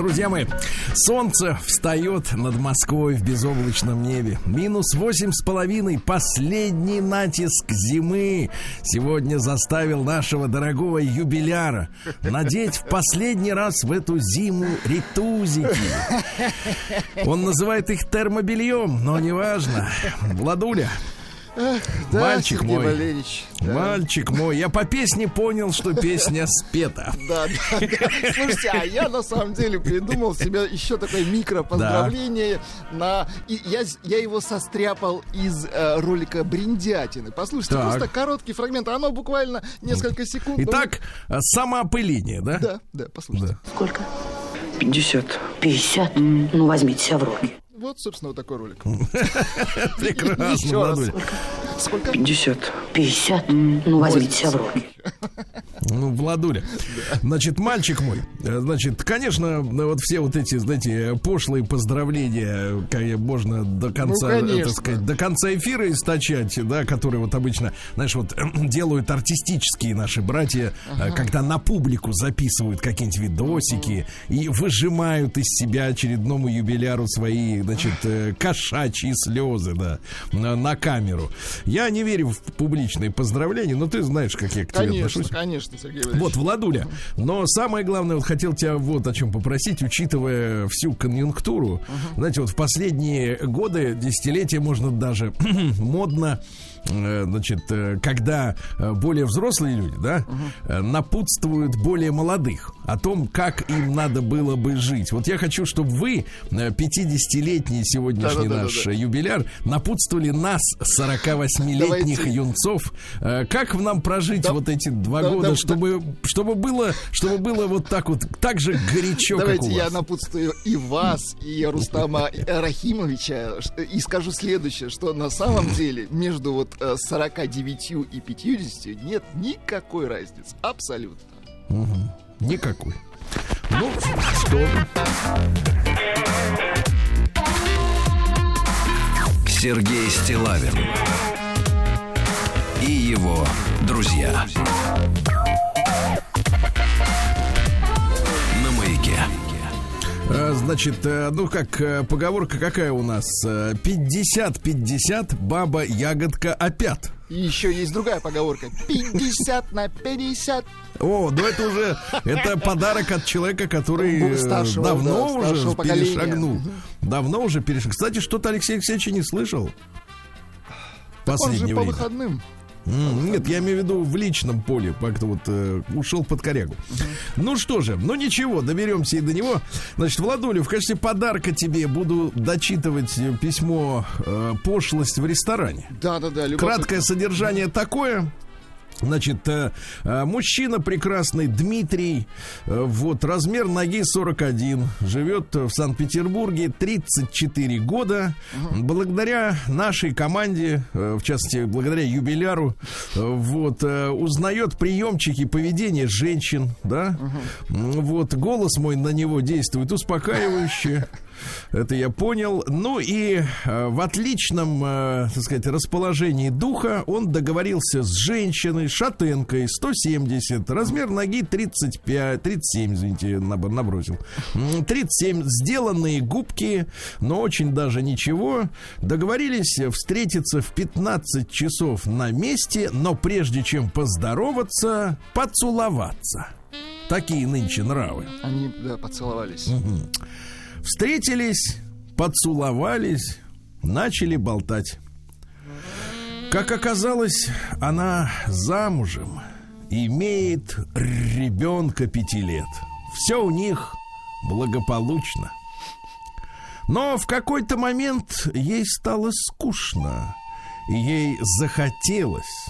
Друзья мои, солнце встает над Москвой в безоблачном небе. Минус восемь с половиной. Последний натиск зимы сегодня заставил нашего дорогого юбиляра надеть в последний раз в эту зиму ритузики. Он называет их термобельем, но неважно. Владуля, Эх, да, Мальчик Сергей мой. Валерьевич. Да. мальчик мой, я по песне понял, что песня спета. Да, да, да. Слушайте, а я на самом деле придумал себе еще такое микро поздравление на. И я, я его состряпал из э, ролика Бриндятины. Послушайте, Так. просто короткий фрагмент, оно буквально несколько секунд. но Итак, самоопыление, да? Да, да, послушайте. Сколько? 50. 50? Ну, возьмите себя в руки. Вот, собственно, вот такой ролик. Прекрасно. Владуля. Сколько? 50. 50? Ну, возьмите себя в руки. Ну, Владуля. Значит, мальчик мой, э, значит, конечно, вот все вот эти, знаете, пошлые поздравления, как можно до конца, Ну, так сказать, до конца эфира источать, да, которые вот обычно, знаешь, вот делают артистические наши братья, э, когда на публику записывают какие-нибудь видосики и выжимают из себя очередному юбиляру свои, значит, э, кошачьи слезы, да, на, на камеру. Я не верю в публичные поздравления, но ты знаешь, как я к тебе Конечно, отношусь. конечно, Сергей Валерьевич. Вот, Владуля. Но самое главное, вот хотел тебя вот о чем попросить, учитывая всю конъюнктуру. Знаете, вот в последние годы, десятилетия, можно даже модно значит, э, когда э, более взрослые люди, да, э, напутствуют более молодых о том, как им надо было бы жить. Вот я хочу, чтобы вы, э, 50-летний сегодняшний Да-да-да-да-да. наш э, юбиляр, напутствовали нас, 48-летних Давайте. юнцов, э, как нам прожить Да- вот эти два да- года, да- чтобы, чтобы было, чтобы было вот так вот, так же горячо, как Давайте у я вас. напутствую и вас, и Рустама Рахимовича, и скажу следующее, что на самом деле между вот э, 49 и 50 нет никакой разницы. Абсолютно. Никакой. Ну, что. Сергей Стилавин и его друзья на Значит, э, ну как, э, поговорка какая у нас? Э, 50-50, баба ягодка опят. И еще есть другая поговорка. 50 на 50. О, ну это уже, это подарок от человека, который э, старшего, давно да, уже старшего поколения. перешагнул. Давно уже перешагнул. Кстати, что-то Алексей Алексеевич не слышал. В Он же Последнее по время. выходным. Нет, я имею в виду в личном поле, как-то вот э, ушел под корягу. Ну что же, ну ничего, доберемся и до него. Значит, Владулю, в качестве подарка тебе буду дочитывать э, письмо э, «Пошлость в ресторане». Да-да-да. Краткое содержание такое. Значит, э, э, мужчина прекрасный Дмитрий, э, вот размер ноги 41, живет в Санкт-Петербурге 34 года. Благодаря нашей команде, в частности, благодаря юбиляру, вот узнает приемчики поведения женщин, да. Вот голос мой на него действует успокаивающе. Это я понял. Ну и э, в отличном, э, так сказать, расположении духа он договорился с женщиной, шатенкой, 170, размер ноги 35, 37, извините, наб- набросил. М, 37, сделанные губки, но очень даже ничего. Договорились встретиться в 15 часов на месте, но прежде чем поздороваться, поцеловаться. Такие нынче нравы. Они, да, поцеловались. Встретились, поцеловались, начали болтать. Как оказалось, она замужем, имеет ребенка пяти лет. Все у них благополучно. Но в какой-то момент ей стало скучно, и ей захотелось.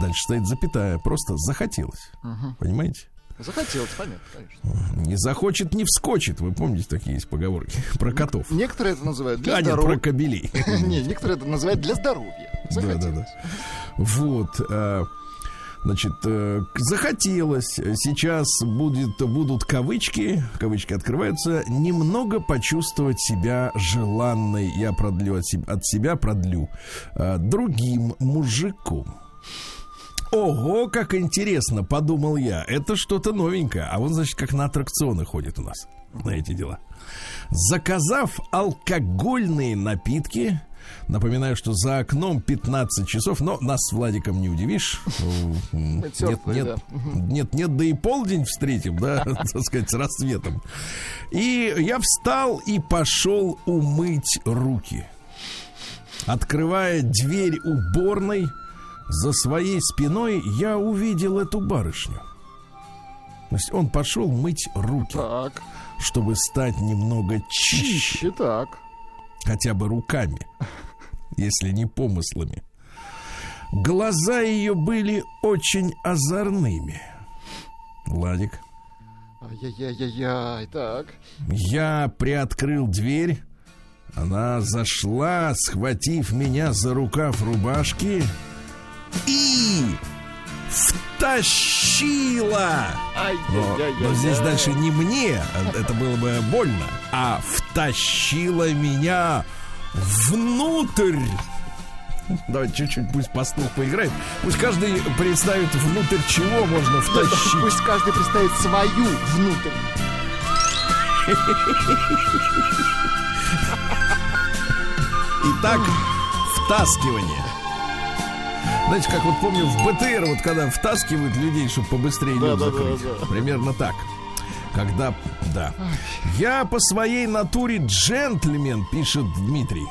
Дальше стоит запятая, просто захотелось. Понимаете? Захотелось, понятно, конечно. Не захочет, не вскочит. Вы помните, такие есть поговорки про котов. Некоторые это называют для А, нет, про здоровья. кобелей. Не, некоторые это называют для здоровья. Да, да, да. Вот. э, Значит, э, захотелось, сейчас будет, будут кавычки, кавычки открываются, немного почувствовать себя желанной, я продлю от себя, от себя продлю, э, другим мужиком. Ого, как интересно, подумал я. Это что-то новенькое. А он, значит, как на аттракционы ходит у нас на эти дела. Заказав алкогольные напитки, Напоминаю, что за окном 15 часов, но нас с Владиком не удивишь. Нет, нет, нет, нет, да и полдень встретим, да, так сказать, с рассветом. И я встал и пошел умыть руки. Открывая дверь уборной, за своей спиной я увидел эту барышню. То есть он пошел мыть руки, Так, чтобы стать немного чище, чище, так. хотя бы руками, если не помыслами. Глаза ее были очень озорными. Владик, Ай-яй-яй-яй, так. я приоткрыл дверь. Она зашла, схватив меня за рукав рубашки и втащила. Но, но здесь дальше не мне, а это было бы больно, а втащила меня внутрь. Давайте чуть-чуть пусть пастух поиграет. Пусть каждый представит, внутрь чего можно втащить. Пусть каждый представит свою внутрь. Итак, втаскивание. Знаете, как вот помню в БТР, вот когда втаскивают людей, чтобы побыстрее Да, да, да, закрыть. да. Примерно так. Когда, да. Я по своей натуре джентльмен, пишет Дмитрий.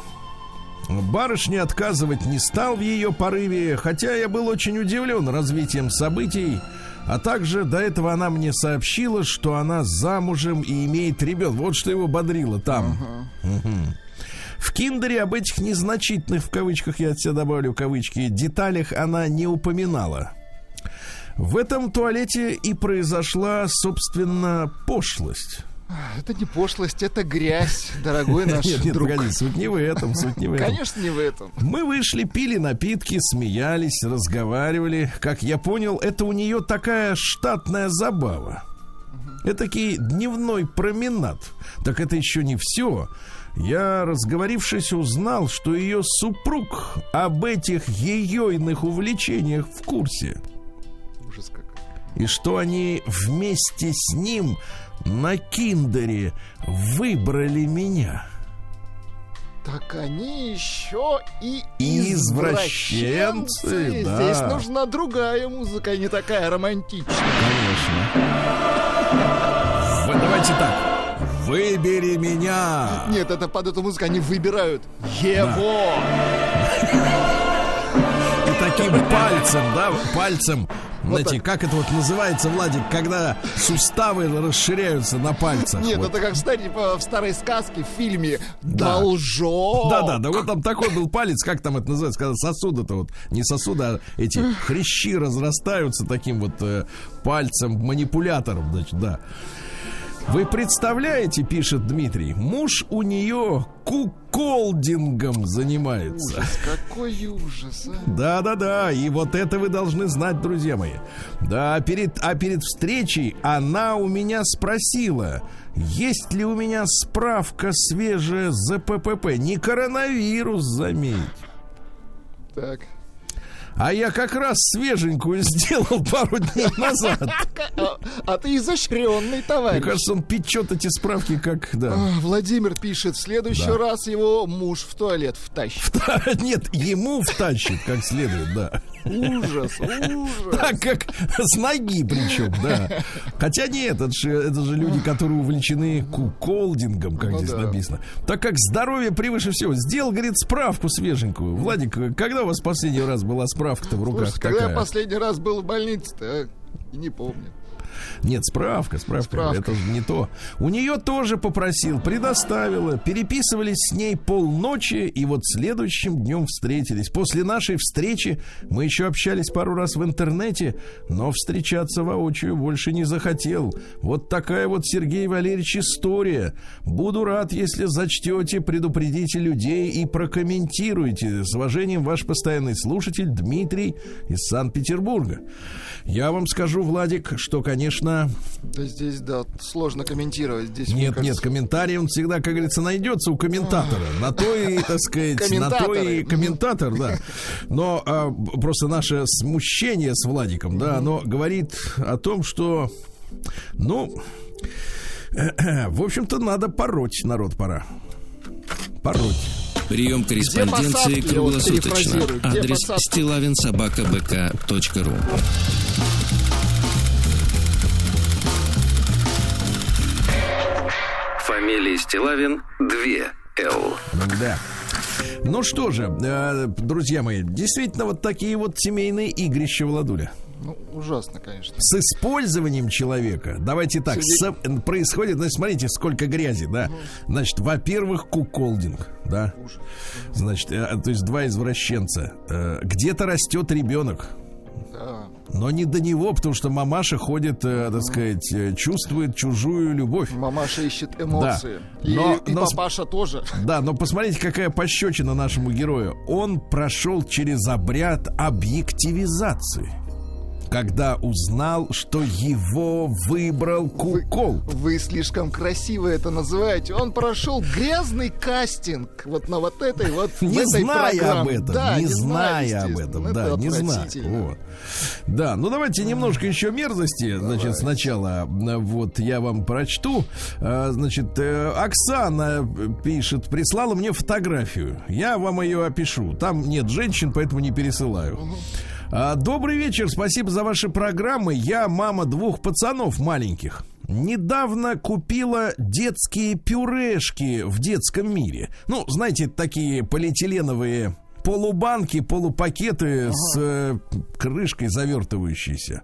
Барышне отказывать не стал в ее порыве, хотя я был очень удивлен развитием событий. А также до этого она мне сообщила, что она замужем и имеет ребенка. Вот что его бодрило там. Мгм. В киндере об этих незначительных, в кавычках я от себя добавлю кавычки, деталях она не упоминала. В этом туалете и произошла, собственно, пошлость. Это не пошлость, это грязь, дорогой наш нет, нет, друг. погоди, суть не в этом, суть не в этом. Конечно, не в этом. Мы вышли, пили напитки, смеялись, разговаривали. Как я понял, это у нее такая штатная забава. Этакий дневной променад. Так это еще не все. Я, разговорившись, узнал, что ее супруг об этих ее иных увлечениях в курсе. Ужас как. И что они вместе с ним на киндере выбрали меня. Так они еще и Извращенцы, извращенцы. да. Здесь нужна другая музыка, не такая романтичная. Конечно. Давайте так. Выбери меня. Нет, это под эту музыку они выбирают его. И таким пальцем, да, пальцем. Знаете, как это вот называется, Владик, когда суставы расширяются на пальцах? Нет, Вот. это как, знаете, по- в старой сказке, в фильме Да. «Должок». Да, да, да, вот там такой был палец, как там это называется, когда сосуды-то вот, не сосуды, а эти хрящи разрастаются таким вот э, пальцем, манипулятором, значит, да. Вы представляете, пишет Дмитрий, муж у нее куколдингом занимается. Ужас, какой ужас, а. Да-да-да, и вот это вы должны знать, друзья мои. Да, перед, а перед встречей она у меня спросила, есть ли у меня справка свежая за ППП. Не коронавирус, заметь. Так. А я как раз свеженькую сделал пару дней назад. А, ты изощренный Мне товарищ. кажется, он печет эти справки как, да. А, Владимир пишет, в следующий Да. раз его муж в туалет втащит. Нет, ему втащит как следует, да. Ужас, ужас. Так как с ноги причем, да. Хотя нет, это же, это же люди, которые увлечены куколдингом, как Ну здесь да. написано. Так как здоровье превыше всего. Сделал, говорит, справку свеженькую. Владик, когда у вас последний раз была справка-то в руках Слушай, когда такая? я последний раз был в больнице-то, а? Не помню. Нет, справка, справка, Справка. это не то. У нее тоже попросил, предоставила. Переписывались с ней полночи, и вот следующим днем встретились. После нашей встречи мы еще общались пару раз в интернете, но встречаться воочию больше не захотел. Вот такая вот, Сергей Валерьевич, история. Буду рад, если зачтете, предупредите людей и прокомментируйте. С уважением, ваш постоянный слушатель Дмитрий из Санкт-Петербурга. Я вам скажу, Владик, что, конечно, Да здесь, да, сложно комментировать. Здесь, нет, нет, кажется, комментарий он всегда, как говорится, найдется у комментатора. На то и, так сказать, на то и комментатор, да. Но а, просто наше смущение с Владиком, да, оно говорит о том, что, ну, в общем-то, надо пороть народ пора. Пороть. Прием корреспонденции посадки? Я вот круглосуточно. Адрес стилавинсобакабк.ру Фамилия Стилавин 2 Л. Да. Ну что же, э, друзья мои, действительно вот такие вот семейные игрища Владуля. Ну, ужасно, конечно. с использованием человека, давайте так, с- происходит, значит, смотрите, сколько грязи, да. Значит, во-первых, куколдинг, да. Значит, э, то есть два извращенца. Э, Где-то растет ребенок, Да. но не до него, потому что мамаша ходит, э, так сказать, э, чувствует чужую любовь. Мамаша ищет эмоции. И, Но- и но с- папаша тоже. Да, но посмотрите, какая пощечина нашему герою. Он прошел через обряд объективизации. Когда узнал, что его выбрал кукол. Вы слишком красиво это называете. Он прошел грязный кастинг вот на вот этой вот Не этой зная об программе. этом, Да, не знаю, зная об этом, Это да, не зная. отвратительно. Вот. Да, ну давайте немножко еще мерзости. Значит, сначала э, вот я вам прочту. А, Значит, э, Оксана пишет, прислала мне фотографию. Я вам ее опишу. Там нет женщин, поэтому не пересылаю. А, Добрый вечер, спасибо за ваши программы. Я мама двух пацанов маленьких. Недавно купила детские пюрешки в детском мире. Ну, знаете, такие полиэтиленовые полубанки, полупакеты с э, крышкой завертывающейся.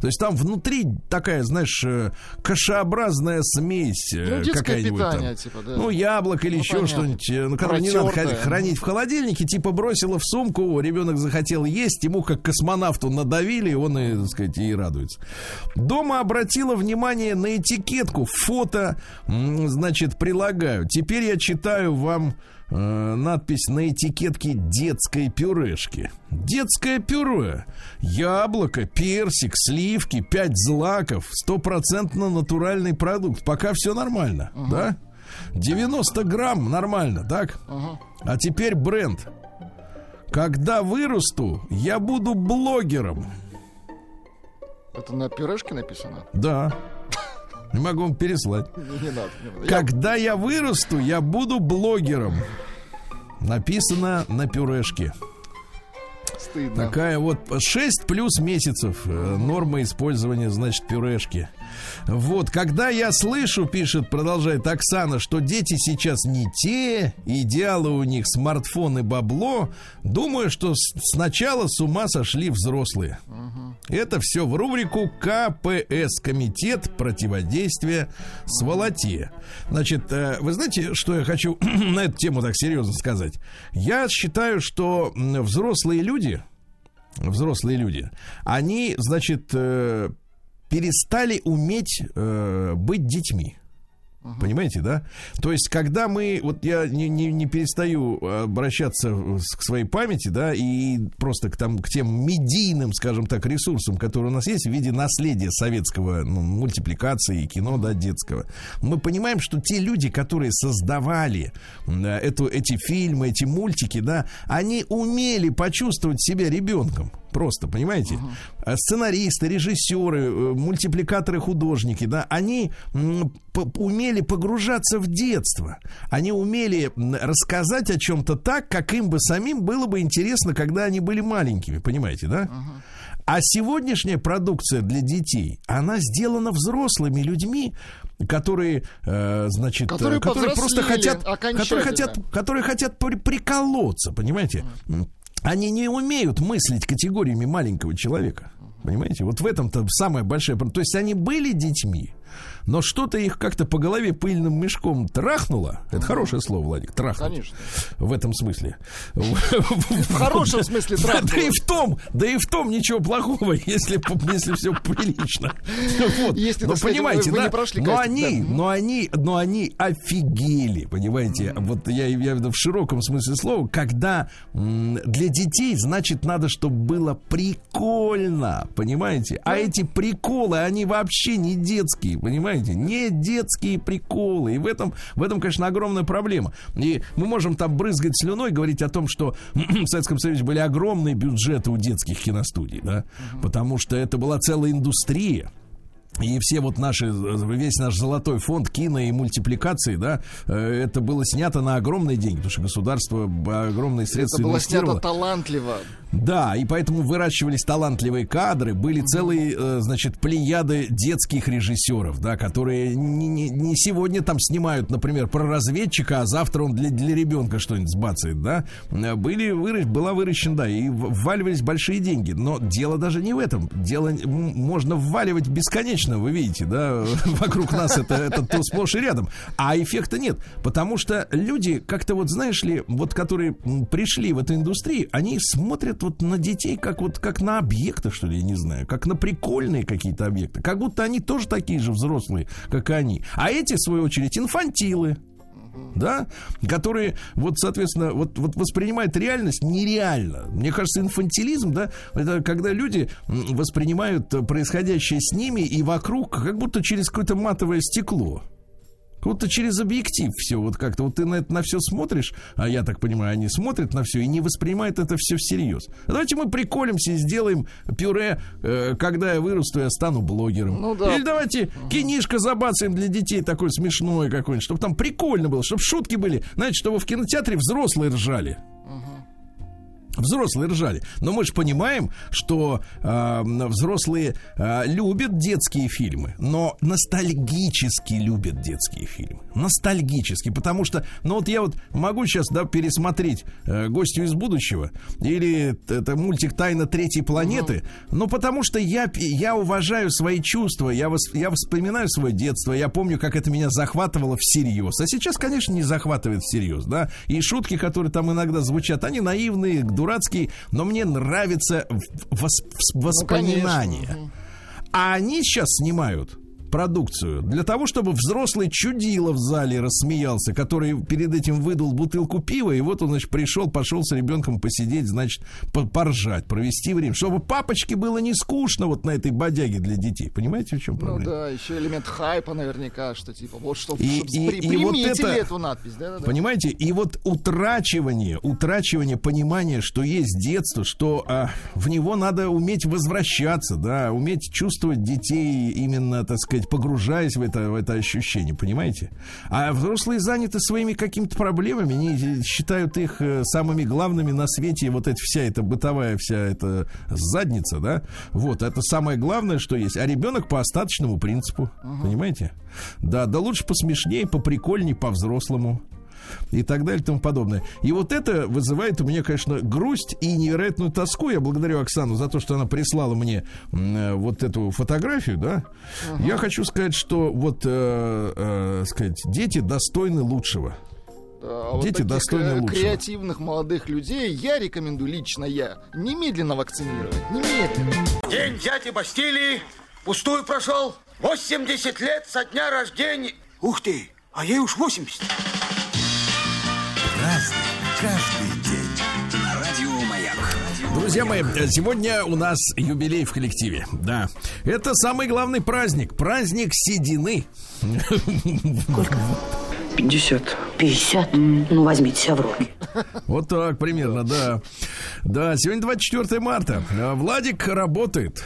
То есть там внутри такая, знаешь, э, кашеобразная смесь э, Ну, какая-нибудь там. типа, да. Ну, яблоко или Ну, еще что-нибудь, э, ну, которое не надо хранить- в холодильнике, типа бросила в сумку, ребенок захотел есть, ему как космонавту надавили, он и, так сказать, и радуется. Дома обратила внимание на этикетку, фото, значит, прилагаю. Теперь я читаю вам э, надпись на этикетке детской пюрешки. Детское пюре. Яблоко, персик, сливки, 5 злаков, стопроцентно натуральный продукт. Пока все нормально, да? 90 грамм нормально, так? А теперь бренд. Когда вырасту, я буду блогером. Это на пюрешке написано? Да. Не могу вам переслать. Не, не надо. не надо. Когда я вырасту, я буду блогером. Написано на пюрешке. Стыдно. Такая вот 6 плюс месяцев э, норма использования, значит, пюрешки. Вот, когда я слышу, пишет, продолжает Оксана, что дети сейчас не те, идеалы у них смартфон и бабло, думаю, что сначала с ума сошли взрослые. Это все в рубрику КПС, Комитет противодействия сволоте. Значит, э, вы знаете, что я хочу на эту тему так серьезно сказать? Я считаю, что взрослые люди, взрослые люди, они, значит, э, перестали уметь э, быть детьми. Понимаете, да? То есть, когда мы, вот я не, не, не перестаю обращаться к своей памяти, да, и просто к, там, к тем медийным, скажем так, ресурсам, которые у нас есть в виде наследия советского, ну, мультипликации и кино, да, детского, мы понимаем, что те люди, которые создавали м, эту, эти фильмы, эти мультики, да, они умели почувствовать себя ребенком. Просто, понимаете? А Сценаристы, режиссеры, э, мультипликаторы, художники, да, они умели погружаться в детство. Они умели рассказать о чем-то так, как им бы самим было бы интересно, когда они были маленькими, понимаете, да? А сегодняшняя продукция для детей, она сделана взрослыми людьми, которые, э, значит, э, Которые просто повзрослели хотят, которые хотят, которые хотят при- приколоться, понимаете? Они не умеют мыслить категориями маленького человека. Понимаете? Вот в этом-то самая большая... проблема. То есть они были детьми, но что-то их как-то по голове пыльным мешком трахнуло. Это хорошее слово, Владик, трахнуть. Конечно. В этом смысле. В хорошем смысле трахнуло. да и в том, да и в том ничего плохого, если, если все прилично. Вот. Если, но понимаете, вы- да, прошли но они, но они, но они офигели, понимаете? Вот я, я в виду в широком смысле слова, когда для детей, значит, надо, чтобы было прикольно, понимаете? А эти приколы, они вообще не детские, понимаете? Не детские приколы. И в этом, в этом, конечно, огромная проблема. И мы можем там брызгать слюной, говорить о том, что в Советском Союзе были огромные бюджеты у детских киностудий, да? Потому что это была целая индустрия. И все вот наши, весь наш золотой фонд кино и мультипликации, да, э, это было снято на огромные деньги, потому что государство огромные средства Это было снято талантливо. Да, и поэтому выращивались талантливые кадры, были целые, э, значит, плеяды детских режиссеров, да, которые не, не- не сегодня там снимают, например, про разведчика, а завтра он для, для ребенка что-нибудь сбацает, да. Э, Были выращ- была выращена, да, и вваливались большие деньги. Но дело даже не в этом. Дело можно вваливать бесконечно, вы видите, да, вокруг нас это, это то сплошь и рядом. А эффекта нет, потому что люди, как-то вот, знаешь ли, вот которые пришли в эту индустрию, они смотрят вот на детей как вот как на объекты, что ли, я не знаю, как на прикольные какие-то объекты, как будто они тоже такие же взрослые, как и они. А эти, в свою очередь, инфантилы, да, которые вот, соответственно, вот, вот воспринимают реальность нереально. Мне кажется, инфантилизм, да, это когда люди воспринимают происходящее с ними и вокруг как будто через какое-то матовое стекло. Будто через объектив все вот как-то. Вот ты на это на все смотришь, а я так понимаю, они смотрят на все и не воспринимают это все всерьез. Давайте мы приколимся и сделаем пюре, э, когда я вырасту, я стану блогером. Ну да. Или давайте кинишко забацаем для детей такой смешной какой-нибудь, чтобы там прикольно было, чтобы шутки были. Знаете, чтобы в кинотеатре взрослые ржали. Взрослые ржали. Но мы же понимаем, что э, взрослые э, любят детские фильмы, но ностальгически любят детские фильмы. Ностальгически, потому что, ну вот я вот могу сейчас да, пересмотреть э, «Гостю из будущего» или это мультик «Тайна третьей планеты», но потому что я, я уважаю свои чувства, я, вос- я вспоминаю свое детство, я помню, как это меня захватывало всерьез. А сейчас, конечно, не захватывает всерьез, да, и шутки, которые там иногда звучат, они наивные, дурацкие, но мне нравится в- вос- в- воспоминания. конечно. А они сейчас снимают продукцию для того, чтобы взрослый чудило в зале рассмеялся, который перед этим выдал бутылку пива, и вот он, значит, пришел, пошел с ребенком посидеть, значит, по- поржать, провести время, чтобы папочке было не скучно вот на этой бодяге для детей. Понимаете, в чем Ну проблема? да, еще элемент хайпа наверняка, что типа вот что И- и- при- и вот это- эту надпись, да, да, да. Понимаете? И вот утрачивание, утрачивание понимания, что есть детство, что а, в него надо уметь возвращаться, да, уметь чувствовать детей именно, так сказать, погружаясь в это, в это ощущение, понимаете? А взрослые заняты своими какими-то проблемами, они считают их э, самыми главными на свете, вот эта вся эта бытовая вся эта задница, да, вот, это самое главное, что есть. А ребенок по остаточному принципу, понимаете? Да, да лучше посмешнее, поприкольнее, по-взрослому и так далее и тому подобное. И вот это вызывает у меня, конечно, грусть и невероятную тоску. Я благодарю Оксану за то, что она прислала мне э, вот эту фотографию, да. Я хочу сказать, что вот, э, э, сказать, дети достойны лучшего. А вот Дети достойны лучшего. креативных молодых людей я рекомендую лично я немедленно вакцинировать. Немедленно. День дяди Бастилии пустую прошел. 80 лет со дня рождения. Ух ты, а ей уж 80. Друзья мои, сегодня у нас юбилей в коллективе. Да. Это самый главный праздник. Праздник седины. 50. 50? Ну, возьмите себя в руки. Вот так примерно, да. Да, сегодня 24 марта. А Владик работает.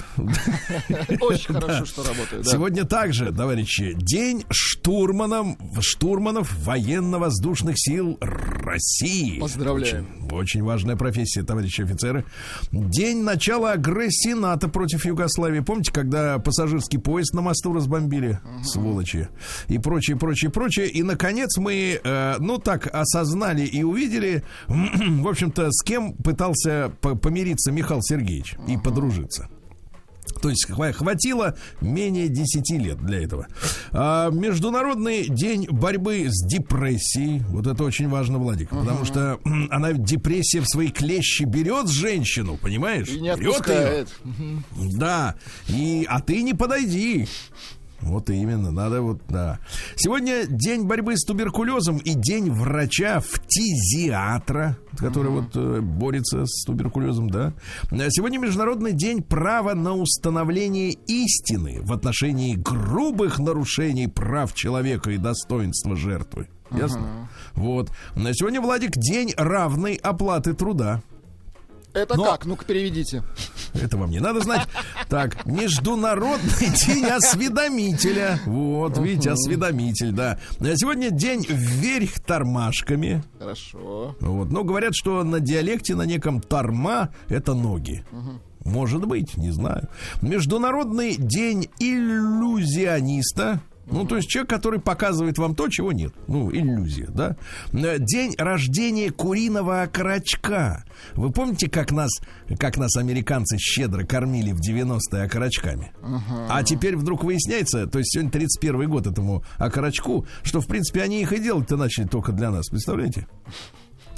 Очень хорошо, что работает. Сегодня также, товарищи, день штурманов, штурманов военно-воздушных сил России. Поздравляем. Очень, очень важная профессия, товарищи офицеры. День начала агрессии НАТО против Югославии. Помните, когда пассажирский поезд на мосту разбомбили? Сволочи. И прочее, прочее, прочее. И, наконец, мы, э, ну так, осознали и увидели, в общем-то, с кем пытался по- помириться Михаил Сергеевич и подружиться. То есть хва- хватило менее 10 лет для этого. А, Международный день борьбы с депрессией. Вот это очень важно, Владик. Потому что она депрессия в свои клещи берет женщину, понимаешь? И не Берет её. отпускает. Да. И, а ты не подойди. Вот именно, надо вот, да. Сегодня день борьбы с туберкулезом и день врача-фтизиатра, который вот э, борется с туберкулезом, да. Сегодня международный день права на установление истины в отношении грубых нарушений прав человека и достоинства жертвы. Ясно? Вот. На сегодня, Владик, день равной оплаты труда. Это Но- как? Ну-ка переведите. Это вам не надо знать. Так, Международный день осведомителя. Вот, видите, осведомитель, да. А Сегодня день вверх тормашками. Хорошо. Вот. Но говорят, что на диалекте на неком торма это ноги. Может быть, не знаю. Международный день иллюзиониста. Ну, то есть человек, который показывает вам то, чего нет. Ну, иллюзия, да. Э, День рождения куриного окорочка. Вы помните, как нас, как нас американцы щедро кормили в 90-е окорочками? А теперь вдруг выясняется, то есть сегодня 31 год этому окорочку, что, в принципе, они их и делать-то начали только для нас. Представляете?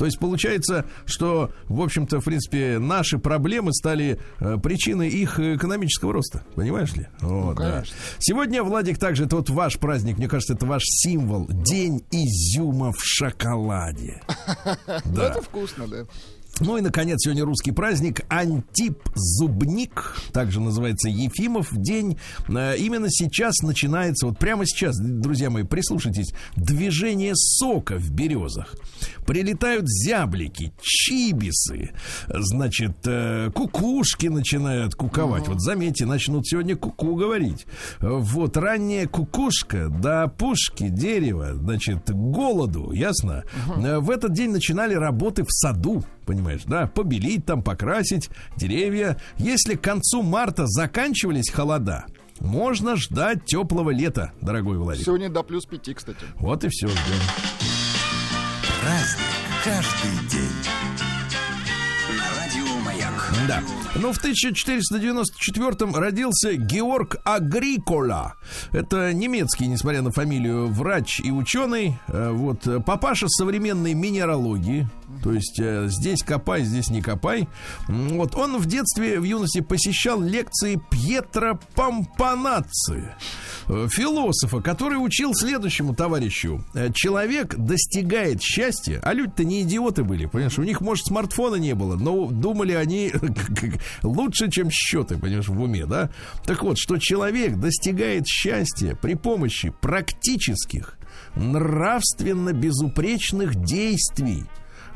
То есть получается, что, в общем-то, в принципе, наши проблемы стали э, причиной их экономического роста. Понимаешь ли? Вот, да. конечно. Сегодня, Владик, также это вот ваш праздник, мне кажется, это ваш символ. День изюма в шоколаде. Ну, Да. это вкусно, да. Ну и, наконец, сегодня русский праздник Антип Зубник, также называется Ефимов день. Э, Именно сейчас начинается, вот прямо сейчас, друзья мои, прислушайтесь, движение сока в березах. Прилетают зяблики, чибисы, значит, э, кукушки начинают куковать. Вот заметьте, начнут сегодня куку говорить. Э, Вот ранняя кукушка до пушки, дерева, значит, голоду, ясно? Э, В этот день начинали работы в саду, понимаешь, да? Побелить там, покрасить деревья. Если к концу марта заканчивались холода, можно ждать теплого лета, дорогой Владик. Сегодня до плюс пяти, кстати. Вот и все, ждем. Праздник каждый день. Да. Ну, в 1494-м родился Георг Агрикола. Это немецкий, несмотря на фамилию, врач и ученый. Э, Вот, э, папаша современной минералогии. То есть э, здесь копай, здесь не копай. Вот, он в детстве, в юности посещал лекции Пьетро Помпанацци, э, философа, который учил следующему товарищу. Э, Человек достигает счастья, а люди-то не идиоты были, понимаешь? У них, может, смартфона не было, но думали они лучше, чем счеты, понимаешь, в уме, да? Так вот, что человек достигает счастья при помощи практических, нравственно безупречных действий,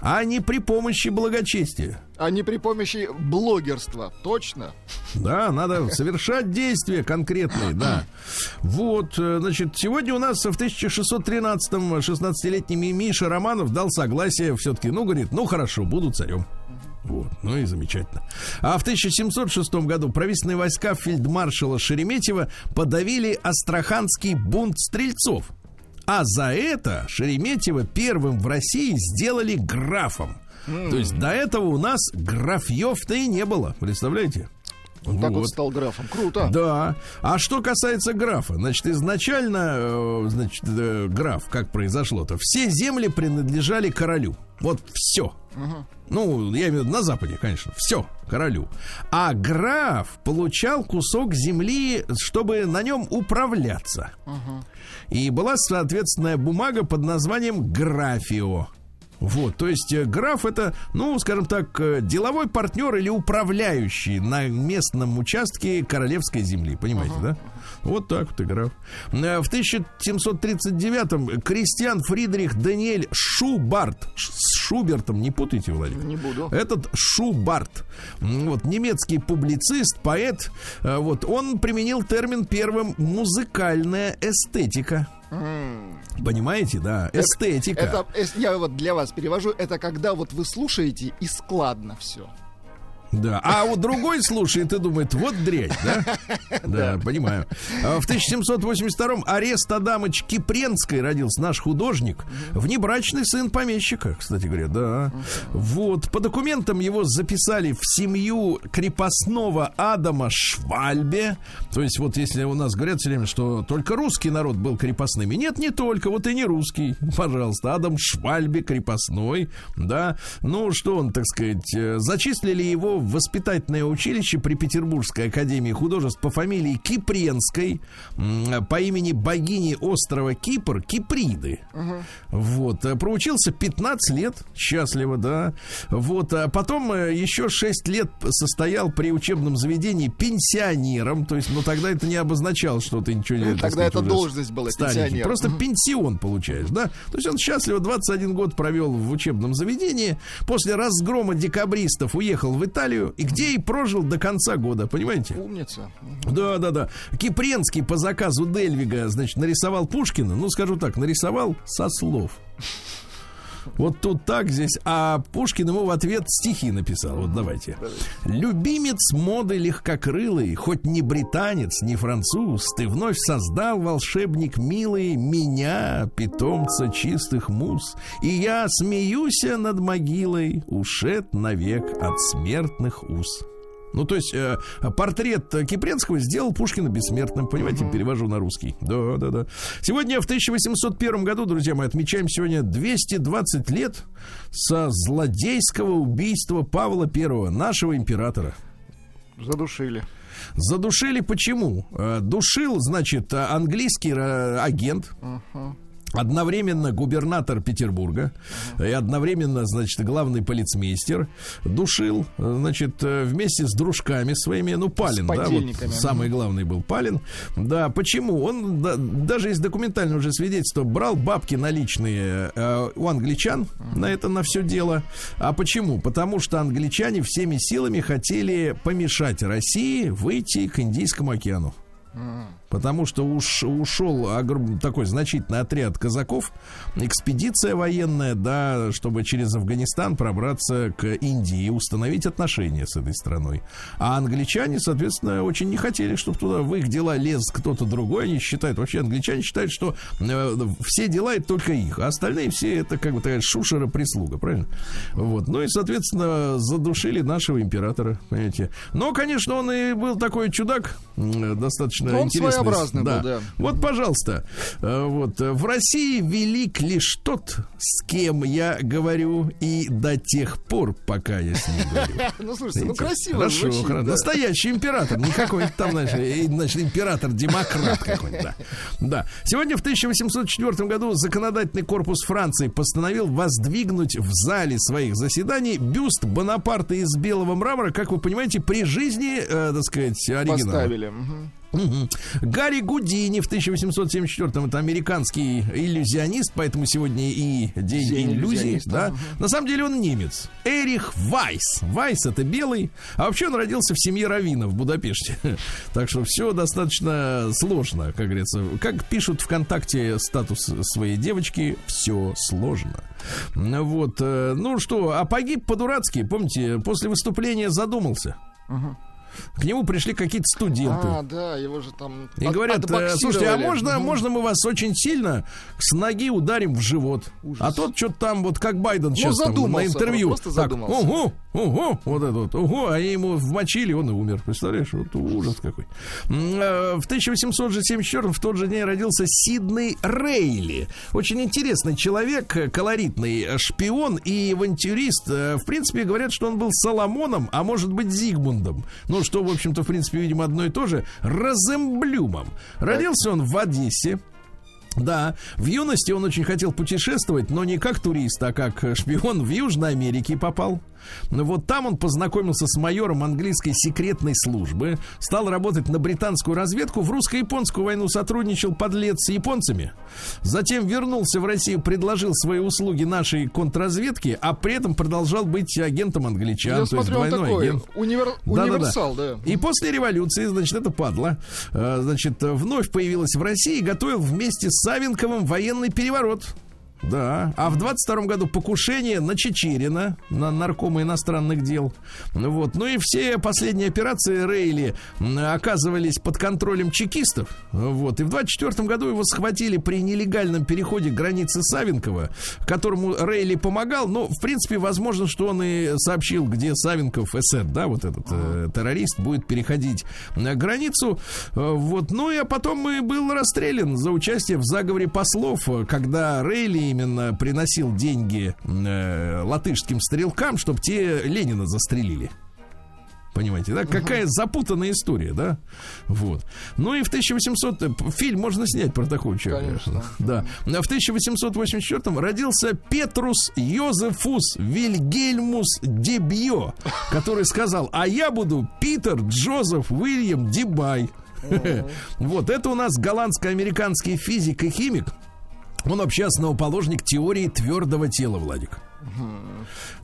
а не при помощи благочестия. А не при помощи блогерства. Точно. Да, надо совершать действия конкретные, да. Вот, э, значит, сегодня у нас в 1613-м 16-летний Ми- Миша Романов дал согласие все-таки, ну, говорит, ну, хорошо, буду царем. Вот, ну и замечательно. А в 1706 году правительственные войска фельдмаршала Шереметьева подавили Астраханский бунт стрельцов. А за это Шереметьева первым в России сделали графом. То есть до этого у нас графьев-то и не было, представляете? Он так вот стал графом. Круто. Да. А что касается графа, значит, изначально, э, значит, э, граф, как произошло-то, все земли принадлежали королю. Вот все. Ну, я имею в виду на Западе, конечно. Все, королю. А граф получал кусок земли, чтобы на нем управляться. И была соответственная бумага под названием графио. Вот, то есть э, граф это, ну, скажем так, э, деловой партнер или управляющий на местном участке королевской земли, понимаете, да? Вот так вот и граф. Э, В 1739-м Кристиан Фридрих Даниэль Шубарт, с Шубертом, не путайте, Владимир. Не буду. Этот Шубарт, вот немецкий публицист, поэт, э, вот он применил термин первым музыкальная эстетика. Понимаете, да, эстетика. Это, э, я вот для вас перевожу, это когда вот вы слушаете и складно все. Да, а вот другой слушает и думает, вот дрянь, да? Да, понимаю. А В 1782-м арест Адамыч Кипренской родился наш художник, внебрачный сын помещика, кстати говоря, да. Вот, по документам его записали в семью крепостного Адама Швальбе. То есть вот если у нас говорят все время, что только русский народ был крепостными. Нет, не только, вот и не русский. Пожалуйста, Адам Швальбе крепостной, да. Ну, что он, так сказать, э, зачислили его в воспитательное училище при Петербургской академии художеств по фамилии Кипренской, по имени богини острова Кипр, Киприды. Вот, э, проучился 15 лет, счастливо, да. Вот, а потом э, еще 6 лет состоял при учебном заведении пенсионером, то есть, ну, тогда это не обозначало, что ты ничего не... так Тогда сказать, это должность была, пенсионер. Просто пенсион получаешь, да? То есть он счастливо 21 год провел в учебном заведении, после разгрома декабристов уехал в Италию, и где и прожил до конца года, понимаете? Умница. Да, да, да. Кипренский по заказу Дельвига, значит, нарисовал Пушкина. Ну, скажу так, нарисовал со слов. Вот тут так здесь, а Пушкин ему в ответ стихи написал. Вот давайте. Любимец моды легкокрылый, хоть не британец, не француз, ты вновь создал, волшебник милый, меня, питомца чистых муз. И я смеюсь над могилой, ушед навек от смертных уз. Ну, то есть э, портрет Кипренского сделал Пушкина бессмертным, понимаете, перевожу на русский. Да, да, да. Сегодня в 1801 году, друзья мои, отмечаем сегодня 220 лет со злодейского убийства Павла I, нашего императора. Задушили. Задушили почему? Э, Душил, значит, английский агент. Одновременно губернатор Петербурга и одновременно, значит, главный полицмейстер душил, э, значит, э, вместе с дружками своими, ну, Палин, да, вот самый главный был Палин. Да, почему? Он да, даже из документального уже свидетельства брал бабки наличные э, у англичан на это, на все дело. А почему? Потому что англичане всеми силами хотели помешать России выйти к Индийскому океану. Потому что уж ушел такой значительный отряд казаков, экспедиция военная, да, чтобы через Афганистан пробраться к Индии и установить отношения с этой страной. А англичане, соответственно, очень не хотели, чтобы туда в их дела лез кто-то другой. Они считают, вообще англичане считают, что э, все дела это только их, а остальные все это как бы такая шушера прислуга, правильно? Вот. Ну и, соответственно, задушили нашего императора, понимаете. Но, конечно, он и был такой чудак, достаточно Он интересный. Своеобразный был, да. Вот, пожалуйста, э, вот э, в России велик лишь тот, с кем я говорю, и до тех пор, пока я с ним говорю. Ну, слушайте, ну красиво Хорошо, звучит, хорошо. да. Настоящий император, не какой-то там, значит, император-демократ какой-то. Да. да. Сегодня в 1804 году законодательный корпус Франции постановил воздвигнуть в зале своих заседаний бюст Бонапарта из белого мрамора, как вы понимаете, при жизни, э, так сказать, оригинала. Поставили. Гарри Гудини в 1874-м это американский иллюзионист, поэтому сегодня и день, День иллюзий, да. мгм. На самом деле он немец. Эрих Вайс. Вайс это белый, а вообще он родился в семье раввинов в Будапеште. Так что все достаточно сложно, как говорится. Как пишут ВКонтакте статус своей девочки, все сложно. Вот, э, ну что, а погиб по-дурацки, помните, после выступления задумался. К нему пришли какие-то студенты. А, да, его же там И от- говорят, э, слушайте, а можно, Мгм. можно мы вас очень сильно с ноги ударим в живот? Ужас. А тот что-то там, вот как Байден сейчас там на интервью. просто так, задумался. ого, ого, вот это вот, ого, они ему вмочили, он и умер. Представляешь, вот ужас какой. Э, В 1874 в тот же день родился Сидней Рейли. Очень интересный человек, колоритный шпион и авантюрист. Э, В принципе, говорят, что он был Соломоном, а может быть Зигмундом. Ну, что, в общем-то, в принципе, видимо, одно и то же. Розенблюмом. Родился он в Одессе. Да, в юности он очень хотел путешествовать, но не как турист, а как шпион в Южной Америке попал. Ну, Вот там он познакомился с майором английской секретной службы, стал работать на британскую разведку, в русско-японскую войну сотрудничал подлец с японцами. Затем вернулся в Россию, предложил свои услуги нашей контрразведке, а при этом продолжал быть агентом англичан. Я то есть смотрю, он двойной такой агент. универ- Да-да-да. универсал, да. И после революции, значит, это падла, э, значит, вновь появилась в России и готовил вместе с Савенковым военный переворот. Да. А в 22 году покушение на Чечерина, на наркома иностранных дел. Вот. Ну и все последние операции Рейли оказывались под контролем чекистов. Вот. И в 24 году его схватили при нелегальном переходе границы Савенкова, которому Рейли помогал. Но, в принципе, возможно, что он и сообщил, где Савенков, СР, да, вот этот э, террорист, будет переходить э, границу. Э, вот. Ну и а потом и был расстрелян за участие в заговоре послов, э, когда Рейли именно приносил деньги э, латышским стрелкам, чтобы те Ленина застрелили. Понимаете, да? Какая запутанная история, да? Вот. Ну и в 1800... э, Фильм можно снять про такого человека. Конечно. Да. А В 1884 родился Петрус Йозефус Вильгельмус Дебье, который сказал, а я буду Питер Джозеф Уильям Дебай. Вот, это у нас голландско-американский физик и химик. Он вообще основоположник теории твердого тела, Владик.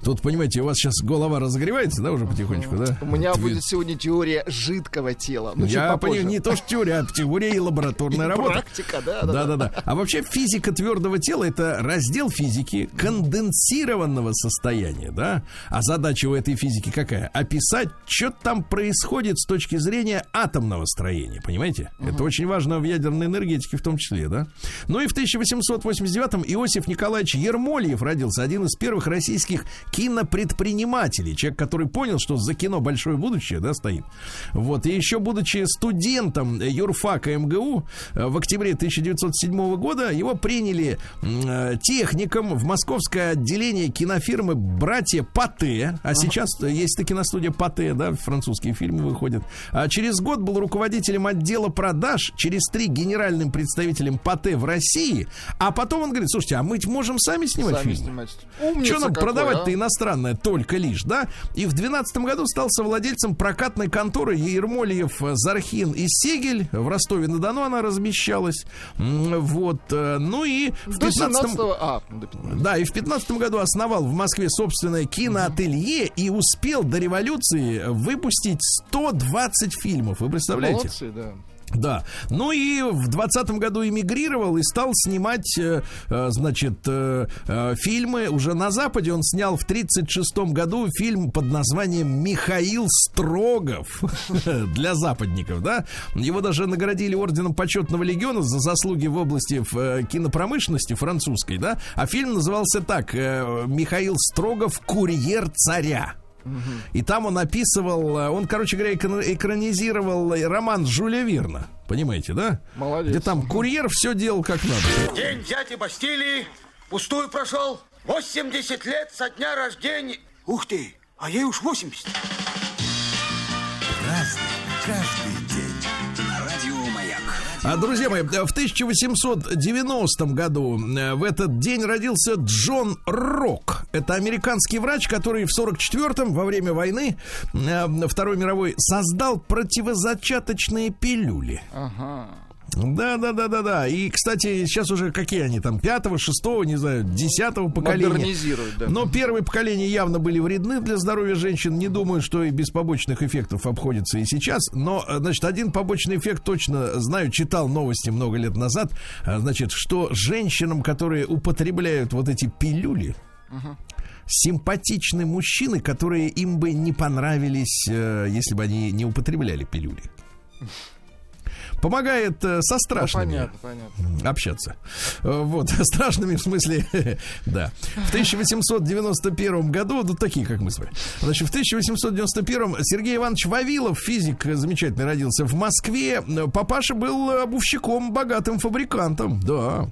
Тут, понимаете, у вас сейчас голова разогревается, да, уже потихонечку, да? У меня Твер- будет сегодня теория жидкого тела. Ну, Я понимаю, не то, что теория, а теория и лабораторная И работа. Практика, да, да, Да, да, да. А вообще физика твердого тела это раздел физики конденсированного состояния, да? А задача у этой физики какая? Описать, что там происходит с точки зрения атомного строения, понимаете? Это очень важно в ядерной энергетике в том числе, да? Ну и в 1889-м Иосиф Николаевич Ермольев родился, один из первых российских кинопредпринимателей, человек, который понял, что за кино большое будущее, да, стоит. Вот, и еще будучи студентом юрфака МГУ э, в октябре 1907 года, его приняли э, техником в московское отделение кинофирмы «Братья Пате», а сейчас есть и киностудия Пате, да, французские фильмы выходят. А через год был руководителем отдела продаж, через три генеральным представителем Пате в России, а потом он говорит, слушайте, а мы можем сами снимать Сами фильмы? снимать. Умница Что нам продавать-то а? Иностранное только лишь, да? И в 12 году стал совладельцем прокатной конторы Ермольев, э, Зархин и Сегель. В Ростове-на-Дону она размещалась. Вот. э, Ну и в До 15 17 А, ну, до 15 да, и в 15 году основал в Москве собственное киноателье и успел до революции выпустить 120 фильмов. Вы представляете? Молодцы, да. Да. Ну и в двадцатом году эмигрировал и стал снимать, э, э, значит, э, фильмы. Уже на Западе он снял в 36 году фильм под названием «Михаил Строгов» для западников, да. Его даже наградили орденом почетного легиона за заслуги в области кинопромышленности французской, да. А фильм назывался так «Михаил Строгов. Курьер царя». И там он описывал, э, он, короче говоря, экран- экранизировал роман Жюля Верна. Понимаете, да? Молодец. Где там курьер все делал как надо. День взятия Бастилии пустую прошел. 80 лет со дня рождения. Ух ты, а ей уж 80. Разный, каждый друзья мои, в 1890 году э, в этот день родился Джон Рок. Это американский врач, который в 44-м, во время войны э, Второй мировой, создал противозачаточные пилюли. Ага. Да, да, да, да, да. И, кстати, сейчас уже какие они там, пятого, шестого, не знаю, десятого поколения. Модернизируют, да. Но первые поколения явно были вредны для здоровья женщин. Не думаю, что и без побочных эффектов обходится и сейчас. Но, э, значит, один побочный эффект точно знаю, читал новости много лет назад. А, Значит, что женщинам, которые употребляют вот эти пилюли, симпатичны мужчины, которые им бы не понравились, э, если бы они не употребляли пилюли. Помогает э, со Ну, страшными понятно, понятно. общаться. Э, Вот, страшными в смысле, да. В 1891 году, ну, такие, как мы с вами. Значит, в 1891 Сергей Иванович Вавилов, физик э, замечательный, родился в Москве. Папаша был обувщиком, богатым фабрикантом, да.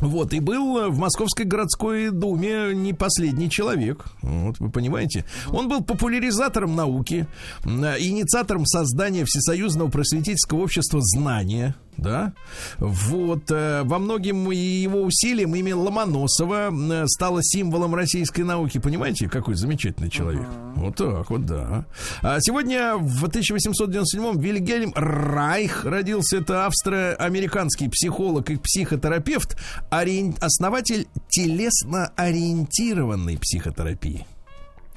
Вот, и был э, в Московской городской думе не последний человек. Вот, вы понимаете? Он был популяризатором науки, э, инициатором создания Всесоюзного просветительского общества знания. Да, вот э, во многим его усилиям имя Ломоносова э, стало символом российской науки. Понимаете, какой замечательный человек? Вот так вот, да. А сегодня в 1897-м Вильгельм Райх родился. Это австро-американский психолог и психотерапевт, ориен- основатель телесно-ориентированной психотерапии.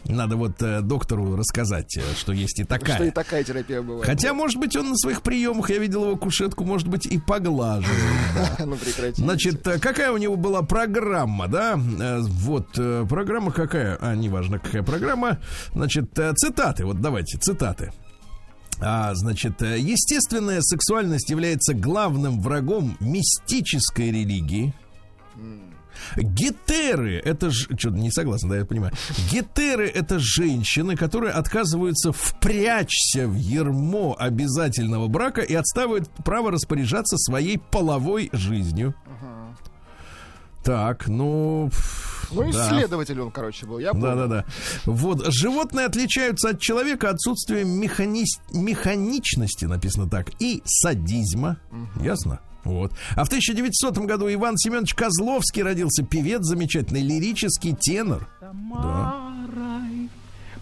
Надо вот э, доктору рассказать, э, что есть и такая. Что и такая терапия бывает. Хотя, может быть, он на своих приемах, я видел его кушетку, может быть, и поглаживает. да. Ну, прекрати. Значит, э, какая у него была программа, да? Э, Вот, программа какая? А, неважно, какая программа. Значит, цитаты, вот давайте, цитаты. А, значит, естественная сексуальность является главным врагом мистической религии. Гетеры это ж... Что-то не согласен, да, я понимаю. Гетеры это женщины, которые отказываются впрячься в ермо обязательного брака и отстаивают право распоряжаться своей половой жизнью. Так, ну... Ну, да. исследователь он, короче, был. Я помню. Да, да, да. Вот животные отличаются от человека отсутствием механи- механичности, написано так, и садизма. Ясно? Вот. А в 1900 году Иван Семенович Козловский родился, певец замечательный, лирический тенор. Тамарой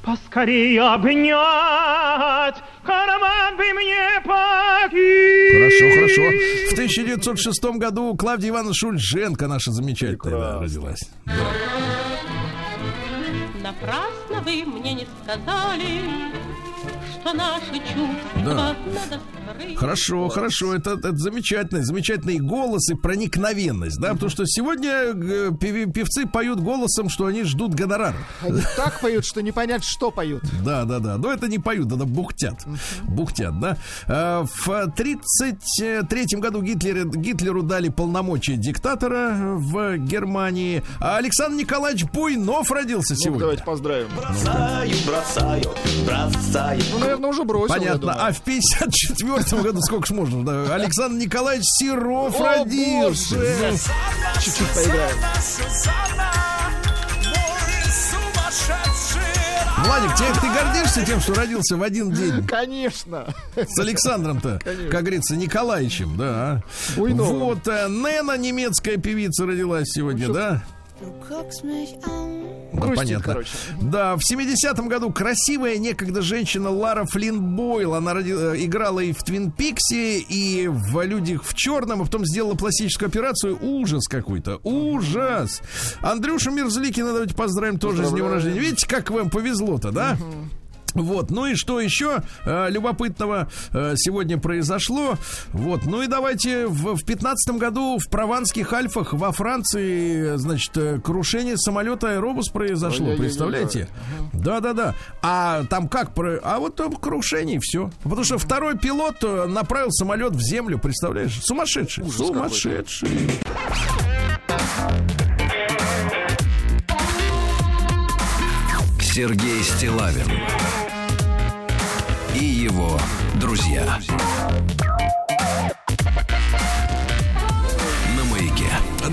Поскорее обнять, караван бы мне покинуть. Хорошо, хорошо. В 1906 году Клавдия Ивановна Шульженко, наша замечательная, да, родилась. Напрасно вы мне не сказали, что наши чувства Да. Хорошо, хорошо, это, это замечательно, замечательный голос и проникновенность, да, потому что сегодня э, певцы поют голосом, что они ждут гонорар. Они так поют, что не понять, что поют. Да, да, да. Но это не поют, это бухтят. Бухтят, да. А, В 1933 году Гитлер, Гитлеру дали полномочия диктатора в Германии. А Александр Николаевич Буйнов родился Ну, сегодня. давайте поздравим. Бросаю, бросаю, бросаю. Ну, наверное, уже бросил, Понятно. А в 54 году сколько ж можно? да, Александр Николаевич Серов О, родился. боже! Чуть-чуть поиграем. Владик, тебе, ты гордишься тем, что родился в один день Конечно. с Александром-то, как говорится, Николаевичем, да. Буйновым. Вот, э, Нена, немецкая певица, родилась сегодня, да? Ну, Грустит, понятно. короче. Да, в 70-м году красивая некогда женщина Лара Флинн Бойл. Она роди- э, играла и в Твин Пиксе, и в Людях в черном, а потом сделала пластическую операцию. Ужас какой-то. Ужас. Андрюша Мерзликина давайте поздравим тоже с днем рождения. Видите, как вам повезло-то, да? Вот, ну и что еще э, любопытного э, сегодня произошло? Вот, ну и давайте в, в 15 году в Прованских Альфах во Франции, значит, э, крушение самолета Аэробус произошло, Ой-ой-ой-ой. представляете? Да-да-да. А там как? про- А вот там крушение и все. Потому что второй пилот э, направил самолет в землю, представляешь? Сумасшедший. Ужас. Сумасшедший. Сергей Стилавин и его друзья. На маяке.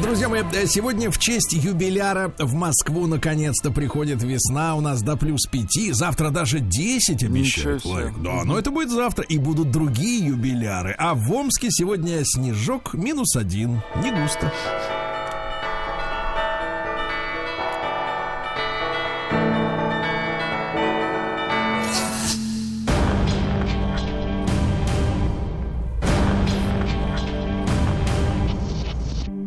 Друзья мои, э, сегодня в честь юбиляра в Москву наконец-то приходит весна. У нас до плюс 5, завтра даже 10 обещают. Да, но это будет завтра. И будут другие юбиляры. А в Омске сегодня снежок минус один. Не густо.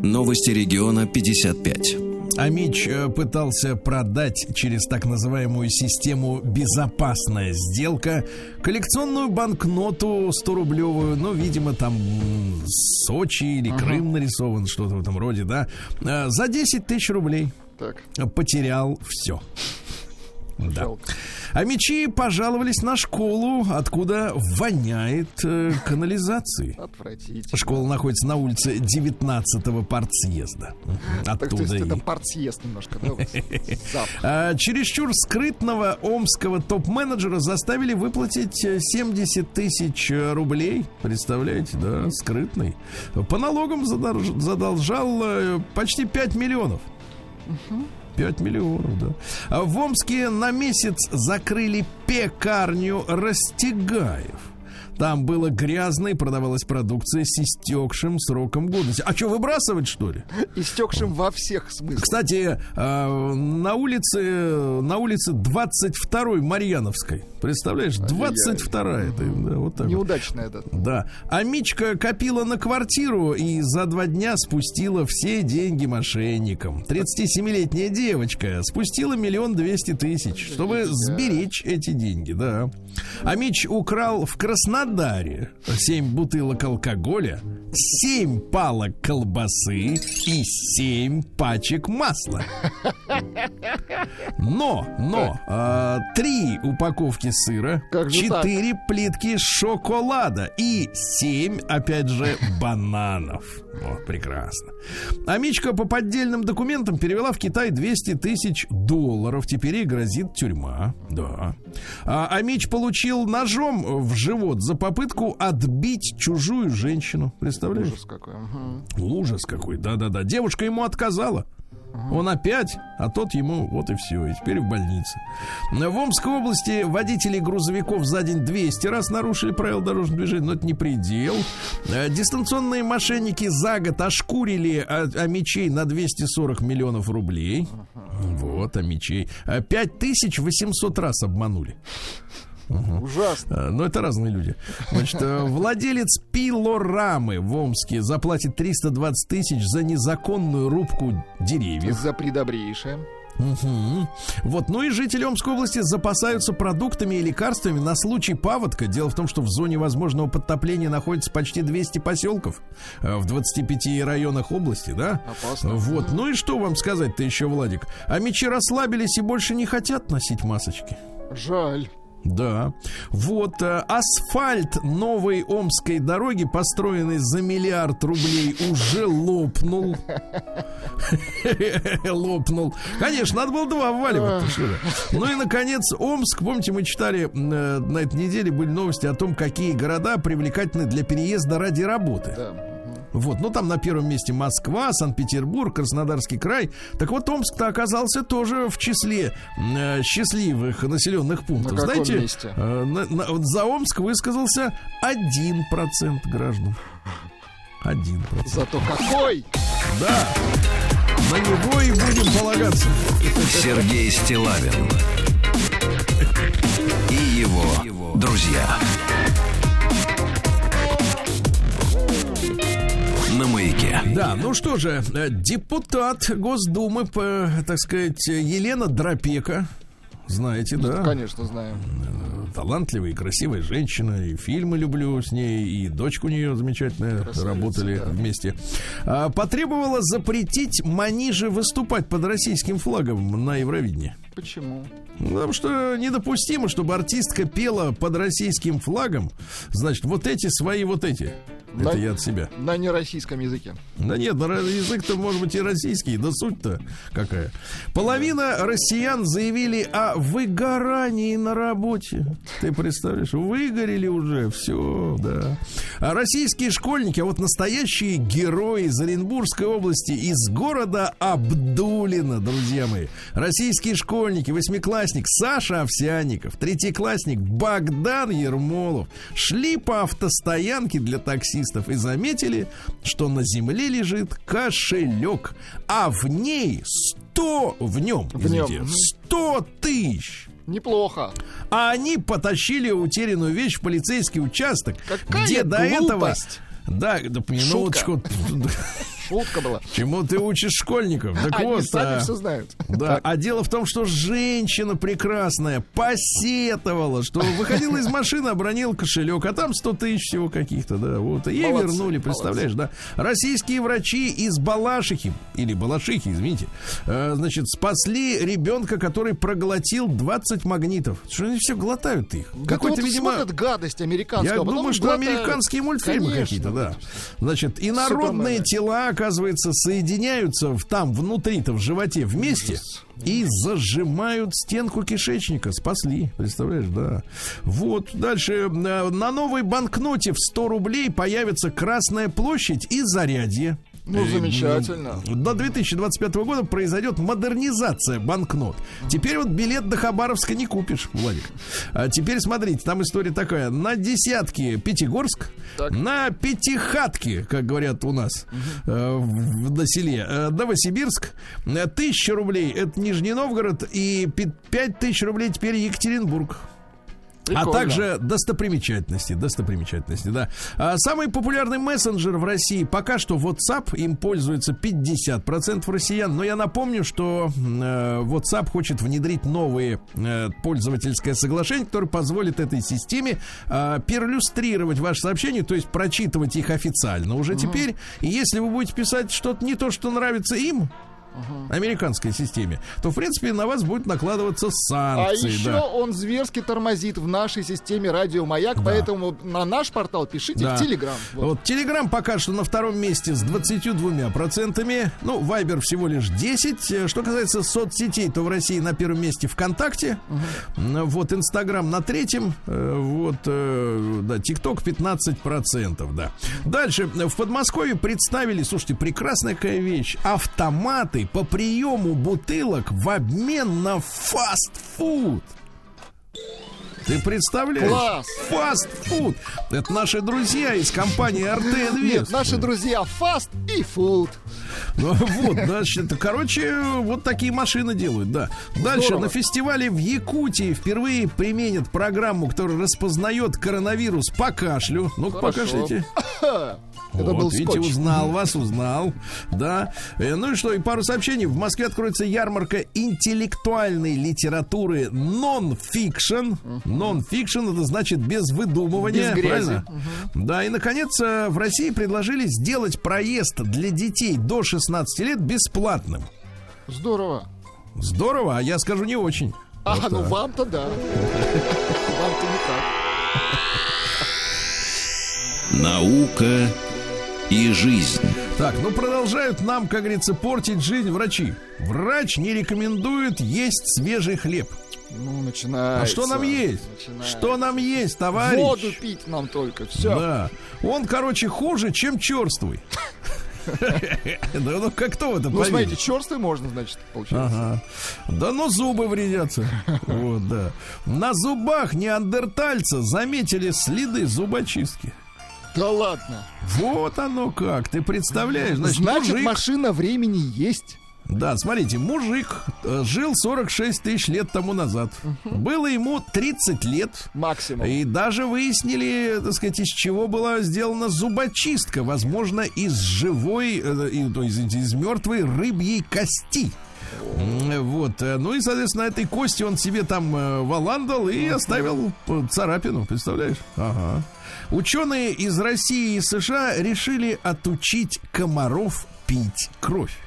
Новости региона 55. Амич э, пытался продать через так называемую систему «безопасная сделка» коллекционную банкноту 100-рублевую, ну, видимо, там Сочи или Крым нарисован, что-то в этом роде, да, э, за 10 тысяч рублей. Так, Потерял все. Да. жалко. А мечи пожаловались на школу, откуда воняет э, канализацией. Отвратительно. Школа находится на улице 19-го партсъезда. Так, Оттуда есть и... это партсъезд немножко, да? А, чересчур скрытного омского топ-менеджера заставили выплатить э, 70 тысяч э, рублей. Представляете, да, скрытный. По налогам задолж- задолжал э, почти 5 миллионов. 5 миллионов, да. А в Омске на месяц закрыли пекарню Растегаев. Там было грязно и продавалась продукция с истекшим сроком годности. А что, выбрасывать, что ли? Истекшим во всех смыслах. Кстати, э, на улице, на улице 22-й Марьяновской. Представляешь, 22-я. Это, да, вот так вот. Неудачно это. Да. А Мичка копила на квартиру и за два дня спустила все деньги мошенникам. 37-летняя девочка спустила миллион двести тысяч, чтобы сберечь эти деньги, да. А Мич украл в Краснодаре 7 бутылок алкоголя, 7 палок колбасы и 7 пачек масла. Но, но, а, три упаковки сыра, Как же так? четыре плитки шоколада и семь, опять же, бананов. Вот, прекрасно. А Мичка по поддельным документам перевела в Китай 200 тысяч долларов. Теперь ей грозит тюрьма. Да. А, а Мич получил ножом в живот за попытку отбить чужую женщину. Представляешь? Ужас какой. мгм. Ужас какой, да-да-да. Девушка ему отказала. Он опять, а тот ему вот и все, и теперь в больнице. В Омской области водители грузовиков за день 200 раз нарушили правила дорожного движения, но это не предел. Э, Дистанционные мошенники за год ошкурили а, а мечей на 240 миллионов рублей. Вот, а мечей. 5800 раз обманули. Ужасно. А, Но это разные люди. Значит, э, владелец пилорамы в Омске заплатит 320 тысяч за незаконную рубку деревьев. За предобрейшее. Мгм. Вот, ну и жители Омской области запасаются продуктами и лекарствами на случай паводка. Дело в том, что в зоне возможного подтопления находится почти 200 поселков э, в 25 районах области, да? Опасно. Вот, ну и что вам сказать-то еще, Владик? А мечи расслабились и больше не хотят носить масочки. Жаль. Да. Вот э, асфальт новой Омской дороги, построенный за миллиард рублей, уже лопнул. Лопнул. Конечно, надо было два вваливать. Ну и, наконец, Омск. Помните, мы читали э, на этой неделе были новости о том, какие города привлекательны для переезда ради работы. Да. Вот, ну там на первом месте Москва, Санкт-Петербург, Краснодарский край. Так вот, Омск-то оказался тоже в числе э, счастливых населенных пунктов. На каком Знаете, месте? э, на- на- вот за Омск высказался 1% граждан. 1%. Зато какой! Да. На него и будем полагаться. Сергей Стилавин и его друзья. На маяке. Да, ну что же, э, депутат Госдумы, по, так сказать, Елена Дропека, знаете, да? Конечно, знаю. талантливая и красивая женщина, и фильмы люблю с ней, и дочка у нее замечательная, Красавица, работали да. вместе. А, потребовала запретить Маниже выступать под российским флагом на Евровидении. Почему? Потому что недопустимо, чтобы артистка пела под российским флагом. Значит, вот эти свои, вот эти. Это Да. я от себя. На нероссийском языке. Да нет, ну, язык-то может быть и российский, да суть-то какая. Половина россиян заявили о выгорании на работе. Ты представляешь, выгорели уже, все, да. А российские школьники, а вот настоящие герои из Оренбургской области, из города Абдулина, друзья мои. Российские школьники, восьмиклассник Саша Овсяников, третьеклассник Богдан Ермолов шли по автостоянке для таксистов и заметили, что на земле лежит кошелек, а в ней 100, в нем, В нем, извините, мгм. 100 тысяч. Неплохо. А они потащили утерянную вещь в полицейский участок, Какая где до этого... глупость. Да, да минуточку. Шутка была. Чему ты учишь школьников? Так Они вот, сами а, все знают. Да, а дело в том, что женщина прекрасная посетовала, что выходила из машины, обронил кошелек, а там 100 тысяч всего каких-то, да, вот. И ей Молодцы, вернули, представляешь, да. Российские врачи из Балашихи, или Балашихи, извините, э, значит, спасли ребенка, который проглотил 20 магнитов. Что они все глотают их? Да Какой-то, вот видимо... смотрят гадость американскую. Я а думаю, что глотают. американские мультфильмы какие-то, да. Значит, инородные тела, оказывается, соединяются в, там, внутри-то, в животе вместе и зажимают стенку кишечника. Спасли, представляешь, да. Вот, дальше. э, На новой банкноте в 100 рублей появится Красная площадь и Зарядье. Ну, Э, замечательно. До 2025 года произойдет модернизация банкнот. Теперь вот билет до Хабаровска не купишь, Владик. А теперь смотрите, там история такая. На десятки Пятигорск, Так. на пятихатки, как говорят у нас э, в, на селе, э, Новосибирск. Тысяча рублей это Нижний Новгород и пять тысяч рублей теперь Екатеринбург. А Прикольно. также достопримечательности, достопримечательности, да. А самый популярный мессенджер в России пока что WhatsApp, им пользуется 50% россиян, но я напомню, что э, WhatsApp хочет внедрить новые э, пользовательское соглашение, которое позволит этой системе э, перлюстрировать ваши сообщения, то есть прочитывать их официально уже теперь. И если вы будете писать что-то не то, что нравится им, американской системе, то, в принципе, на вас будет накладываться А санкции. еще да. он зверски тормозит в нашей системе Радио Маяк, поэтому на наш портал пишите Да. в Телеграм. Вот. Вот Телеграм пока что на втором месте с 22 процентами. Ну, Вайбер всего лишь 10. Э, Что касается соцсетей, то в России на первом месте ВКонтакте. М, Вот Инстаграм на третьем. Э, Вот, э, да, ТикТок 15 процентов, да. Дальше. В Подмосковье представили, слушайте, прекрасная какая вещь. Автоматы по приему бутылок в обмен на фастфуд. Ты представляешь? Класс! Фастфуд. Это наши друзья из компании RT Нет, Invest. наши друзья Fast и Food. Ну, Вот, значит, короче, вот такие машины делают, да. Дальше Здорово. на фестивале в Якутии впервые применят программу, которая распознает коронавирус по кашлю. Ну-ка, покажите. Это Вот, был видите, скотч. узнал вас, узнал. Да. Э, Ну и что, и пару сообщений. В Москве откроется ярмарка интеллектуальной литературы нон-фикшн. Нон-фикшн это значит без выдумывания. Без грязи. правильно? Да, и наконец э, в России предложили сделать проезд для детей до 16 лет бесплатным. Здорово. Здорово, а я скажу не очень. А, Вот ну так. вам-то да. Вам-то никак. Наука и жизнь. Так, ну продолжают нам, как говорится, портить жизнь врачи. Врач не рекомендует есть свежий хлеб. Ну, начинается. А что нам есть? Начинается. Что нам есть, товарищ? Воду пить нам только, все. Да. Он, короче, хуже, чем черствый. Да ну как кто в это Ну, смотрите, черствый можно, значит, получается. Да но зубы вредятся. Вот, да. На зубах неандертальца заметили следы зубочистки. Да ладно. Вот оно как. Ты представляешь? Значит, Значит, мужик- машина времени есть. Да, смотрите, мужик э, жил 46 тысяч лет тому назад. Было ему 30 лет. Максимум. И даже выяснили, так сказать, из чего была сделана зубочистка. Возможно, из живой, э, то есть из мертвой рыбьей кости. Вот. э, Ну и, соответственно, этой кости он себе там валандал и оставил царапину, представляешь? Ага. Ученые из России и США решили отучить комаров пить кровь.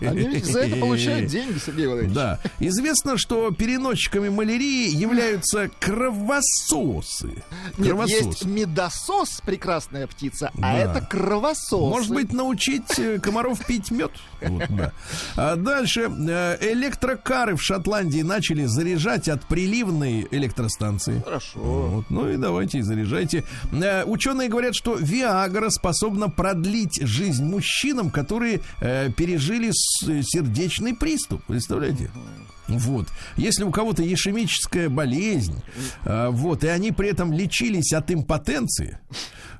Они ведь за это получают деньги, Сергей Владимирович. Да. Известно, что переносчиками малярии являются кровососы. Нет, Кровососы. есть медосос, прекрасная птица, а Да. это кровосос. Может быть, научить э, комаров пить мед? Вот, да. А дальше э, электрокары в Шотландии начали заряжать от приливной электростанции. Хорошо. Вот, ну и давайте и заряжайте. Э, ученые говорят, что Виагра способна продлить жизнь мужчинам, которые э, пережили с- сердечный приступ. Представляете? Вот. Если у кого-то ишемическая болезнь, э, вот, и они при этом лечились от импотенции,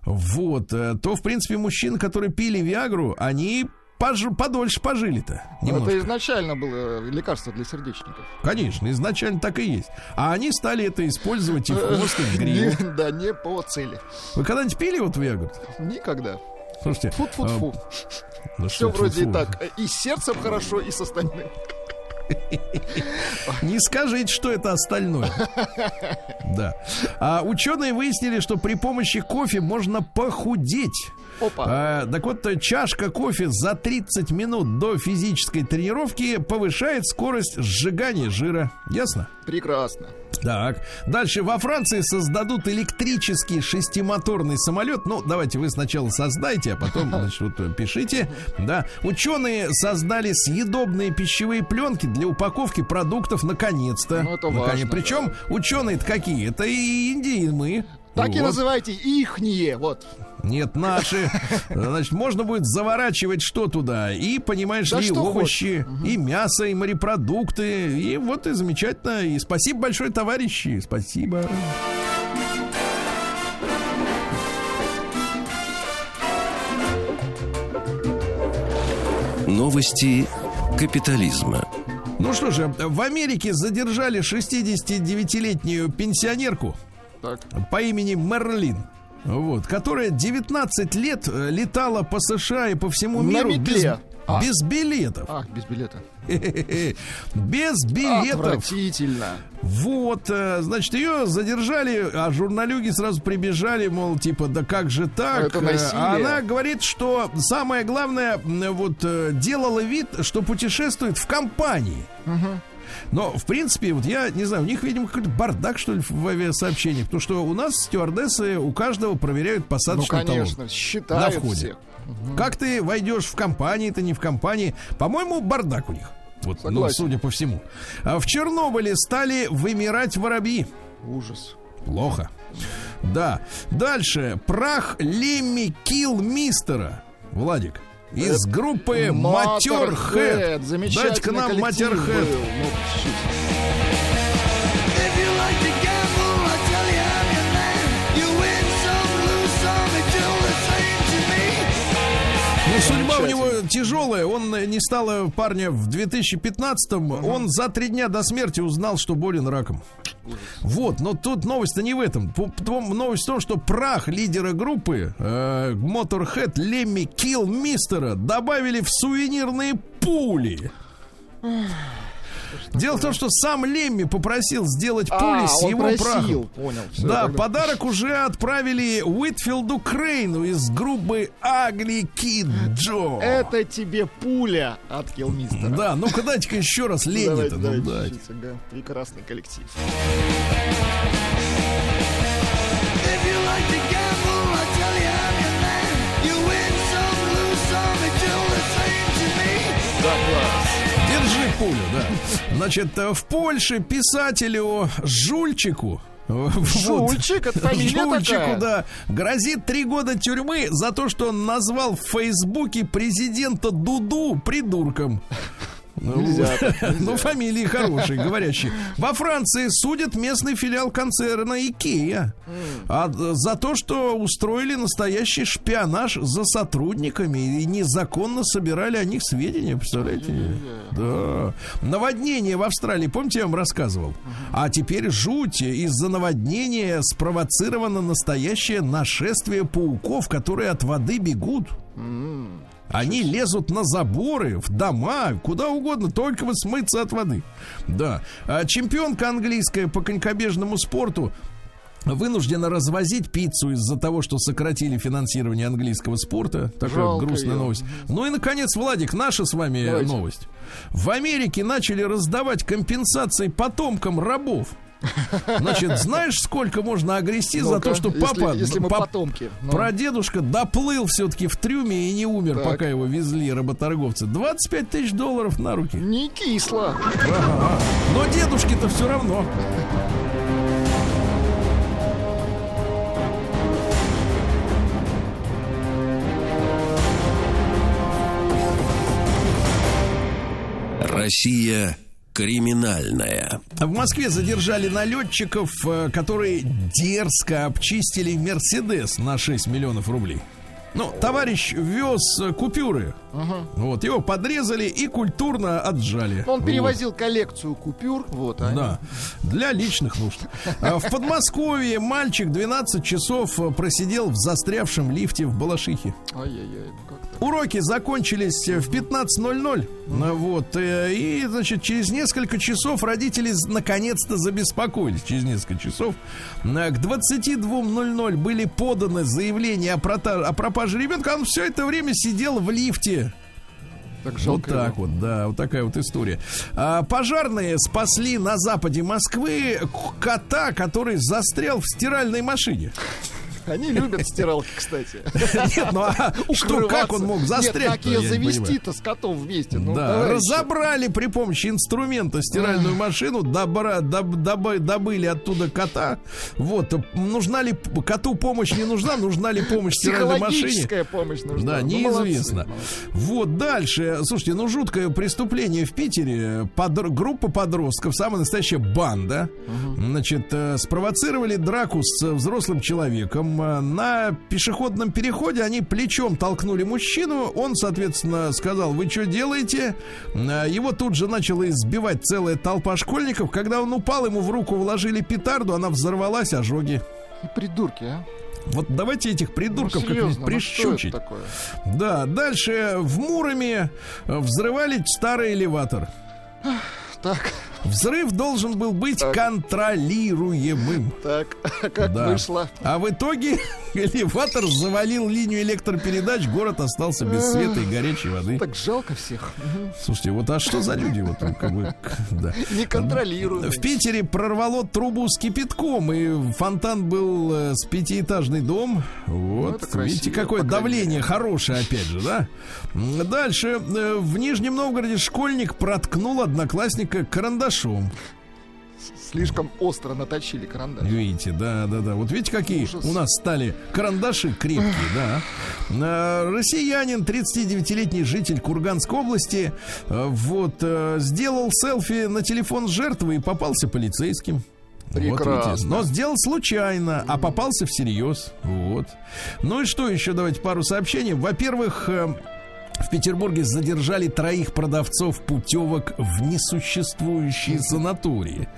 вот, э, то, в принципе, мужчины, которые пили Виагру, они пож- подольше пожили-то. Ну, Немножко. Это изначально было лекарство для сердечников. Конечно, изначально так и есть. А они стали это использовать и в хвост, и в гриву. Не- Да, не по цели. Вы когда-нибудь пили вот Виагру? Никогда. Слушайте, Фу-фу-фу. а, ну Все вроде и фу-фу. так. И с сердцем хорошо, и с остальным. Не скажите, что это остальное. Да. А ученые выяснили, что при помощи кофе можно похудеть. Опа. А, так вот, чашка кофе за 30 минут до физической тренировки повышает скорость сжигания жира. Ясно? Прекрасно. Так, дальше во Франции создадут электрический шестимоторный самолет. Ну, давайте вы сначала создайте, а потом, значит, вот э, пишите. Да, ученые создали съедобные пищевые пленки для упаковки продуктов наконец-то. Ну, это важно, Причем ученые-то какие? Это и Индия, и мы. Так и Вот. называйте ихние. Вот. Нет, наши. Значит, можно будет заворачивать что туда. И, понимаешь Да ли, что овощи, и мясо, и морепродукты. И вот и замечательно. И спасибо большое, товарищи. Спасибо. Новости капитализма. Ну что же, в Америке задержали 69-летнюю пенсионерку Так. по имени Мерлин. Вот, которая 19 лет э, летала по США и по всему На миру метле. без, А. без билетов. Ах, без билета. Без билетов. Отвратительно. Вот, э, значит, ее задержали, а журналюги сразу прибежали, мол, типа, да как же так? Это насилие. А она говорит, что самое главное, вот, э, делала вид, что путешествует в компании. Но, в принципе, вот я не знаю, у них, видимо, какой-то бардак, что ли, в авиасообщениях. Потому что у нас стюардессы у каждого проверяют Ну, посадочный талон. конечно, считают На входе. всех. Как ты войдешь в компании, ты не в компании. По-моему, бардак у них. Вот, ну, судя по всему. А в Чернобыле стали вымирать воробьи. Ужас. Плохо. Да. Дальше. Прах Лемми Килл Мистера. Владик. Из группы. Замечательный Дайте к нам был. Ну, Ну, судьба у него тяжелая. Он э, не стало парня в 2015-м. Он за три дня до смерти узнал, что болен раком. Вот, но тут новость-то не в этом. Новость в том, что прах лидера группы э, Motorhead Лемми Килл Мистера добавили в сувенирные пули. Дело в том, что сам Лемми попросил сделать пули А, с его просил, прахом. понял. всё, Да, тогда- подарок уже отправили Уитфилду Крейну из группы Агли Кид Джо. Это тебе пуля от Килмистера. Да, ну-ка дайте-ка еще раз Давайте, Ленни-то. ну, давайте, дайте. чуть-чуть, ага. Прекрасный коллектив. Да, класс. Держи пулю, да. Значит, э, в Польше писателю Жульчику э, вот, Жульчик, это фамилия Жульчику, такая? да, грозит три года тюрьмы за то, что он назвал в Фейсбуке президента Дуду придурком. Ну, Нельзя нельзя. Ну, фамилии хорошие, говорящие. Во Франции судят местный филиал концерна Икея а, за то, что устроили настоящий шпионаж за сотрудниками и незаконно собирали о них сведения, представляете? Да. Наводнение в Австралии, помните, я вам рассказывал? А теперь жуть. Из-за наводнения спровоцировано настоящее нашествие пауков, которые от воды бегут. Они лезут на заборы, в дома, куда угодно, только бы смыться от воды. Да. А чемпионка английская по конькобежному спорту вынуждена развозить пиццу из-за того, что сократили финансирование английского спорта. Такая Жалко грустная её. новость. Ну и, наконец, Владик, наша с вами Давайте. новость. В Америке начали раздавать компенсации потомкам рабов. Значит, знаешь, сколько можно огрести за то, что если- папа... Если мы пап- потомки. ну. Прадедушка доплыл все-таки в трюме и не умер, Так. пока его везли работорговцы. 25 тысяч долларов на руки. Не кисло. Ага. Но дедушке-то все равно. Россия криминальная. В Москве задержали налетчиков, э, которые дерзко обчистили Мерседес на 6 миллионов рублей. Ну, товарищ вез э, купюры. Вот, его подрезали и культурно отжали. Он Вот. перевозил коллекцию купюр. Вот, а Да, для личных нужд. А В Подмосковье мальчик 12 часов э, просидел в застрявшем лифте в Балашихе. Ай-яй-яй, ну как? Уроки закончились в 15.00. Ну, Вот. э, И, значит, через несколько часов родители наконец-то забеспокоились. Через несколько часов. Э, К 22.00 были поданы заявления о, прота- о пропаже ребенка. Он все это время сидел в лифте. Так Вот жалко. так его. вот, да, вот такая вот история. А, пожарные спасли на западе Москвы кота, который застрял в стиральной машине. Они любят стиралки, кстати. Нет, ну а что, как он мог застрять? Нет, как ее завести-то с котом вместе? Ну, Да, разобрали при помощи инструмента стиральную машину, добра, доб- добы- добыли оттуда кота. Вот, нужна ли коту помощь, не нужна, нужна ли помощь стиральной машине? Помощь нужна. Да, Ну, неизвестно. Вот дальше. Слушайте, ну жуткое преступление в Питере. Группа подростков, самая настоящая банда, значит, э, спровоцировали драку с взрослым человеком. Э, На пешеходном переходе они плечом толкнули мужчину. Он, соответственно, сказал, вы что делаете? Э, Его тут же начала избивать целая толпа школьников. Когда он упал, ему в руку вложили петарду, она взорвалась, ожоги. И придурки, а? Вот давайте этих придурков ну, как-нибудь ну, прищучить. такое? Да, дальше в Муроме э, взрывали старый элеватор. Так, Взрыв должен был быть Так. контролируемым. так, а как Да. вышло? А в итоге элеватор завалил линию электропередач, город остался без света и горячей воды. Так жалко всех. Слушайте, вот а что за люди? Вот, как бы, да. Не контролируем. В Питере прорвало трубу с кипятком, и фонтан был э, с пятиэтажный дом. Вот, Ну, видите, какое давление хорошее, опять же, да? Дальше. э, В Нижнем Новгороде школьник проткнул одноклассника карандашом. Слишком остро наточили карандаш. Видите, да, да, да. Вот видите, какие Ужас. у нас стали карандаши крепкие, да. Э, Россиянин, 39-летний житель Курганской области, э, вот, э, сделал селфи на телефон жертвы и попался полицейским. Вот Прекрасно. видите. Но сделал случайно, а попался всерьез. Вот. Ну и что еще? Давайте пару сообщений. Во-первых, э, в Петербурге задержали троих продавцов путевок в несуществующие санатории.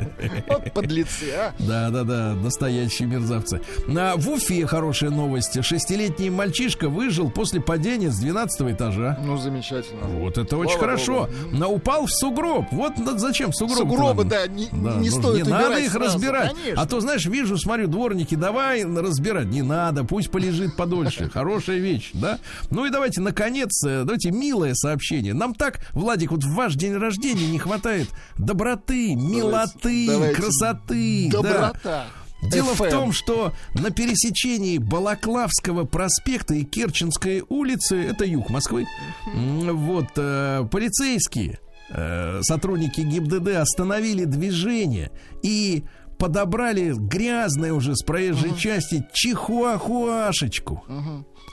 Вот подлецы, а. Да, да, да, настоящие мерзавцы. А, в Уфе хорошая новость. Шестилетний мальчишка выжил после падения с 12 этажа. Ну, замечательно. Вот это Слава очень хорошо. Но упал в сугроб. Вот на- зачем сугроб? Сугробы, да, не, не ну, стоит не надо их сразу, разбирать. конечно. А то, знаешь, вижу, смотрю, дворники, давай разбирать. Не надо, пусть полежит подольше. Хорошая вещь, да? Ну и давайте, наконец, э, давайте милое сообщение. Нам так, Владик, вот в ваш день рождения не хватает доброты, милоты, давайте. красоты. да. Доброта. Дело в FM. том, что на пересечении Балаклавского проспекта и Керченской улицы, это юг Москвы, вот э, полицейские, э, сотрудники ГИБДД остановили движение и подобрали грязное уже с проезжей части чихуахуашечку.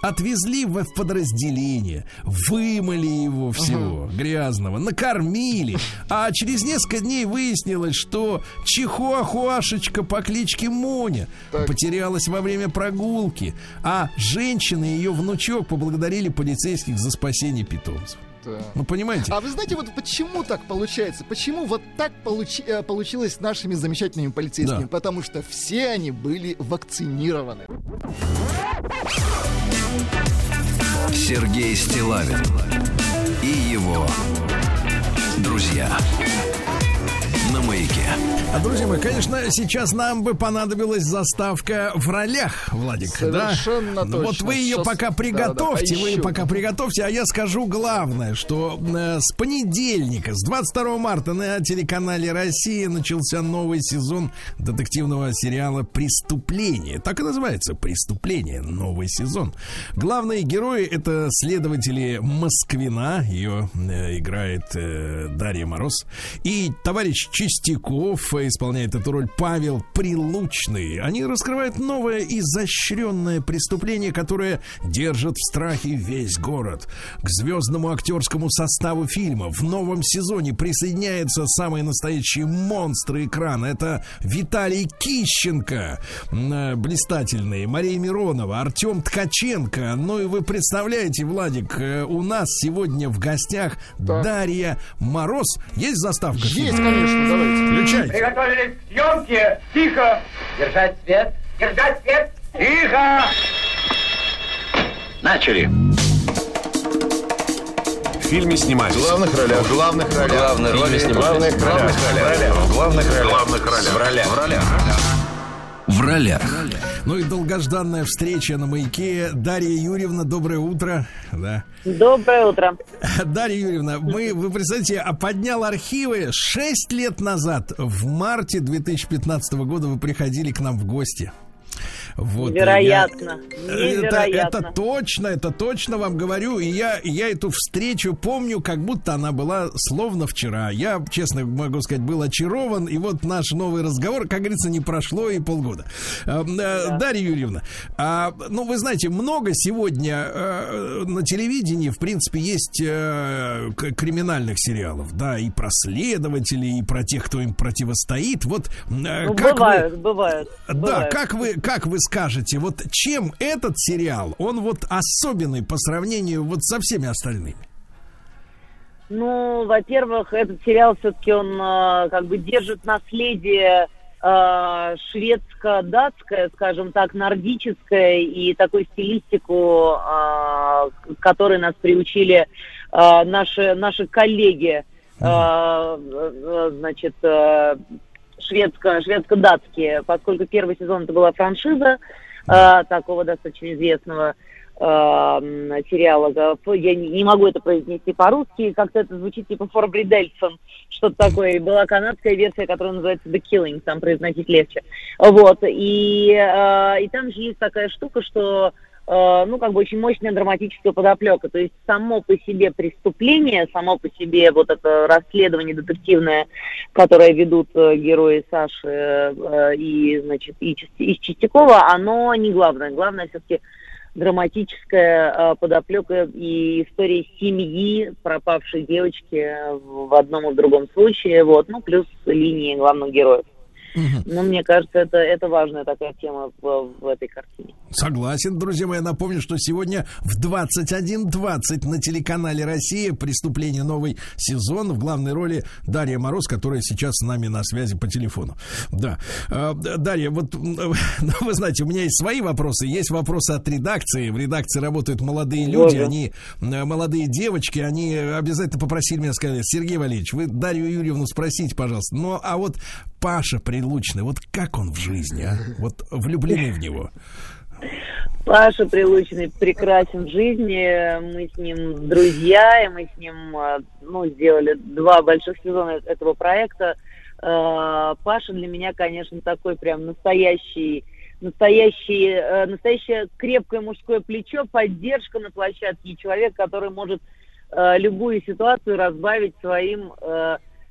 Отвезли в подразделение, вымыли его всего грязного, накормили. А через несколько дней выяснилось, что чихуахуашечка по кличке Моня Так. потерялась во время прогулки, а женщина и ее внучок поблагодарили полицейских за спасение питомцев. Да. Ну, понимаете? А вы знаете, вот почему так получается? Почему вот так получи- э, получилось с нашими замечательными полицейскими? Да. Потому что все они были вакцинированы. Сергей Стилавин и его друзья на маяке. А, друзья мои, конечно, сейчас нам бы понадобилась заставка в ролях, Владик, Совершенно да? Ну, Вот точно. вы ее Сейчас- пока да, приготовьте, да, вы ее пока приготовьте, а я скажу главное, что э, с понедельника, с 22 марта на телеканале Россия начался новый сезон детективного сериала «Преступление». Так и называется «Преступление. Новый сезон». Главные герои это следователи Москвина, ее э, играет э, Дарья Мороз, и товарищ Чистяков исполняет эту роль Павел Прилучный. Они раскрывают новое изощренное преступление, которое держит в страхе весь город. К звездному актерскому составу фильма в новом сезоне присоединяются самые настоящие монстры экрана. Это Виталий Кищенко, э, блистательный, Мария Миронова, Артем Ткаченко. Ну и вы представляете, Владик, э, у нас сегодня в гостях Так. Дарья Мороз. Есть заставка? Есть, конечно, давайте. Включайте. Приготовились к съемке. Тихо. Держать свет. Держать свет. Тихо. Начали. В фильме снимались. В главных ролях. В главных ролях. Главные роли снимались. главных В главных ролях. В главных ролях. главных ролях. В ролях. В ролях. В ролях. Ну и долгожданная встреча на маяке. Дарья Юрьевна, доброе утро. Да. Доброе утро. Дарья Юрьевна, мы, вы представляете, а поднял архивы 6 лет назад, в марте 2015 года вы приходили к нам в гости. Вот, Невероятно. я- это, Невероятно. это точно, это точно вам говорю. И я, я эту встречу помню, как будто она была словно вчера. Я, честно могу сказать, был очарован. И вот наш новый разговор, как говорится, не прошло и полгода. Э, э, Дарья Юрьевна, а, ну, вы знаете, много сегодня э, на телевидении, в принципе, есть э, криминальных сериалов, да, и про следователей, и про тех, кто им противостоит. Вот э, Ну, как вы- бывают, бывают. да, бывают. как вы, как вы скажете, вот чем этот сериал, он вот особенный по сравнению вот со всеми остальными? Ну, во-первых, этот сериал все-таки он э, как бы держит наследие э, шведско-датское, скажем так, нордическое и такую стилистику, э, которой нас приучили э, наши, наши коллеги, э, значит, э, шведско, шведско-датские, поскольку первый сезон это была франшиза э, такого достаточно известного э, сериала. Я не, не могу это произнести по-русски, как-то это звучит типа Форбридельсон, что-то такое. Была канадская версия, которая называется The Killing, там произносить легче. Вот, и, э, и там же есть такая штука, что ну, как бы очень мощная драматическая подоплека. То есть само по себе преступление, само по себе вот это расследование детективное, которое ведут э, герои Саши э, и, значит, и, и Чистякова, оно не главное. Главное все-таки драматическая э, подоплека и история семьи пропавшей девочки в одном и в другом случае, вот, ну, плюс линии главных героев. Ну, мне кажется, это, это важная такая тема в, в этой картине. Согласен, друзья мои. Напомню, что сегодня в 21.20 на телеканале «Россия» «Преступление. Новый сезон». В главной роли Дарья Мороз, которая сейчас с нами на связи по телефону. Да. Э, Дарья, вот ну, вы знаете, у меня есть свои вопросы. Есть вопросы от редакции. В редакции работают молодые люди. Боже. Они, молодые девочки, они обязательно попросили меня сказать, Сергей Валерьевич, вы Дарью Юрьевну спросите, пожалуйста. Ну, а вот Паша Прилучный, вот как он в жизни, а? Вот влюблены в него. Паша Прилучный прекрасен в жизни. Мы с ним друзья, и мы с ним э, ну, сделали два больших сезона этого проекта. Э, Паша для меня, конечно, такой прям настоящий настоящий, э, настоящее крепкое мужское плечо, поддержка на площадке, человек, который может любую ситуацию разбавить своим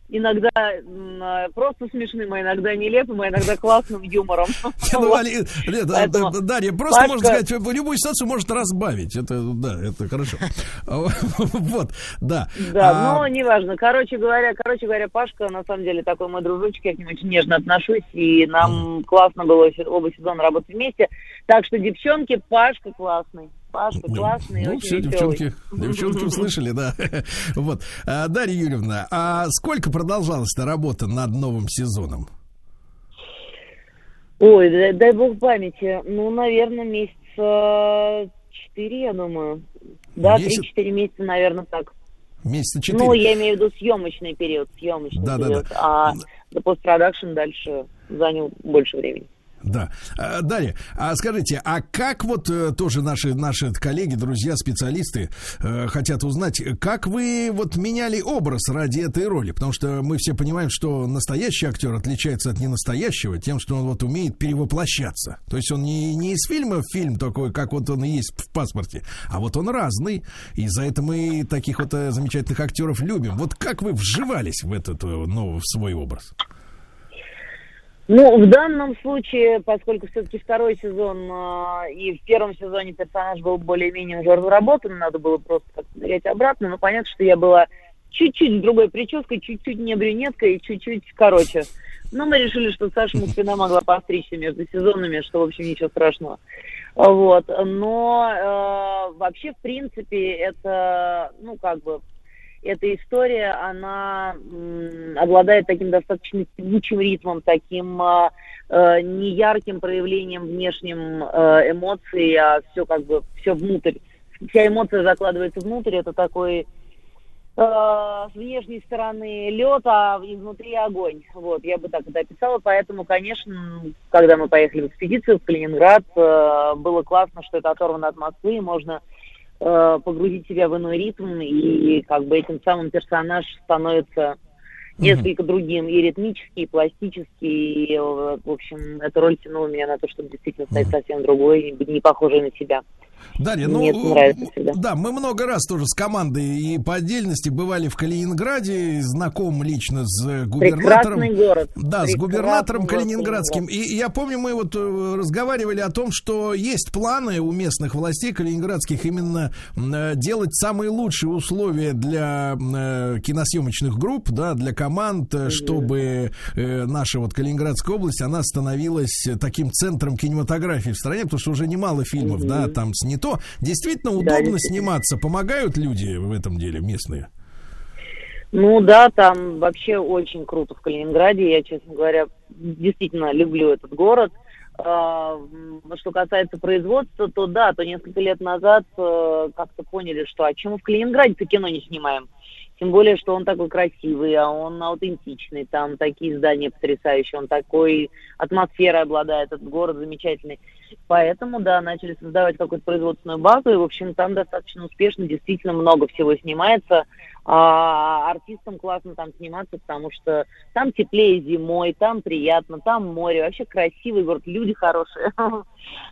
иногда э, просто смешным, а иногда нелепым, а иногда классным юмором. Поэтому да, Дарья, просто можно сказать, любую ситуацию может разбавить. Это, да, это хорошо. Вот, да. Да, А, но неважно. Короче говоря, короче говоря, Пашка на самом деле такой мой дружочек, я к нему очень нежно отношусь, и нам классно было оба сезона работать вместе. Так что, девчонки, Пашка классный. Пашка классный, Ну, очень все, веселый. девчонки, девчонки услышали, да. Вот. А, Дарья Юрьевна, а сколько продолжалась работа над новым сезоном? Ой, дай, дай бог памяти. Ну, наверное, месяца четыре, я думаю. Да, Месяц? три-четыре месяца, наверное, так. Месяца четыре? Ну, я имею в виду съемочный период, съемочный Да, да, да. период. А до постпродакшн дальше занял больше времени. Да. А, Дарья, а скажите, а как вот э, тоже наши, наши коллеги, друзья, специалисты э, хотят узнать, как вы вот меняли образ ради этой роли? Потому что мы все понимаем, что настоящий актер отличается от ненастоящего тем, что он вот умеет перевоплощаться. То есть он не, не из фильма в фильм такой, как вот он и есть в паспорте, а вот он разный. И за это мы таких вот э, замечательных актеров любим. Вот как вы вживались в этот э, новый в свой образ? Ну, в данном случае, поскольку все-таки второй сезон э, и в первом сезоне персонаж был более-менее уже разработан, надо было просто как-то обратно, но понятно, что я была чуть-чуть с другой прической, чуть-чуть не брюнетка и чуть-чуть короче. Но мы решили, что Саша Мухина могла постричься между сезонами, что, в общем, ничего страшного. Вот. Но э, вообще, в принципе, это, ну, как бы, эта история, она обладает таким достаточно тягучим ритмом, таким э, э, неярким проявлением внешним э, эмоций, а все как бы, все внутрь. Вся эмоция закладывается внутрь, это такой э, с внешней стороны лед, а изнутри огонь. Вот, я бы так это описала. Поэтому, конечно, когда мы поехали в экспедицию в Калининград, э, было классно, что это оторвано от Москвы, и можно э, погрузить себя в иной ритм, и как бы этим самым персонаж становится несколько другим, и ритмически, и пластически, и, э, в общем, эта роль тянула меня на то, чтобы действительно стать совсем другой, не похожей на себя. Дарья, ну, Мне это нравится всегда. да, мы много раз тоже с командой и по отдельности бывали в Калининграде, знаком лично с губернатором. Прекрасный город. Да, с Прекрасный губернатором город Калининградским. И, и я помню, мы вот э, разговаривали о том, что есть планы у местных властей калининградских именно э, делать самые лучшие условия для э, киносъемочных групп, да, для команд, э, чтобы э, наша вот Калининградская область, она становилась таким центром кинематографии в стране, потому что уже немало фильмов, да, там снято. Действительно удобно действительно. сниматься. Помогают люди в этом деле местные? Ну да, там вообще очень круто в Калининграде. Я, честно говоря, действительно люблю этот город. А, Что касается производства, то да, то несколько лет назад э, как-то поняли, что а чем мы в Калининграде-то кино не снимаем? Тем более, что он такой красивый, а он аутентичный, там такие здания потрясающие, он такой атмосферой обладает, этот город замечательный. Поэтому, да, начали создавать какую-то производственную базу, и, в общем, там достаточно успешно, действительно много всего снимается. А артистам классно там сниматься, потому что там теплее зимой, там приятно, там море, вообще красивый город, люди хорошие.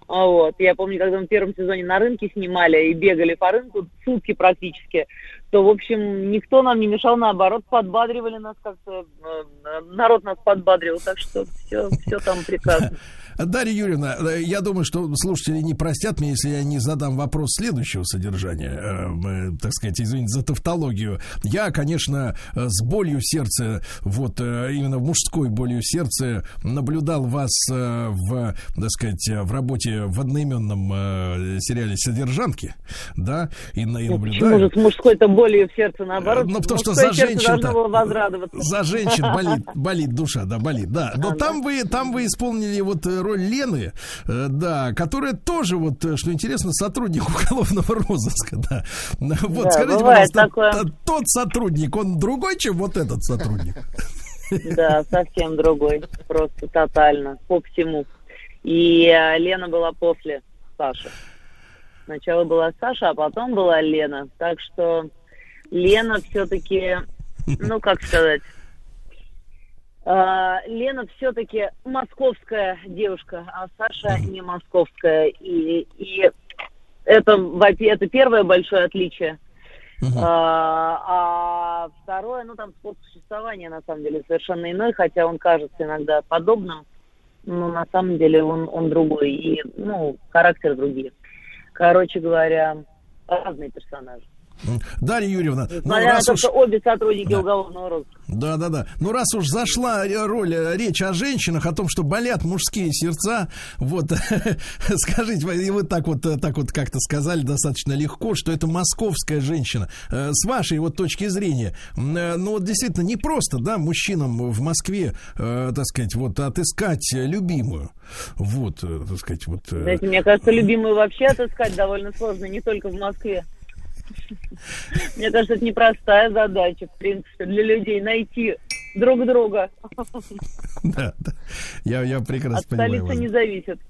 Вот. Я помню, когда мы в первом сезоне на рынке снимали и бегали по рынку сутки практически, то, в общем, никто нам не мешал, наоборот, подбадривали нас как-то, э, народ нас подбадривал, так что все, все там прекрасно. Дарья Юрьевна, э, я думаю, что слушатели не простят мне, если я не задам вопрос следующего содержания. Э, мы, Так сказать, извините за тавтологию. Я, конечно, э, с болью в сердце, вот э, именно мужской болью в сердце, наблюдал вас э, в, так сказать, в работе в одноименном э, сериале «Содержанки», да, и, на- и Ну, наблюдаю. почему же с мужской-то болью в сердце, наоборот? Ну, потому что за женщин за женщин болит, болит душа, да, болит, да. Но А, там вы, там вы исполнили вот э, роль Лены, э, да, которая тоже вот, э, что интересно, сотрудник уголовного розыска, да. Вот Да, скажите, пожалуйста, такое. тот сотрудник, он другой, чем вот этот сотрудник? Да, совсем другой. Просто тотально. По всему. И э, Лена была после Саши. Сначала была Саша, а потом была Лена. Так что Лена все-таки, ну как сказать, Лена все-таки московская девушка, а Саша не московская. И, и это, это первое большое отличие. А, а второе, ну там способ существования на самом деле совершенно иной, хотя он кажется иногда подобным, но на самом деле он, он другой, и ну, характер другие. Короче говоря, разные персонажи. Дарья Юрьевна, ну раз уж... обе сотрудники Да. уголовного розыска. Да, да, да. Ну, раз уж зашла роль, э, речь о женщинах, о том, что болят мужские сердца, вот, скажите, вы- и вы так вот, э, так вот как-то сказали достаточно легко, что это московская женщина. Э, С вашей вот точки зрения, ну, вот действительно, не просто, да, мужчинам в Москве, так сказать, вот, отыскать любимую. Вот, так сказать, вот... Знаете, мне кажется, любимую вообще отыскать довольно сложно, не только в Москве. Мне кажется, это непростая задача, в принципе, для людей найти друг друга. Да, да. Я, я прекрасно От понимаю. столицы вас. не зависит.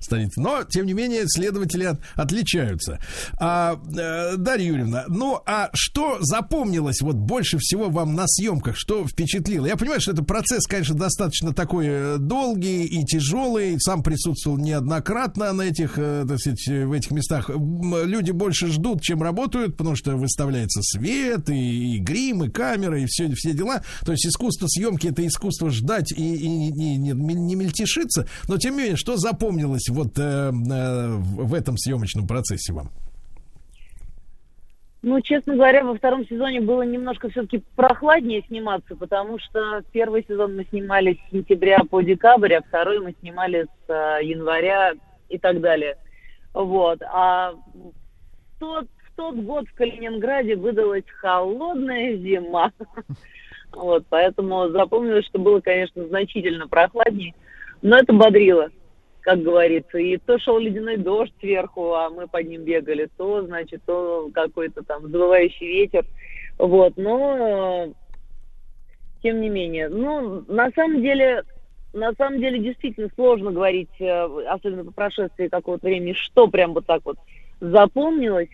Столицы. Но, тем не менее, следователи от- отличаются. А, э, Дарья Юрьевна, ну а что запомнилось вот больше всего вам на съемках? Что впечатлило? Я понимаю, что это процесс, конечно, достаточно такой э, долгий и тяжелый. Сам присутствовал неоднократно на этих, э, так сказать, в этих местах. Люди больше ждут, чем работают, потому что выставляется свет, и, и грим, и камера, и все, все дела. То есть искусство съемки это искусство ждать и, и- и не, не мельтешиться. Но тем не менее, что запомнилось вот э, э, в этом съемочном процессе вам? Ну, честно говоря, во втором сезоне было немножко все-таки прохладнее сниматься, потому что первый сезон мы снимали с сентября по декабрь, а второй мы снимали с э, января и так далее. Вот. А тот, тот год в Калининграде выдалась холодная зима. Вот, поэтому запомнилось, что было, конечно, значительно прохладнее, но это бодрило, как говорится. И то шел ледяной дождь сверху, а мы под ним бегали, то, значит, то какой-то там завывающий ветер. Вот, но э, тем не менее. Ну, на самом деле, на самом деле действительно сложно говорить, э, особенно по прошествии какого-то времени, что прям вот так вот запомнилось.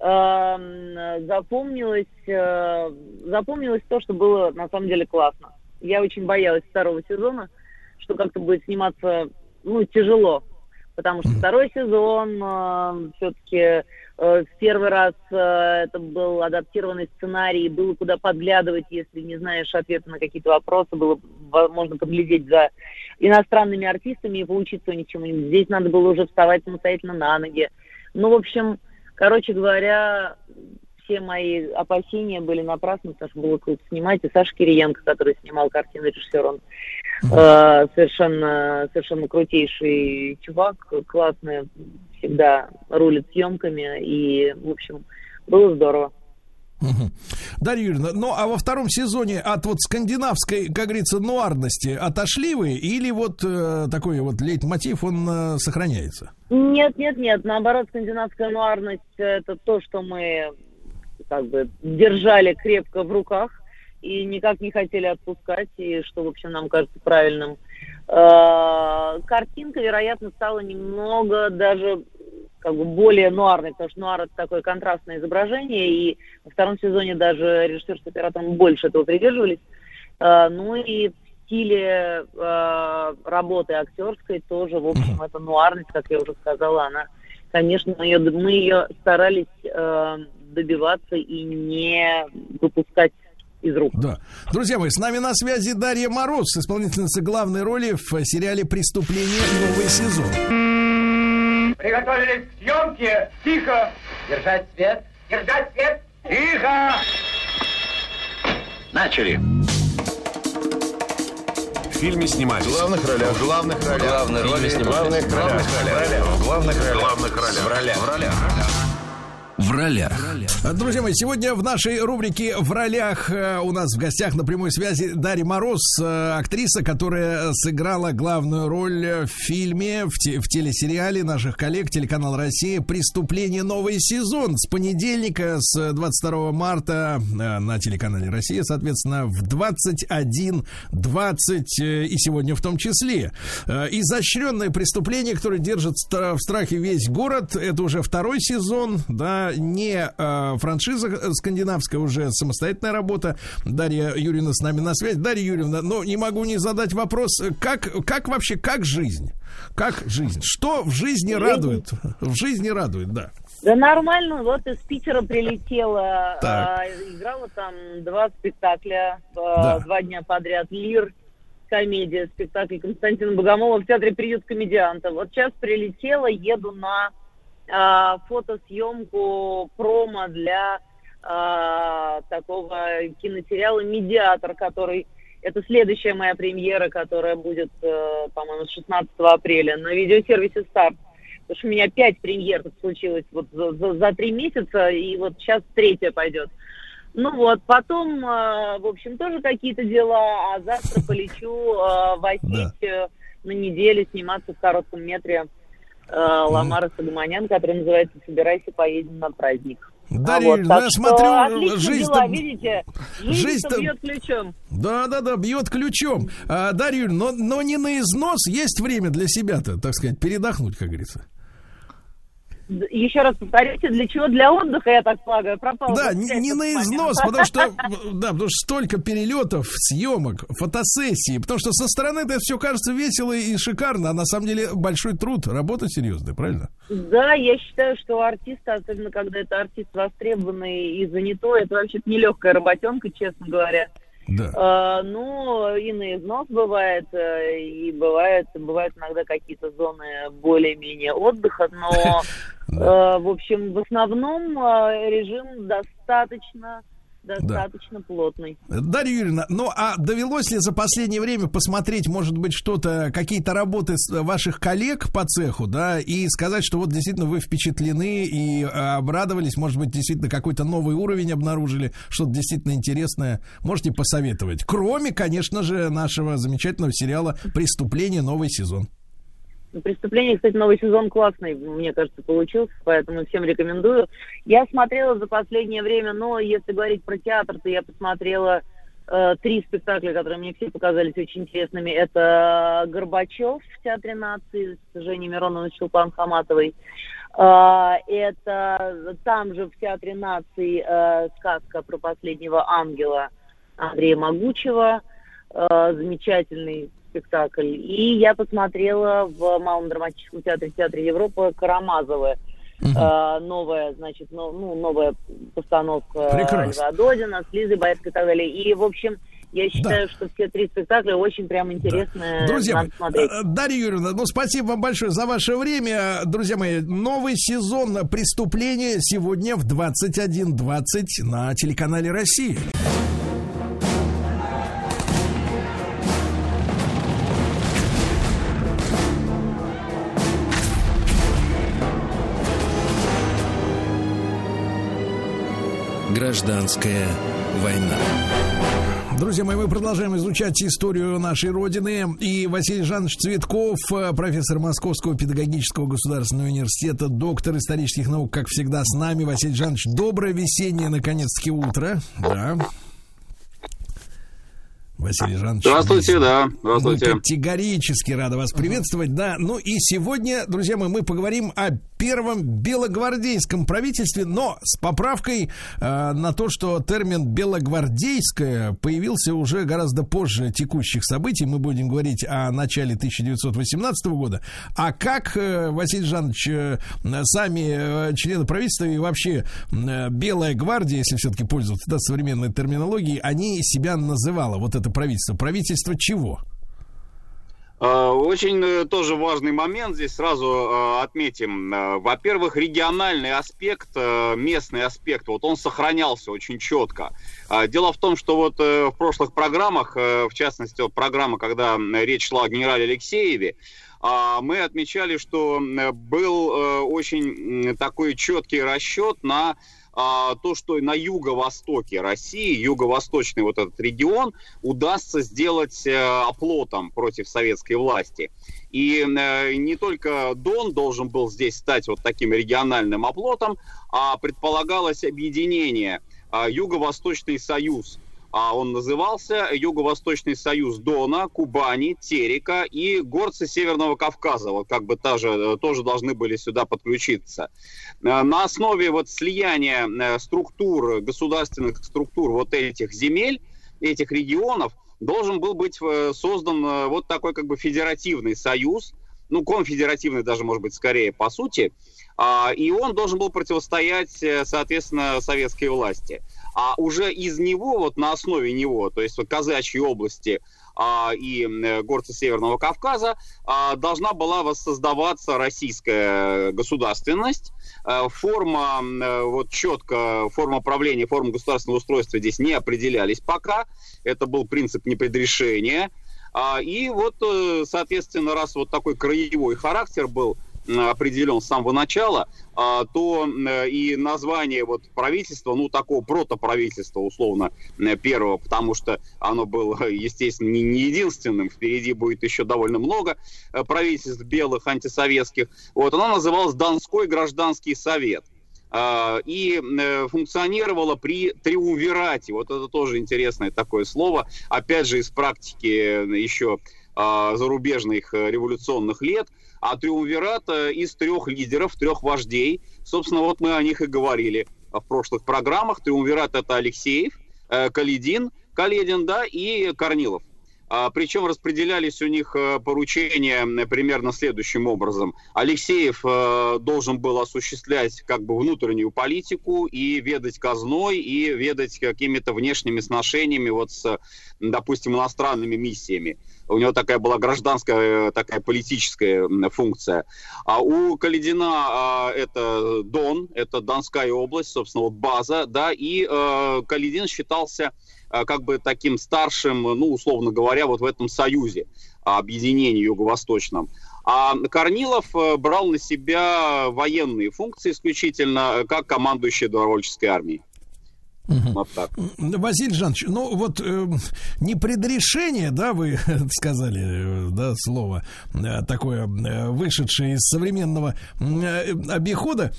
Эм, запомнилось, э, запомнилось то, что было на самом деле классно. Я очень боялась второго сезона, что как-то будет сниматься, ну, тяжело, потому что второй сезон э, все-таки э, в первый раз э, это был адаптированный сценарий, было куда подглядывать, если не знаешь ответа на какие-то вопросы, было можно подглядеть за иностранными артистами и поучиться у них чему-нибудь. Здесь надо было уже вставать самостоятельно на ноги. Ну, в общем, короче говоря, все мои опасения были напрасны, потому что было круто снимать. И Саша Кириенко, который снимал картину режиссер, он э, совершенно, совершенно крутейший чувак, классный, всегда рулит съемками. И, в общем, было здорово. Мгм. Дарья Юрьевна, ну а во втором сезоне от вот скандинавской, как говорится, нуарности отошли вы или вот э, такой вот лейтмотив, он э, сохраняется? Нет, нет, нет. Наоборот, скандинавская нуарность – это то, что мы как бы держали крепко в руках и никак не хотели отпускать, и что, в общем, нам кажется правильным. Э, Картинка, вероятно, стала немного даже как бы более нуарной, потому что нуар – это такое контрастное изображение, и во втором сезоне даже режиссер с оператором больше этого придерживались. Э, Ну и стиле э, работы актерской тоже, в общем, эта нуарность, как я уже сказала, она, конечно, мы ее, мы ее старались э, добиваться и не выпускать из рук. Да. Друзья мои, с нами на связи Дарья Мороз, исполнительница главной роли в сериале «Преступление. Новый сезон». Приготовились к съемке. Тихо. Держать свет. Держать свет. Тихо. Начали. В фильме снимались. В главных ролях. В главных ролях. Главные роли снимались. В главных ролях. В главных ролях. В главных ролях. В ролях. В ролях. В ролях. Друзья мои, сегодня в нашей рубрике «В ролях» э, у нас в гостях на прямой связи Дарья Мороз, э, актриса, которая сыграла главную роль в фильме, в, те- в телесериале наших коллег телеканал «Россия» «Преступление. Новый сезон» с понедельника, с 22 марта э, на телеканале «Россия», соответственно, в 21.20 э, и сегодня в том числе. Изощренное преступление, которое держит в страхе весь город, это уже второй сезон, да, не э, франшиза скандинавская, уже самостоятельная работа. Дарья Юрьевна с нами на связь. Дарья Юрьевна, но не могу не задать вопрос, как, как вообще, как жизнь? Как жизнь? Что в жизни радует? В жизни радует, да. Да нормально, вот из Питера прилетела, Так. а, играла там два спектакля, Да. два дня подряд. Лир, комедия, спектакль Константина Богомолова в театре «Приют комедианта». Вот сейчас прилетела, еду на а, фотосъемку промо для а, такого киносериала «Медиатор», который... Это следующая моя премьера, которая будет, э, по-моему, с 16 апреля на видеосервисе «Старт». Потому что у меня пять премьер случилось вот за, за- за три месяца, и вот сейчас третья пойдет. Ну вот, потом, э, в общем, тоже какие-то дела, а завтра полечу э, в Осетию э, на неделю сниматься в коротком метре э, Ламара Сагаманян, который называется «Собирайся, поедем на праздник». А вот, Юрьевна, так я что смотрю, жизнь-то- дела, видите? Жизнь-то жизнь-то- бьет ключом. Да, да, да, бьет ключом. А, Дарья но, но не на износ есть время для себя-то, так сказать, передохнуть, как говорится. Еще раз повторите, для чего? Для отдыха, я так полагаю, пропал. Да, не, не на износ, потому что, да, потому что столько перелетов, съемок, фотосессий, потому что со стороны это все кажется весело и шикарно, а на самом деле большой труд, работа серьезная, правильно? Да, я считаю, что у артиста, особенно когда это артист востребованный и занятой, это вообще нелегкая работенка, честно говоря. Да. А, ну, и на износ бывает, э, и бывает, бывают иногда какие-то зоны более-менее отдыха, но, э, в общем, в основном э, режим достаточно, достаточно плотный. Дарья Юрьевна, ну а довелось ли за последнее время посмотреть, может быть, что-то, какие-то работы ваших коллег по цеху, да, и сказать, что вот действительно вы впечатлены и э, обрадовались, может быть, действительно какой-то новый уровень обнаружили, что-то действительно интересное, можете посоветовать. Кроме, конечно же, нашего замечательного сериала «Преступление. Новый сезон». Преступление, кстати, новый сезон классный, мне кажется, получился, поэтому всем рекомендую. Я смотрела за последнее время, но если говорить про театр, то я посмотрела э, три спектакля, которые мне все показались очень интересными. Это Горбачев в Театре нации с Женей Мироновой и Чулпан Хаматовой. А, Это там же в Театре наций э, сказка про последнего ангела Андрея Могучего. Э, Замечательный спектакль. И я посмотрела в Малом драматическом театре, в Театре Европы Карамазовы. Э, новая, значит, но- ну, новая постановка Прекрасно. Додина с Лизой Боецкой и так далее. И, в общем, я считаю, что все три спектакля очень прям интересные. Друзья надо мои, смотреть. э, Дарья Юрьевна, ну спасибо вам большое за ваше время. Друзья мои, новый сезон преступления сегодня в 21.20 на телеканале Россия. Гражданская война. Друзья мои, мы продолжаем изучать историю нашей Родины. И Василий Жанович Цветков, э, профессор Московского педагогического государственного университета, доктор исторических наук, как всегда, с нами. Василий Жанович, доброе весеннее, наконец-таки, утро. Да. Василий Жанович. Здравствуйте, да, Мы здравствуйте. категорически рады вас приветствовать, да. Ну и сегодня, друзья мои, мы поговорим о первом белогвардейском правительстве, но с поправкой э, на то, что термин белогвардейское появился уже гораздо позже текущих событий. Мы будем говорить о начале 1918 года. А как, э, Василий Жанович, э, сами э, члены правительства и вообще э, Белая гвардия, если все-таки пользоваться да, современной терминологией, они себя называло, вот это правительство. Правительство чего? Э, Очень э, тоже важный момент здесь сразу э, отметим. Э, Во-первых, региональный аспект, местный аспект, вот он сохранялся очень четко. А, Дело в том, что вот в прошлых программах, в частности, вот программа, когда речь шла о генерале Алексееве, а, мы отмечали, что был очень такой четкий расчет на а, то, что на юго-востоке России, юго-восточный вот этот регион, удастся сделать э, оплотом против советской власти. И э, не только Дон должен был здесь стать вот таким региональным оплотом, а предполагалось объединение а, Юго-Восточный Союз. А он назывался Юго-Восточный Союз Дона, Кубани, Терека и горцы Северного Кавказа. Вот как бы тоже, э, тоже должны были сюда подключиться. Э, На основе вот слияния э, структур, государственных структур вот этих земель, этих регионов, должен был быть создан вот такой как бы федеративный союз, ну, конфедеративный даже, может быть, скорее по сути, А, и он должен был противостоять, соответственно, советской власти. А уже из него, вот на основе него, то есть вот Казачьей области а, и э, горцы Северного Кавказа, а, должна была воссоздаваться российская государственность. Э, Форма, э, вот четко, форма правления, форма государственного устройства здесь не определялись пока. Это был принцип непредрешения. А, И вот, соответственно, раз вот такой краевой характер был определен с самого начала, а, то м, и название вот правительства, ну, такого протоправительства, условно, м, первого, потому что оно было, естественно, не не единственным, впереди будет еще довольно много э, правительств белых, антисоветских, вот, оно называлось Донской гражданский совет а, и э, функционировала при триумвирате. Вот это тоже интересное такое слово. Опять же, из практики э, еще а, зарубежных э, революционных лет. А триумвират э, из трех лидеров, трех вождей. Собственно, вот мы о них и говорили в прошлых программах. Триумвират это Алексеев, э, Каледин, Каледин, да, и Корнилов. А, Причем распределялись у них э, поручения примерно следующим образом. Алексеев э, должен был осуществлять как бы внутреннюю политику и ведать казной, и ведать какими-то внешними сношениями вот с, допустим, иностранными миссиями. У него такая была гражданская, э, такая политическая функция. А у Каледина а, это Дон, это Донская область, собственно, вот база, да, и Каледин считался как бы таким старшим, ну, условно говоря, вот в этом союзе, а, объединении юго-восточном. А Корнилов э, брал на себя военные функции исключительно, э, как командующий добровольческой армией. Вот так. Василий Жанович, ну вот э, не предрешение, да, вы сказали, э, да, слово э, такое, э, вышедшее из современного э, обихода,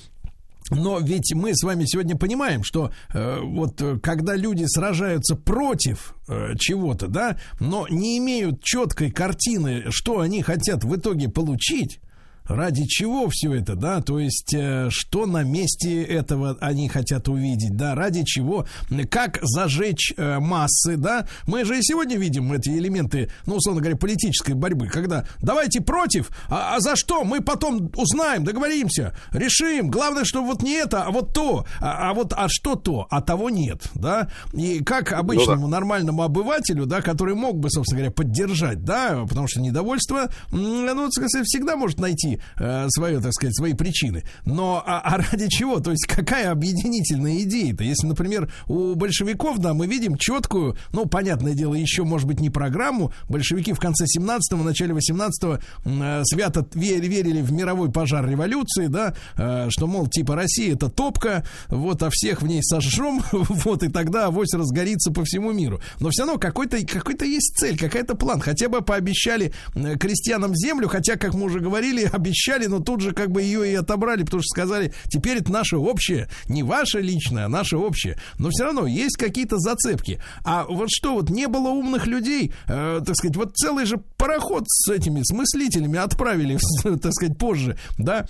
но ведь мы с вами сегодня понимаем, что э, вот э, когда люди сражаются против э, чего-то, да, но не имеют четкой картины, что они хотят в итоге получить, ради чего все это, да, то есть э, что на месте этого они хотят увидеть, да, ради чего, как зажечь э, массы, да. Мы же и сегодня видим эти элементы, ну, условно говоря, политической борьбы, когда давайте против, а, а за что? Мы потом узнаем, договоримся, решим. Главное, что вот не это, а вот то, а, а вот, а что то, а того нет, да. И как обычному ну, да. нормальному обывателю, да, который мог бы, собственно говоря, поддержать, да, потому что недовольство, ну, всегда может найти э, свое, так сказать, свои причины. Но а, а ради чего? То есть какая объединительная идея-то? Если, например, у большевиков, да, мы видим четкую, ну, понятное дело, еще, может быть, не программу. Большевики в конце 17-го, начале 18-го э, свято верили, верили в мировой пожар революции, да, э, что, мол, типа Россия это топка, вот, а всех в ней сожжем, вот, и тогда авось разгорится по всему миру. Но все равно какой-то какой есть цель, какая-то план. Хотя бы пообещали э, крестьянам землю, хотя, как мы уже говорили, обещали, но тут же как бы ее и отобрали, потому что сказали, теперь это наше общее, не ваше личное, а наше общее. Но все равно есть какие-то зацепки. А вот что, вот не было умных людей, э, так сказать, вот целый же пароход с этими, с мыслителями отправили, так сказать, позже, да,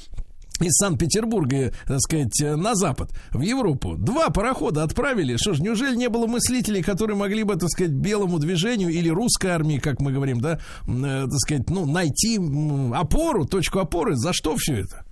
из Санкт-Петербурга, так сказать, на запад, в Европу. Два парохода отправили. Что ж, неужели не было мыслителей, которые могли бы, так сказать, белому движению или русской армии, как мы говорим, да, э, так сказать, ну, найти опору, точку опоры? За что все это?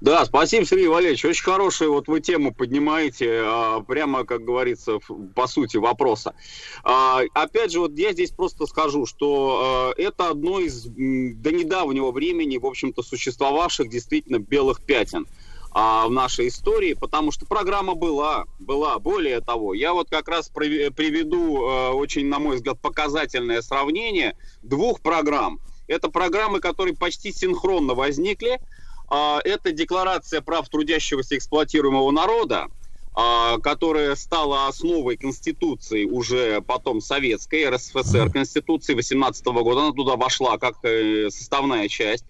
Да, спасибо, Сергей Валерьевич. Очень хорошую вот вы тему поднимаете, а, прямо, как говорится, по сути вопроса. А, опять же, вот я здесь просто скажу, что а, это одно из до недавнего времени, в общем-то, существовавших действительно белых пятен в нашей истории, потому что программа была, была. Более того, я вот как раз приведу очень, на мой взгляд, показательное сравнение двух программ. Это программы, которые почти синхронно возникли, это декларация прав трудящегося эксплуатируемого народа, а, которая стала основой Конституции уже потом советской, РСФСР Конституции 18 года. Она туда вошла как э, составная часть.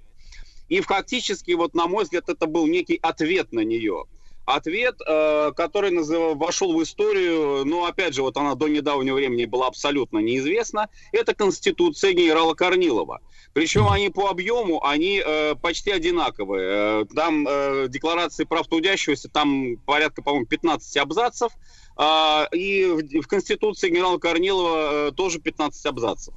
И фактически, вот на мой взгляд, это был некий ответ на нее. Ответ, э, который назыв... вошел в историю, но опять же, вот она до недавнего времени была абсолютно неизвестна, это Конституция генерала Корнилова. Причем они по объему, они э, почти одинаковые. Э, там э, декларации прав трудящегося, там порядка, по-моему, 15 абзацев. Э, и в, в Конституции генерала Корнилова э, тоже 15 абзацев.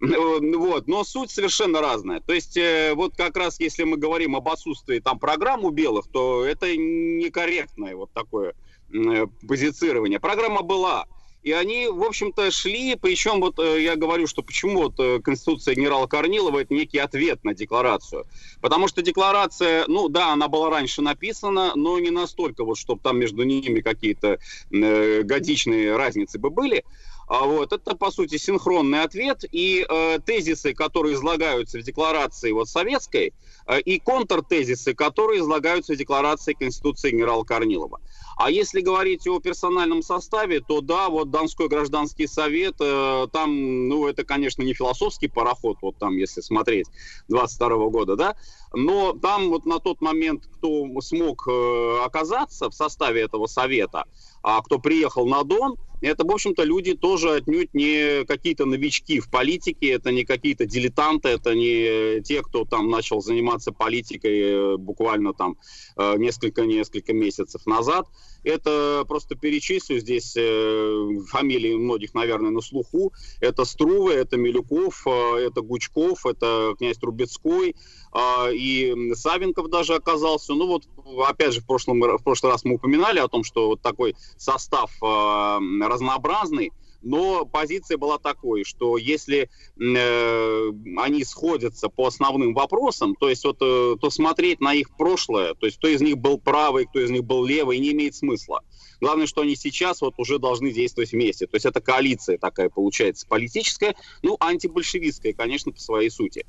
Э, вот, но суть совершенно разная. То есть, э, вот как раз если мы говорим об отсутствии там программ у белых, то это некорректное вот такое позицирование. Программа была. И они, в общем-то, шли, причем вот э, я говорю, что почему вот э, Конституция генерала Корнилова это некий ответ на декларацию. Потому что декларация, ну да, она была раньше написана, но не настолько вот, чтобы там между ними какие-то э, годичные разницы бы были. А вот, это, по сути, синхронный ответ, и э, тезисы, которые излагаются в декларации вот, советской, э, и контртезисы, которые излагаются в декларации Конституции генерала Корнилова. А если говорить о персональном составе, то да, вот Донской гражданский совет, э, там, ну, это, конечно, не философский пароход, вот там, если смотреть, 22 года, да, но там вот на тот момент, кто смог э, оказаться в составе этого совета, а кто приехал на Дон, это, в общем-то, люди тоже отнюдь не какие-то новички в политике, это не какие-то дилетанты, это не те, кто там начал заниматься политикой э, буквально там несколько-несколько э, месяцев назад. Это просто перечислю здесь э, фамилии многих, наверное, на слуху. Это Струвы, это Милюков, это Гучков, это князь Трубецкой, и Савенков даже оказался. Ну вот, опять же, в, прошлом, в прошлый раз мы упоминали о том, что вот такой состав разнообразный, но позиция была такой, что если э, они сходятся по основным вопросам, то есть вот, э, то смотреть на их прошлое, то есть кто из них был правый, кто из них был левый, не имеет смысла. Главное, что они сейчас вот уже должны действовать вместе. То есть это коалиция такая получается политическая, ну, антибольшевистская, конечно, по своей сути.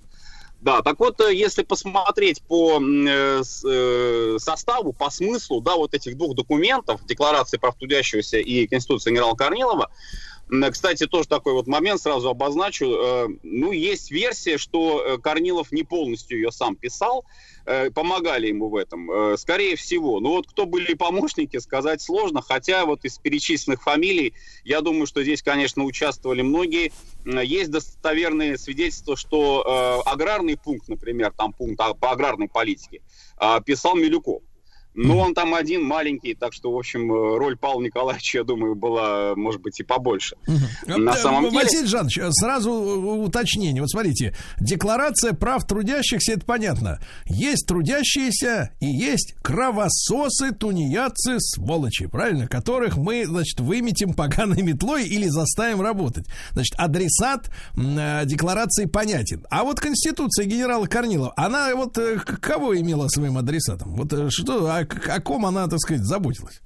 Да, так вот, э, если посмотреть по э, э, составу, по смыслу, да, вот этих двух документов, Декларации прав трудящегося и Конституции генерала Корнилова, Кстати, тоже такой вот момент сразу обозначу. Э, ну, есть версия, что э, Корнилов не полностью ее сам писал, э, помогали ему в этом. Скорее всего. Ну вот кто были помощники, сказать сложно. Хотя вот из перечисленных фамилий, я думаю, что здесь, конечно, участвовали многие. Есть достоверные свидетельства, что аграрный пункт, например, там пункт по аграрной политике, писал Милюков. Ну, он там один маленький, так что, в общем, э, роль Павла Николаевича, я думаю, была, может быть, и побольше. На самом деле... Василий Жанович, сразу уточнение. Вот смотрите, декларация прав трудящихся, это понятно. Есть трудящиеся и есть кровососы, тунеядцы, сволочи, правильно? Которых мы, значит, выметим поганой метлой или заставим работать. Значит, адресат э, декларации понятен. А вот Конституция генерала Корнилова, она вот э, кого имела своим адресатом? Вот что, а о ком она, так сказать, заботилась?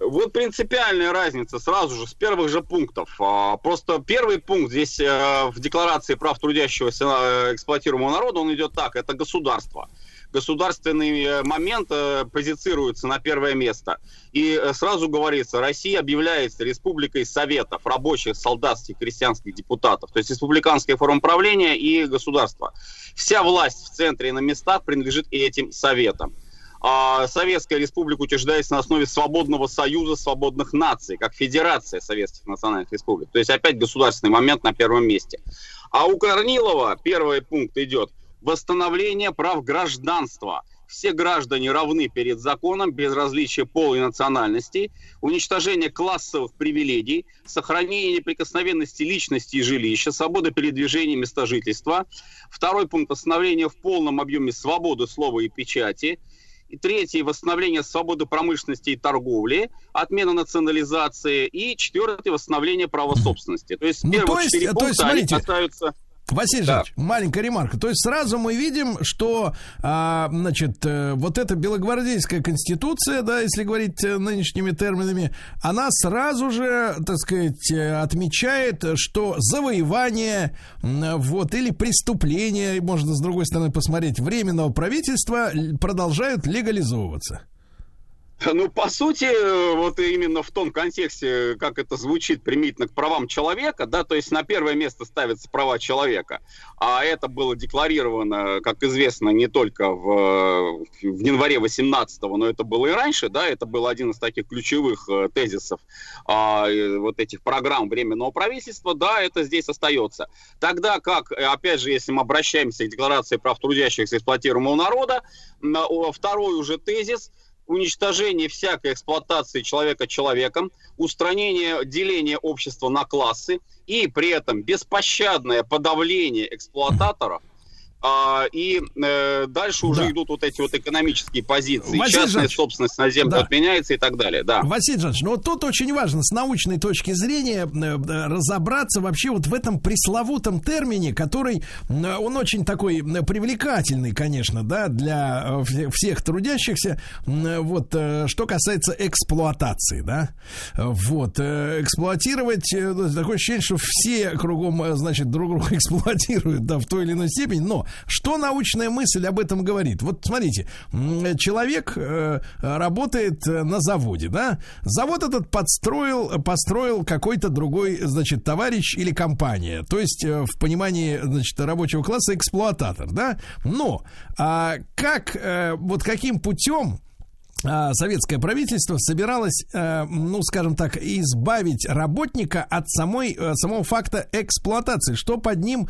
Вот принципиальная разница сразу же с первых же пунктов. А, просто первый пункт здесь э, в Декларации прав трудящегося э, эксплуатируемого народа, он идет так, это государство. Государственный э, момент позицируется на первое место. И сразу говорится, Россия объявляется республикой советов, рабочих, солдатских, крестьянских депутатов. То есть республиканская форма правления и государство. Вся власть в центре и на местах принадлежит этим советам а Советская Республика утверждается на основе свободного союза свободных наций, как Федерация Советских Национальных Республик. То есть опять государственный момент на первом месте. А у Корнилова первый пункт идет восстановление прав гражданства. Все граждане равны перед законом, без различия пола и национальности, уничтожение классовых привилегий, сохранение неприкосновенности личности и жилища, свобода передвижения места жительства. Второй пункт – восстановление в полном объеме свободы слова и печати – и третий – восстановление свободы промышленности и торговли, отмена национализации. И четвертый – восстановление права собственности. То есть ну, первые то есть, четыре то есть, пункта, смотрите, они касаются... Василий да. Жанович, маленькая ремарка. То есть сразу мы видим, что, а, значит, э, вот эта белогвардейская конституция, да, если говорить э, нынешними терминами, она сразу же, так сказать, э, отмечает, что завоевание, вот, или преступление, можно с другой стороны посмотреть, временного правительства продолжают легализовываться. Ну, по сути, вот именно в том контексте, как это звучит примитивно к правам человека, да, то есть на первое место ставятся права человека, а это было декларировано, как известно, не только в, в январе 18-го, но это было и раньше, да, это был один из таких ключевых э, тезисов а, вот этих программ Временного правительства, да, это здесь остается. Тогда как, опять же, если мы обращаемся к Декларации прав трудящихся эксплуатируемого народа, второй уже тезис – уничтожение всякой эксплуатации человека человеком, устранение деления общества на классы и при этом беспощадное подавление эксплуататоров и э, дальше уже да. идут вот эти вот экономические позиции. Василий Частная Жанович, собственность на землю да. отменяется и так далее. Да. Василий Жанович, ну вот тут очень важно с научной точки зрения э, э, разобраться вообще вот в этом пресловутом термине, который, он очень такой привлекательный, конечно, да, для всех трудящихся. Вот, что касается эксплуатации, да. Вот, эксплуатировать, такое ощущение, что все кругом, значит, друг друга эксплуатируют, да, в той или иной степени, но что научная мысль об этом говорит? Вот смотрите, человек э, работает э, на заводе, да? Завод этот подстроил, построил какой-то другой, значит, товарищ или компания. То есть, э, в понимании, значит, рабочего класса эксплуататор, да? Но а как, вот каким путем советское правительство собиралось, э, ну, скажем так, избавить работника от самой, э, самого факта эксплуатации. Что под ним,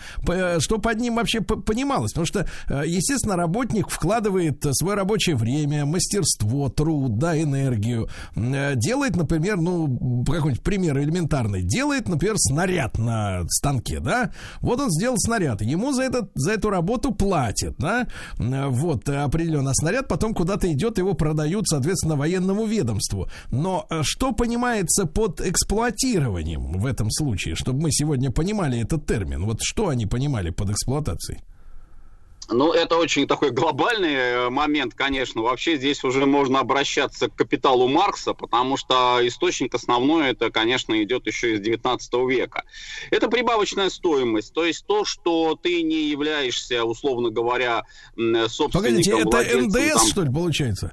что под ним вообще понималось? Потому что, э, естественно, работник вкладывает свое рабочее время, мастерство, труд, да, энергию. Делает, например, ну, какой-нибудь пример элементарный. Делает, например, снаряд на станке, да? Вот он сделал снаряд. Ему за, этот, за эту работу платят, да? Вот, определенно. снаряд потом куда-то идет, его продают передают, соответственно, военному ведомству. Но э, что понимается под эксплуатированием в этом случае, чтобы мы сегодня понимали этот термин? Вот что они понимали под эксплуатацией? Ну, это очень такой глобальный э, момент, конечно. Вообще здесь уже можно обращаться к капиталу Маркса, потому что источник основной, это, конечно, идет еще из 19 века. Это прибавочная стоимость, то есть то, что ты не являешься, условно говоря, собственником... Погодите, это НДС, там... что ли, получается?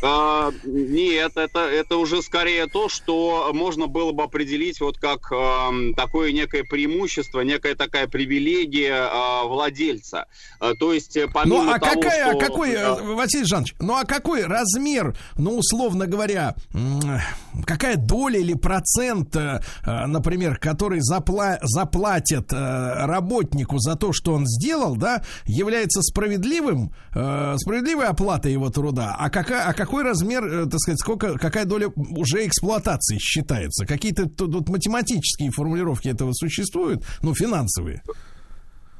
А, нет, это, это уже скорее то, что можно было бы определить вот как э, такое некое преимущество, некая такая привилегия э, владельца. Э, то есть, э, помимо ну, а того, какая, что... какой, э, Василий Жанович, ну а какой размер, ну, условно говоря, какая доля или процент, э, например, который запла заплатят э, работнику за то, что он сделал, да, является справедливым, справедливой оплатой его труда, а какая, а какой размер, э, так сказать, сколько, какая доля уже эксплуатации считается? Какие-то тут, математические формулировки этого существуют, ну, финансовые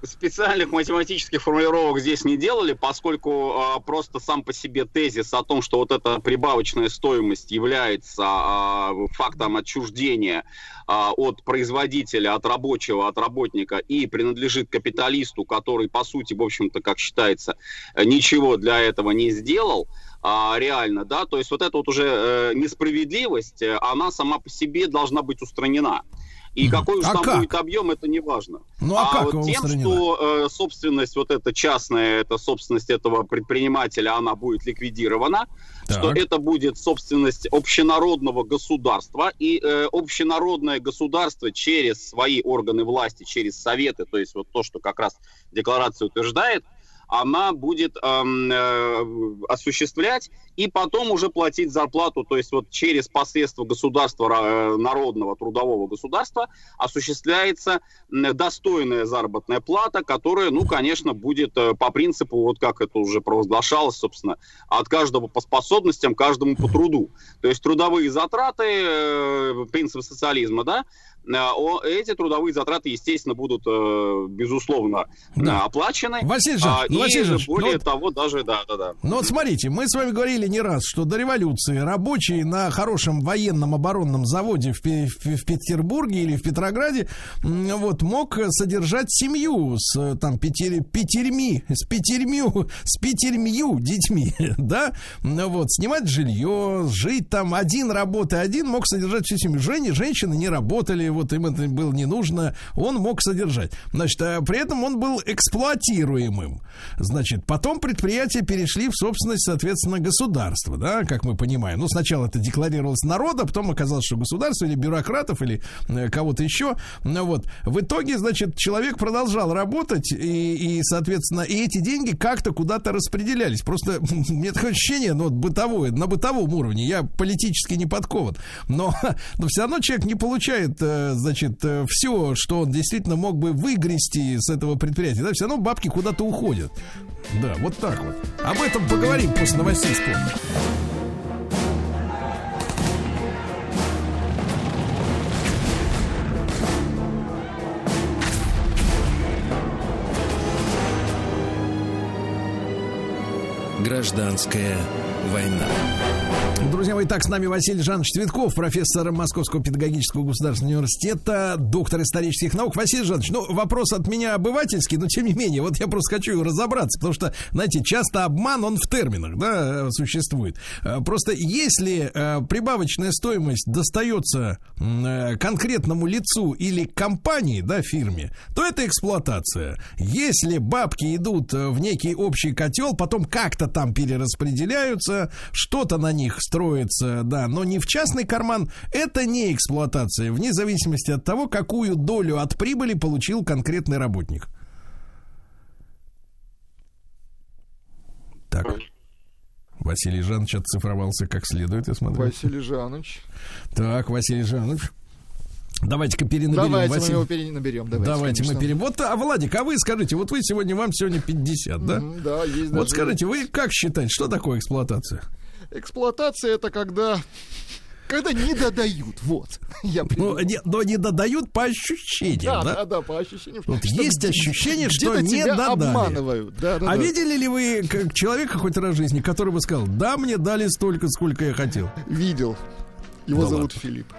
специальных математических формулировок здесь не делали, поскольку э, просто сам по себе тезис о том, что вот эта прибавочная стоимость является э, фактом отчуждения э, от производителя, от рабочего, от работника и принадлежит капиталисту, который, по сути, в общем-то, как считается, ничего для этого не сделал, а, реально, да, то есть вот эта вот уже э, несправедливость, э, она сама по себе должна быть устранена. И какой уж а там как? будет объем, это не важно. Ну а, а как вот тем, устранена? что э, собственность вот эта частная, это собственность этого предпринимателя, она будет ликвидирована, так. что это будет собственность общенародного государства, и э, общенародное государство через свои органы власти, через советы, то есть вот то, что как раз декларация утверждает, она будет эм, э, осуществлять и потом уже платить зарплату, то есть вот через посредство государства, э, народного трудового государства осуществляется достойная заработная плата, которая, ну, конечно, будет э, по принципу, вот как это уже провозглашалось, собственно, от каждого по способностям, каждому по труду. То есть трудовые затраты, принцип социализма, да, эти трудовые затраты, естественно, будут, э, безусловно, да. оплачены. Василий Жан, а, Василий Жан, более ну, того, даже, да, да, да. Ну вот смотрите, мы с вами говорили не раз, что до революции рабочий на хорошем военном оборонном заводе в, в, в Петербурге или в Петрограде вот мог содержать семью с там пятер, пятерьми, с пятерьмю, с пятерьмью детьми, да, вот, снимать жилье, жить там один работая, один мог содержать всю семью. Жени, женщины не работали, вот им это было не нужно, он мог содержать. Значит, а при этом он был эксплуатируемым. Значит, потом предприятия перешли в собственность, соответственно, государства, да, как мы понимаем. Ну, сначала это декларировалось народа, потом оказалось, что государство или бюрократов, или э, кого-то еще. Ну, вот. В итоге, значит, человек продолжал работать, и, и, соответственно, и эти деньги как-то куда-то распределялись. Просто мне такое ощущение, ну, вот бытовое, на бытовом уровне, я политически не подкован, но, но все равно человек не получает э, значит, э, все, что он действительно мог бы выгрести с этого предприятия, да, все равно бабки куда-то уходят. Да, вот так вот. Об этом поговорим после новостей спорта. Гражданская война. Друзья мои, так с нами Василий Жанович Цветков, профессор Московского педагогического государственного университета, доктор исторических наук. Василий Жанович, ну, вопрос от меня обывательский, но тем не менее, вот я просто хочу разобраться, потому что, знаете, часто обман, он в терминах, да, существует. Э, просто если э, прибавочная стоимость достается э, конкретному лицу или компании, да, фирме, то это эксплуатация. Если бабки идут в некий общий котел, потом как-то там перераспределяются, что-то на них строится, да, но не в частный карман, это не эксплуатация, вне зависимости от того, какую долю от прибыли получил конкретный работник. Так. Василий Жанович отцифровался как следует, я смотрю. Василий Жанович. Так, Василий Жанович. Давайте-ка перенаберем. Давайте Василий. мы его перенаберем. Давайте, Давайте мы перенаберем. Вот, а, Владик, а вы скажите, вот вы сегодня, вам сегодня 50, да? Да, есть Вот даже... скажите, вы как считаете, что такое эксплуатация? Эксплуатация это когда когда не додают, вот. Я ну, не, но не додают по ощущениям, да? Да, да, да, по ощущениям. Вот есть ощущение, что не тебя додали. обманывают. Да, да, а да. видели ли вы как человека хоть раз в жизни, который бы сказал, да, мне дали столько, сколько я хотел? Видел. Его да зовут ладно. Филипп.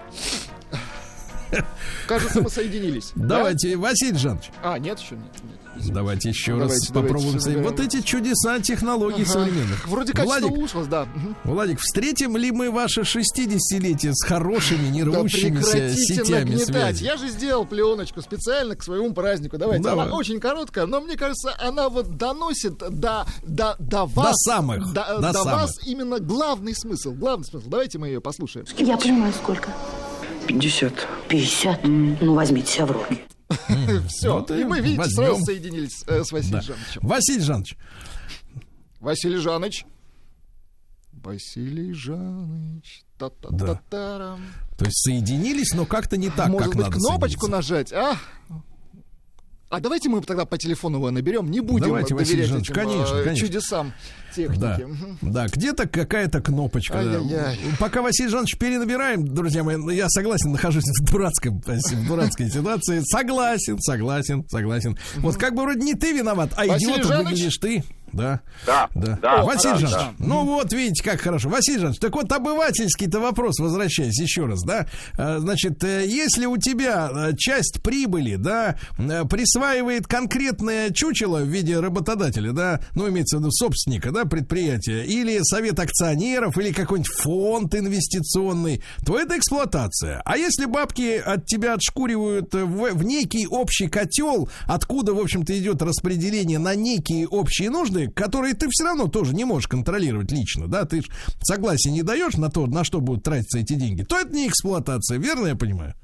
Кажется, мы соединились. Давайте, Василий Жанович. А, нет, еще нет. нет. Давайте еще Давайте, раз давайте, попробуем. соединить. вот эти чудеса технологий Ага. современных. Вроде качество Владик, улучшилось, да. Владик, встретим ли мы ваше 60-летие с хорошими, не Да рвущимися прекратите сетями нагнетать. связи? Я же сделал пленочку специально к своему празднику. Давайте. Давай. Она очень короткая, но мне кажется, она вот доносит до, до, до вас. самых, До, до до самых. вас именно главный смысл. Главный смысл. Давайте мы ее послушаем. Я понимаю, сколько. 50. 50? Ну, возьмите себя в руки. Все. Вот и мы, видите, сразу соединились э, с Василием. Жановичем. Василий Жанович, Василий Жанович. Василий Жанович. Та-та-та-тарам. то есть соединились, но как-то не так, Может как быть, надо кнопочку нажать, а? А давайте мы тогда по телефону его наберем, не будем Давайте, доверять этим, конечно, э, конечно. чудесам техники. Да, да, где-то какая-то кнопочка. Ай-яй-яй. Пока Василий Жанович перенабираем, друзья мои, ну, я согласен, нахожусь в дурацком, в дурацкой ситуации. Согласен, согласен, согласен. Вот как бы вроде не ты виноват, а идиотом выглядишь ты. Да. Да, Да. да, Василий да, Жанович, ну вот видите, как хорошо. Василий Жанович, так вот обывательский-то вопрос, возвращаясь еще раз, да. А, Значит, э, если у тебя э, часть прибыли, да, э, присваивает конкретное чучело в виде работодателя, да, ну, имеется в виду собственника, да, предприятия, или совет акционеров, или какой-нибудь фонд инвестиционный, то это эксплуатация. А если бабки от тебя отшкуривают э, в, в некий общий котел, откуда, в общем-то, идет распределение на некие общие нужды, которые ты все равно тоже не можешь контролировать лично, да, ты ж согласие не даешь на то, на что будут тратиться эти деньги, то это не эксплуатация, верно я понимаю?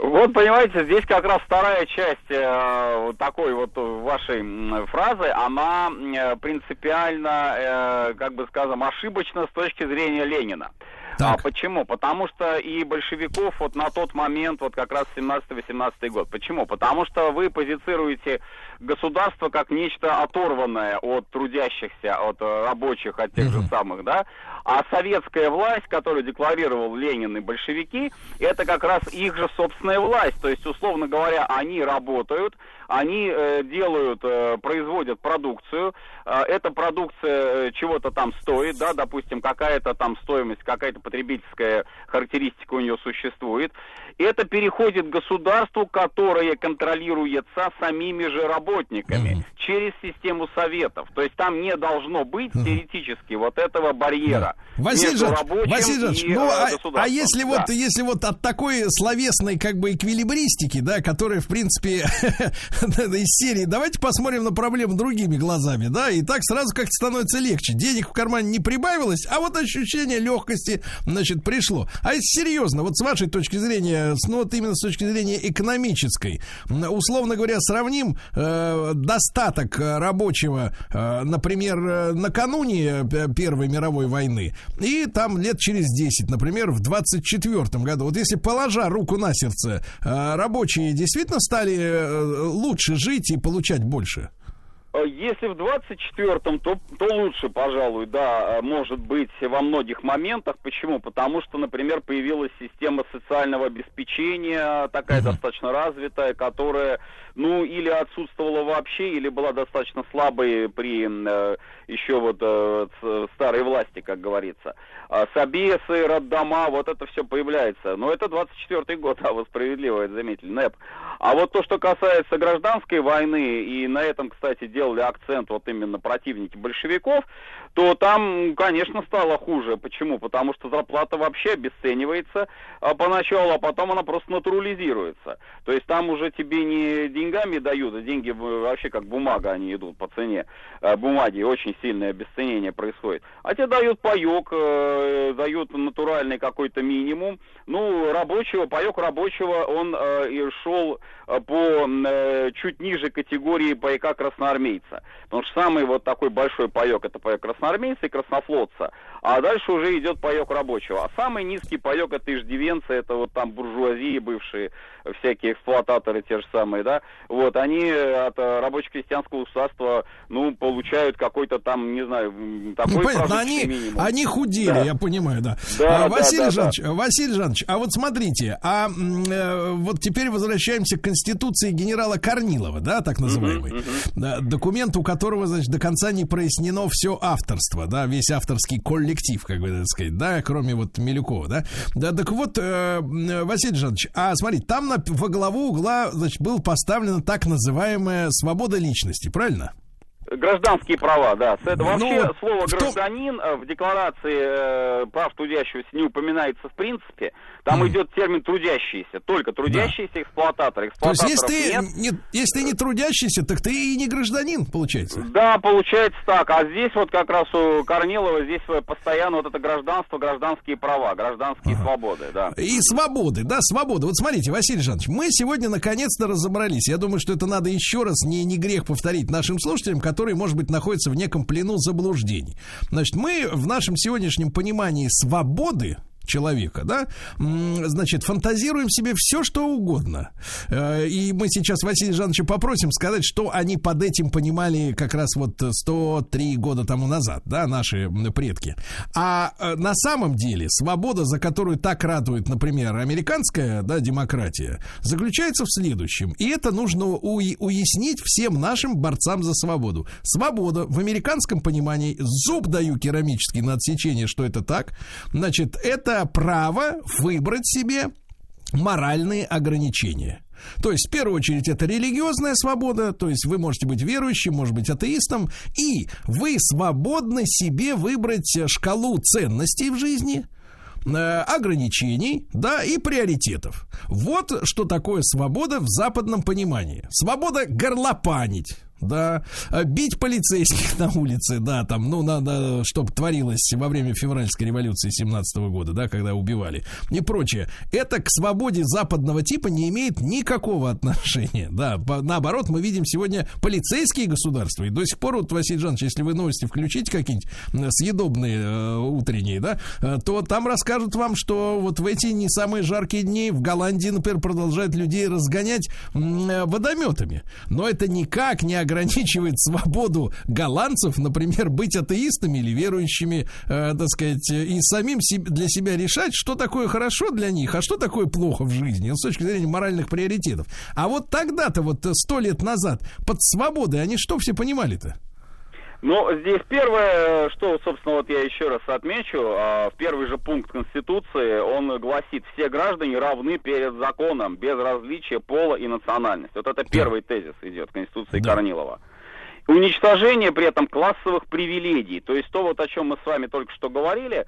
Вот, понимаете, здесь как раз вторая часть э, такой вот вашей фразы, она м, принципиально, э, как бы скажем, ошибочна с точки зрения Ленина. А почему? Потому что и большевиков вот на тот момент, вот как раз 17-18 год. Почему? Потому что вы позицируете государство как нечто оторванное от трудящихся, от э, рабочих, от тех же самых, да? А советская власть, которую декларировал Ленин и большевики, это как раз их же собственная власть. То есть, условно говоря, они работают, они э, делают, э, производят продукцию, э, эта продукция чего-то там стоит, да, допустим, какая-то там стоимость, какая-то потребительская характеристика у нее существует. Это переходит к государству, которое контролируется самими же работниками через систему советов. То есть там не должно быть теоретически вот этого барьера Василий между Жанович, Василий Жанович, ну, а, а если Да. вот, если вот от такой словесной как бы эквилибристики, да, которая, в принципе, из серии, давайте посмотрим на проблему другими глазами, да, и так сразу как-то становится легче. Денег в кармане не прибавилось, а вот ощущение легкости, значит, пришло. А если серьезно, вот с вашей точки зрения, ну вот именно с точки зрения экономической, условно говоря, сравним э, достаток э, рабочего, э, например, э, накануне э, Первой мировой войны и там лет через 10, например, в 24 году. Вот если положа руку на сердце, э, рабочие действительно стали э, лучше жить и получать больше? Э, Если в 24-м, то, то лучше, пожалуй, да, э, может быть во многих моментах. Почему? Потому что, например, появилась система социального обеспечения, такая достаточно развитая, которая, ну, или отсутствовала вообще, или была достаточно слабой при э, еще вот э, с- старой власти, как говорится. А Собесы, роддома, вот это все появляется. Но это 24-й год, а вы справедливо это заметили, НЭП. А вот то, что касается гражданской войны, и на этом, кстати, делали акцент вот именно противники большевиков, то там, конечно, стало хуже. Почему? Потому что зарплата вообще обесценивается а, поначалу, а потом она просто натурализируется. То есть там уже тебе не деньгами дают, а деньги вообще как бумага они идут по цене э, бумаги. Очень сильное обесценение происходит. А тебе дают паек, э, дают натуральный какой-то минимум. Ну, рабочего, паек рабочего, он э, шел э, по э, чуть ниже категории пайка красноармейца. Потому что самый вот такой большой паек это паек красноармейца и краснофлотца. А дальше уже идет паек рабочего. А самый низкий паек это иждивенцы, это вот там буржуазии бывшие, всякие эксплуататоры те же самые, да. Вот, они от э, рабоче-крестьянского государства, ну, получают какой-то там, не знаю, м, такой Ну, понятно, они, минимум. они худели, Да. я понимаю, да. Да, А, да, Василий да, Жанович, Василий Жанович, а вот смотрите, а э, вот теперь возвращаемся к конституции генерала Корнилова, да, так называемый, Да, документ, у которого, значит, до конца не прояснено все авторство. Авторство, да, весь авторский коллектив, как бы так сказать, да, кроме вот Милюкова, да. Да, так вот, э, Василий Жанович, а смотрите, там на, во главу угла, значит, был поставлена так называемая свобода личности, правильно? Гражданские права, да. Это Ну, вообще вот слово гражданин э, в декларации э, прав трудящегося не упоминается в принципе. Там идет термин трудящийся, только трудящийся эксплуататор. То есть, если ты, нет. не, если ты не трудящийся, так ты и не гражданин, получается. Да, получается так. А здесь вот как раз у Корнилова здесь постоянно вот это гражданство, гражданские права, гражданские свободы, да. И свободы, да, свободы. Вот смотрите, Василий Жанович, мы сегодня наконец-то разобрались. Я думаю, что это надо еще раз, не, не грех повторить нашим слушателям, которые, может быть, находятся в неком плену заблуждений. Значит, мы в нашем сегодняшнем понимании свободы, человека, да, значит, фантазируем себе все, что угодно. Э, И мы сейчас Василия Жановича попросим сказать, что они под этим понимали как раз вот 103 года тому назад, да, наши предки. А э, на самом деле свобода, за которую так радует, например, американская, да, демократия, заключается в следующем. И это нужно уяснить всем нашим борцам за свободу. Свобода в американском понимании, зуб даю керамический на отсечение, что это так, значит, это право выбрать себе моральные ограничения. То есть, в первую очередь, это религиозная свобода, то есть вы можете быть верующим, может быть, атеистом, и вы свободны себе выбрать шкалу ценностей в жизни, э, ограничений, да, и приоритетов. Вот что такое свобода в западном понимании. Свобода горлопанить. Да, э, бить полицейских на улице, да, там, ну, надо, чтобы творилось во время февральской революции 17 года, да, когда убивали, и прочее. Это к свободе западного типа не имеет никакого отношения, да, по- наоборот, мы видим сегодня полицейские государства, и до сих пор, вот, Василий Жанович, если вы новости включите какие-нибудь съедобные э, утренние, да, э, то там расскажут вам, что вот в эти не самые жаркие дни в Голландии, например, продолжают людей разгонять э, водометами. Но это никак не ограничивает свободу голландцев, например, быть атеистами или верующими, э, так сказать, и самим себ- для себя решать, что такое хорошо для них, а что такое плохо в жизни, с точки зрения моральных приоритетов. А вот тогда-то, вот э, сто лет назад, под свободой они что все понимали-то? Ну, здесь первое, что, собственно, вот я еще раз отмечу, а, в первый же пункт Конституции, он гласит, все граждане равны перед законом, без различия пола и национальности. Вот это первый тезис идет Конституции Корнилова. Уничтожение при этом классовых привилегий, то есть то, вот о чем мы с вами только что говорили,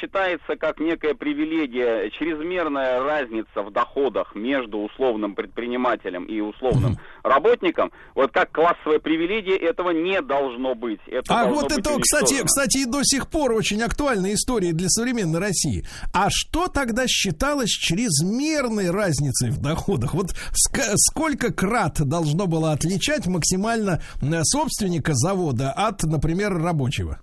считается как некая привилегия, чрезмерная разница в доходах между условным предпринимателем и условным работником, вот как классовая привилегия этого не должно быть. Это А вот это, кстати, кстати, и до сих пор очень актуальная история для современной России. А что тогда считалось чрезмерной разницей в доходах? Вот ск- сколько крат должно было отличать максимально э, собственника завода от, например, рабочего?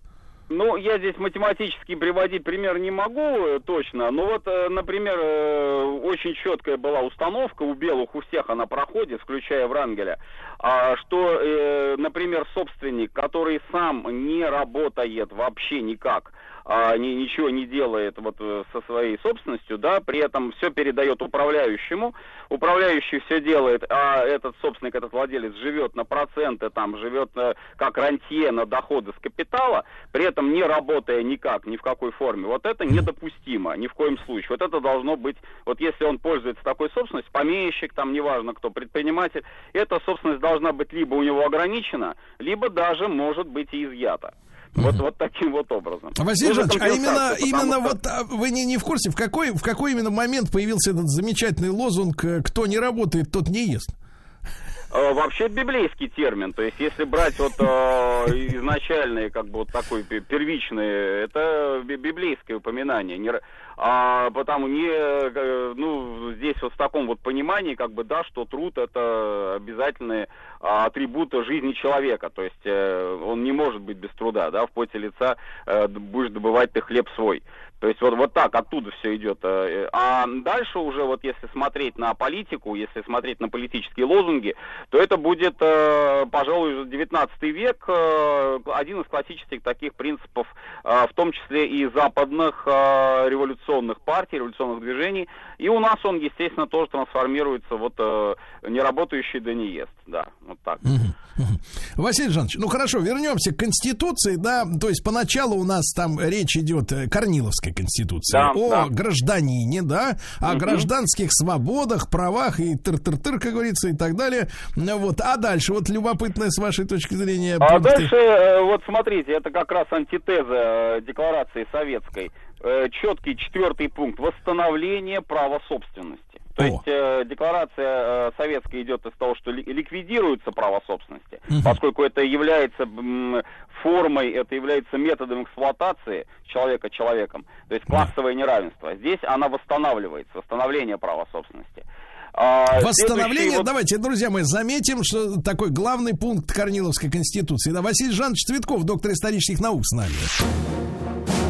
Ну, я здесь математически приводить пример не могу э, точно, но вот, э, например, э, очень четкая была установка у белых, у всех она проходит, включая Врангеля, а, что, например, собственник, который сам не работает вообще никак, а, ни- ничего не делает вот э, со своей собственностью, да, при этом все передает управляющему, управляющий все делает, а этот собственник, этот владелец живет на проценты, там, живет э, как рантье на доходы с капитала, при этом не работая никак, ни в какой форме. Вот это недопустимо, ни в коем случае. Вот это должно быть, вот если он пользуется такой собственностью, помещик, там, неважно кто, предприниматель, эта собственность должна быть либо у него ограничена, либо даже может быть и изъята. Вот, вот таким вот образом. Василий Ну, за Жанович, а именно, именно что- вот а, вы не, не в курсе, в какой, в какой именно момент появился этот замечательный лозунг э, «Кто не работает, тот не ест»? Э, Вообще библейский термин, то есть если брать вот э, изначальные, как бы вот такой пе- первичный, это би- библейское упоминание, не, а потому не, э, ну здесь вот в таком вот понимании, как бы да, что труд это обязательный а, атрибут жизни человека, то есть э, он не может быть без труда, да, в поте лица э, будешь добывать ты хлеб свой. То есть вот, вот так оттуда все идет. Э, а дальше уже вот если смотреть на политику, если смотреть на политические лозунги, то это будет, э, пожалуй, уже 19 век, э, один из классических таких принципов, в том числе и западных революционных партий, революционных движений. И у нас он, естественно, тоже трансформируется вот неработающий да не ест. Да, вот так. Василий Жанович, ну хорошо, вернемся к Конституции, да, то есть поначалу у нас там речь идет Корниловской Конституции да, о да. гражданине, да, о угу. гражданских свободах, правах и тыр-тыр-тыр, как говорится, и так далее. Вот, а дальше, вот любопытное с вашей точки зрения. А пункты. дальше, э, вот смотрите, это как раз антитеза э, декларации советской. Э, четкий четвертый пункт. Восстановление права собственности. То О. есть э, декларация э, советская идет из того, что ли, ликвидируется право собственности, угу. поскольку это является м, формой, это является методом эксплуатации человека человеком, то есть классовое неравенство. Здесь она восстанавливается, восстановление права собственности. А, Восстановление, вот... давайте, друзья мои, заметим, что такой главный пункт Корниловской конституции. Да, Василий Жанович Цветков, доктор исторических наук с нами.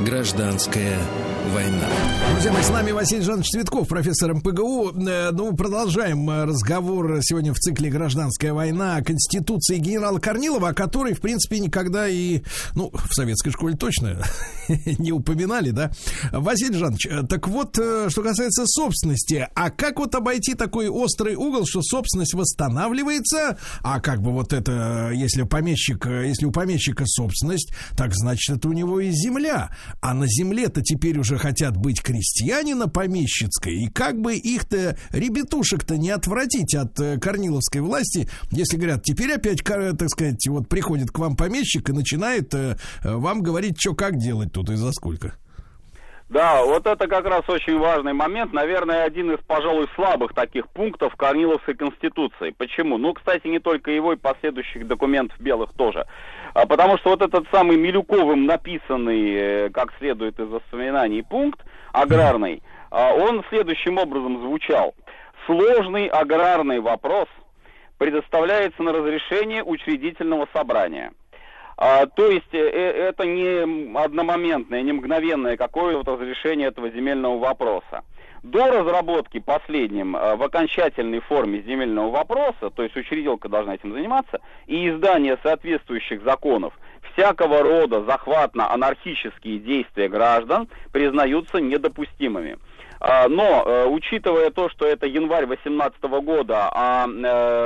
Гражданская война. Друзья мои, с нами Василий Жанович Цветков, профессор МПГУ. Э, ну, продолжаем э, разговор сегодня в цикле «Гражданская война» о Конституции генерала Корнилова, о которой, в принципе, никогда и, ну, в советской школе точно не упоминали, да? Василий Жанович, э, так вот, что касается собственности, а как вот обойти такой острый угол, что собственность восстанавливается, а как бы вот это, если помещик, если у помещика собственность, так значит, это у него и земля, а на земле-то теперь уже хотят быть крестьянина помещицкой, и как бы их-то, ребятушек-то не отвратить от э, корниловской власти, если говорят, теперь опять, так сказать, вот приходит к вам помещик и начинает э, вам говорить, что как делать тут и за сколько. Да, вот это как раз очень важный момент, наверное, один из, пожалуй, слабых таких пунктов Корниловской Конституции. Почему? Ну, кстати, не только его и последующих документов белых тоже. А потому что вот этот самый Милюковым написанный, э, как следует из воспоминаний, пункт аграрный, а, он следующим образом звучал. Сложный аграрный вопрос предоставляется на разрешение учредительного собрания – а, то есть э, э, это не одномоментное, не мгновенное какое-то разрешение этого земельного вопроса. До разработки последним э, в окончательной форме земельного вопроса, то есть учредилка должна этим заниматься, и издание соответствующих законов, всякого рода захватно-анархические действия граждан признаются недопустимыми. А, но, учитывая то, что это январь 2018 года, а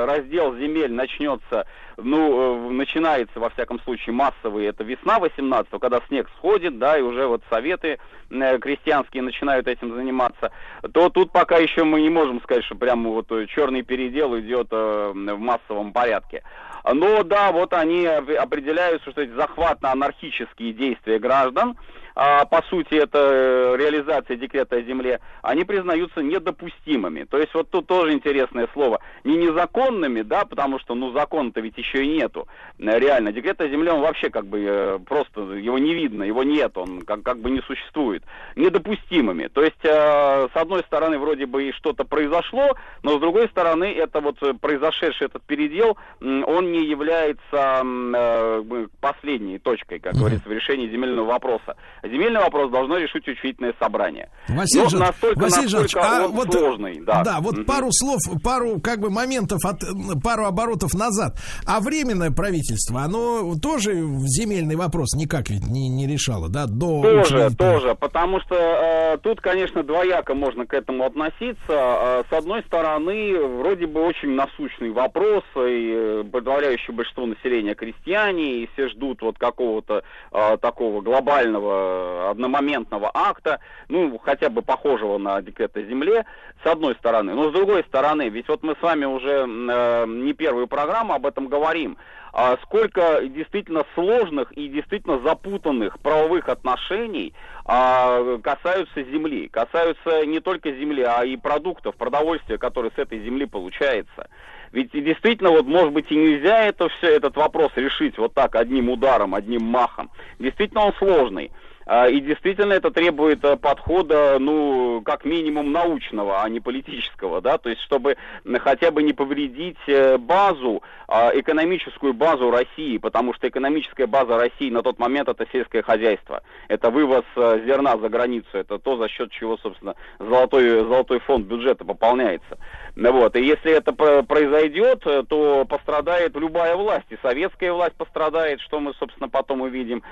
раздел земель начнется ну, э, начинается, во всяком случае, массовый, это весна 18 когда снег сходит, да, и уже вот советы э, крестьянские начинают этим заниматься, то тут пока еще мы не можем сказать, что прямо вот э, черный передел идет в массовом порядке. Но да, вот они определяют, что эти захватно-анархические действия граждан, а, по сути, это э, реализация декрета о земле, они признаются недопустимыми. То есть вот тут тоже интересное слово. Не незаконными, да, потому что, ну, закон-то ведь еще и нету. Э, реально, декрет о земле, он вообще как бы э, просто, его не видно, его нет, он как, как бы не существует. Недопустимыми. То есть, э, с одной стороны, вроде бы и что-то произошло, но с другой стороны, это вот произошедший этот передел, он не является э, последней точкой, как говорится, в решении земельного вопроса. Земельный вопрос должно решить учредительное собрание. Василий Но настолько, Василий настолько а он вот, сложный. Да, да вот mm-hmm. пару слов, пару как бы моментов, от, пару оборотов назад. А временное правительство, оно тоже земельный вопрос никак ведь не, не решало, да? До тоже, тоже, потому что э, тут, конечно, двояко можно к этому относиться. Э, с одной стороны, вроде бы очень насущный вопрос, и э, подавляющее большинство населения крестьяне, и все ждут вот какого-то э, такого глобального одномоментного акта, ну, хотя бы похожего на декрет о земле, с одной стороны. Но с другой стороны, ведь вот мы с вами уже э, не первую программу об этом говорим, а сколько действительно сложных и действительно запутанных правовых отношений а, касаются земли, касаются не только земли, а и продуктов, продовольствия, которые с этой земли получается. Ведь действительно, вот, может быть, и нельзя это все, этот вопрос решить вот так, одним ударом, одним махом. Действительно, он сложный. А, и действительно это требует э, подхода, ну, как минимум научного, а не политического, да, то есть чтобы хотя бы не повредить э, базу, а, экономическую базу России, потому что экономическая база России на тот момент это сельское хозяйство, это вывоз э, зерна за границу, это то, за счет чего, собственно, золотой, золотой фонд бюджета пополняется. Вот. И если это произойдет, то пострадает любая власть, и советская власть пострадает, что мы, собственно, потом увидим,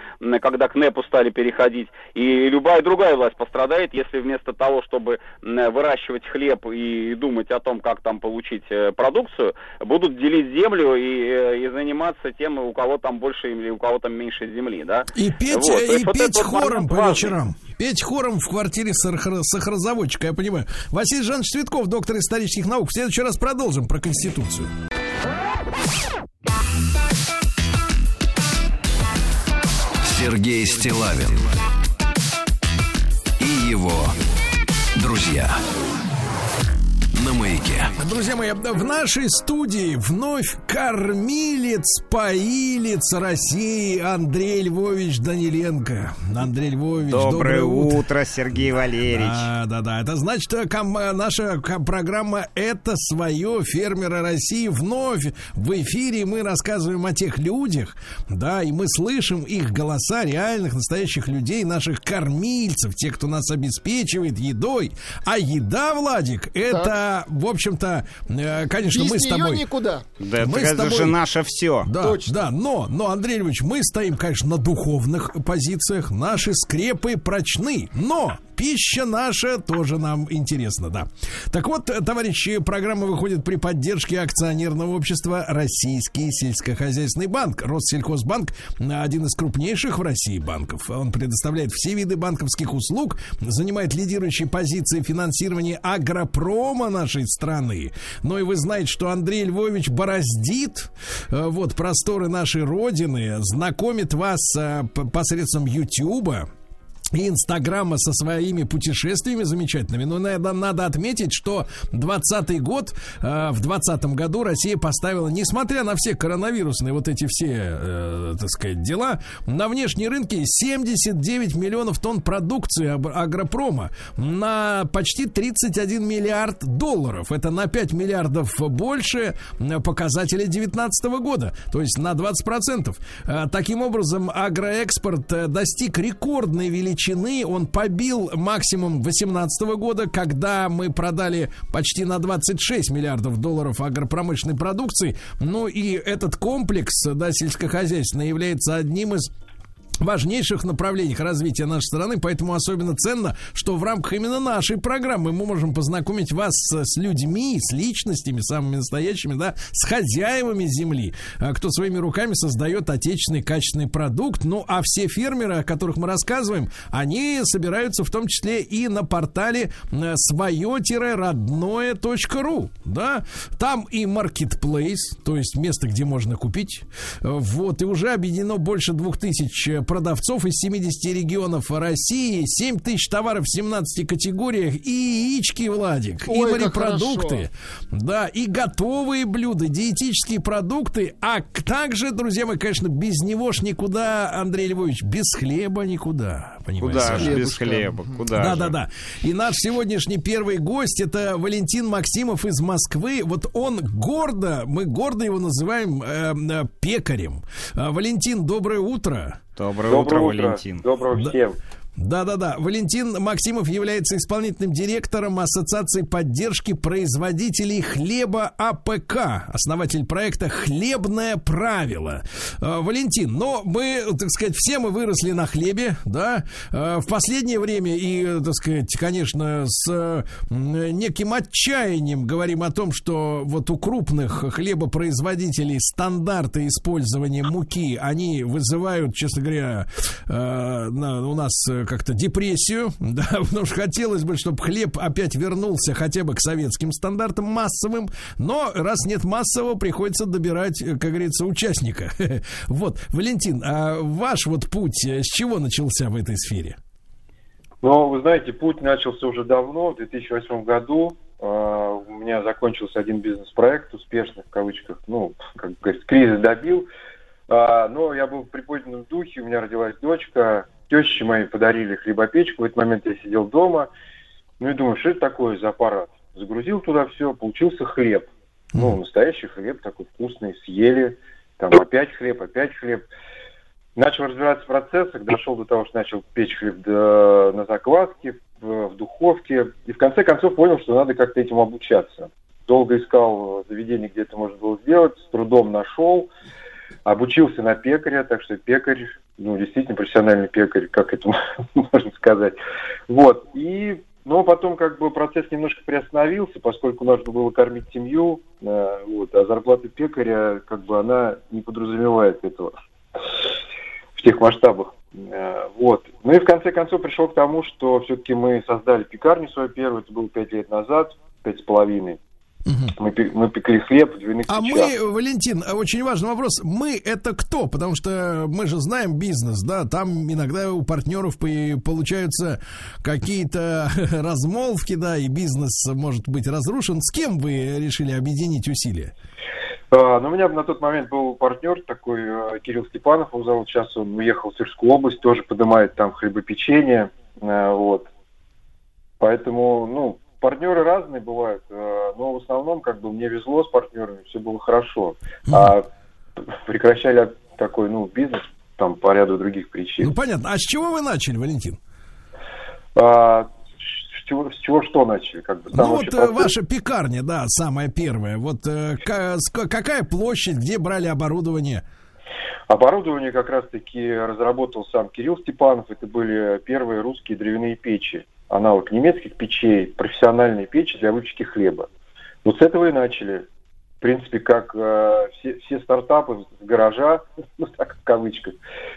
когда к НЭПу стали переходить, и любая другая власть пострадает, если вместо того, чтобы выращивать хлеб и думать о том, как там получить э, продукцию, будут делить землю и, э, и заниматься тем, у кого там больше или у кого там меньше земли, да? И петь, вот. и вот петь хором по вечерам. Петь хором в квартире сахарозаводчика, я понимаю. Василий Жанович Цветков, доктор исторических наук. В следующий раз продолжим про Конституцию. Сергей Стилавин и его друзья маяке. Друзья мои, в нашей студии вновь кормилец, поилец России Андрей Львович Даниленко. Андрей Львович, доброе, доброе утро, утро, Сергей Валерьевич. Да, да, да. Это значит, э, ком- э, наша программа «Это свое фермера России» вновь в эфире. Мы рассказываем о тех людях, да, и мы слышим их голоса реальных, настоящих людей, наших кормильцев, тех, кто нас обеспечивает едой. А еда, Владик, это так в общем-то, э, конечно, Без мы с тобой... никуда. Да, мы это с тобой... же наше все. Да, Точно. да, но, но, Андрей Львович, мы стоим, конечно, на духовных позициях, наши скрепы прочны, но пища наша тоже нам интересна, да. Так вот, товарищи, программа выходит при поддержке акционерного общества Российский сельскохозяйственный банк. Россельхозбанк один из крупнейших в России банков. Он предоставляет все виды банковских услуг, занимает лидирующие позиции финансирования агропрома нашей страны. Но и вы знаете, что Андрей Львович бороздит э, вот просторы нашей родины, знакомит вас э, посредством Ютуба и Инстаграма со своими путешествиями замечательными. Но надо, надо отметить, что 20 год, э, в 20 году Россия поставила, несмотря на все коронавирусные вот эти все, э, так сказать, дела, на внешние рынки 79 миллионов тонн продукции агропрома на почти 31 миллиард долларов. Это на 5 миллиардов больше показателей 2019 года, то есть на 20%. Э, таким образом, агроэкспорт э, достиг рекордной величины величины он побил максимум 2018 года, когда мы продали почти на 26 миллиардов долларов агропромышленной продукции. Ну и этот комплекс, да, сельскохозяйственный, является одним из важнейших направлениях развития нашей страны, поэтому особенно ценно, что в рамках именно нашей программы мы можем познакомить вас с людьми, с личностями, самыми настоящими, да, с хозяевами земли, а, кто своими руками создает отечественный качественный продукт. Ну, а все фермеры, о которых мы рассказываем, они собираются в том числе и на портале свое-родное.ру, да, там и marketplace, то есть место, где можно купить, вот, и уже объединено больше двух тысяч продавцов из 70 регионов России, 7 тысяч товаров в 17 категориях, и яички, Владик, Ой, и морепродукты, да, и готовые блюда, диетические продукты, а также, друзья мои, конечно, без него ж никуда, Андрей Львович, без хлеба никуда, понимаете? Куда же без хлеба, куда Да, же? да, да. И наш сегодняшний первый гость, это Валентин Максимов из Москвы, вот он гордо, мы гордо его называем э, э, пекарем. Э, Валентин, доброе утро. Доброе, Доброе утро, утро, Валентин. Доброго всем. Да-да-да. Валентин Максимов является исполнительным директором Ассоциации поддержки производителей хлеба АПК, основатель проекта «Хлебное правило». А, Валентин, но мы, так сказать, все мы выросли на хлебе, да, а, в последнее время и, так сказать, конечно, с неким отчаянием говорим о том, что вот у крупных хлебопроизводителей стандарты использования муки, они вызывают, честно говоря, а, у нас как-то депрессию, да, потому что хотелось бы, чтобы хлеб опять вернулся хотя бы к советским стандартам массовым, но раз нет массового, приходится добирать, как говорится, участника. Вот, Валентин, а ваш вот путь э, с чего начался в этой сфере? Ну, вы знаете, путь начался уже давно, в 2008 году. А, у меня закончился один бизнес-проект, успешный в кавычках, ну, как говорится, кризис добил. А, но я был в приподнятом духе, у меня родилась дочка, тещи мои подарили хлебопечку. В этот момент я сидел дома. Ну и думаю, что это такое за аппарат? Загрузил туда все, получился хлеб. Ну, настоящий хлеб, такой вкусный, съели. Там опять хлеб, опять хлеб. Начал разбираться в процессах, дошел до того, что начал печь хлеб до, на закваске, в, в духовке. И в конце концов понял, что надо как-то этим обучаться. Долго искал заведение, где это можно было сделать, с трудом нашел. Обучился на пекаря, так что пекарь, ну, действительно профессиональный пекарь, как это можно сказать. Вот. И но потом как бы процесс немножко приостановился, поскольку нужно было кормить семью, э, вот, а зарплата пекаря, как бы она не подразумевает этого в тех масштабах. Э, вот. Ну и в конце концов пришел к тому, что все-таки мы создали пекарню свою первую, это было пять лет назад, пять с половиной. Угу. Мы, мы пекли хлеб в двойных А печах. мы, Валентин, очень важный вопрос. Мы это кто? Потому что мы же знаем бизнес, да, там иногда у партнеров получаются какие-то размолвки, да, и бизнес может быть разрушен. С кем вы решили объединить усилия? А, ну, у меня на тот момент был партнер такой, э, Кирилл Степанов, он зовут, сейчас он уехал в Тверскую область, тоже поднимает там хлебопечение, вот. Поэтому, ну, партнеры разные бывают, э, но в основном как бы мне везло с партнерами, все было хорошо. А прекращали такой, ну, бизнес там по ряду других причин. Ну, понятно. А с чего вы начали, Валентин? А, с чего, с чего что начали? Как бы, ну вот э, процесс. ваша пекарня, да, самая первая. Вот э, какая площадь, где брали оборудование? Оборудование как раз-таки разработал сам Кирилл Степанов. Это были первые русские древяные печи аналог немецких печей, профессиональные печи для выпечки хлеба. Вот с этого и начали. В принципе, как э, все, все стартапы с гаража, ну так в кавычках.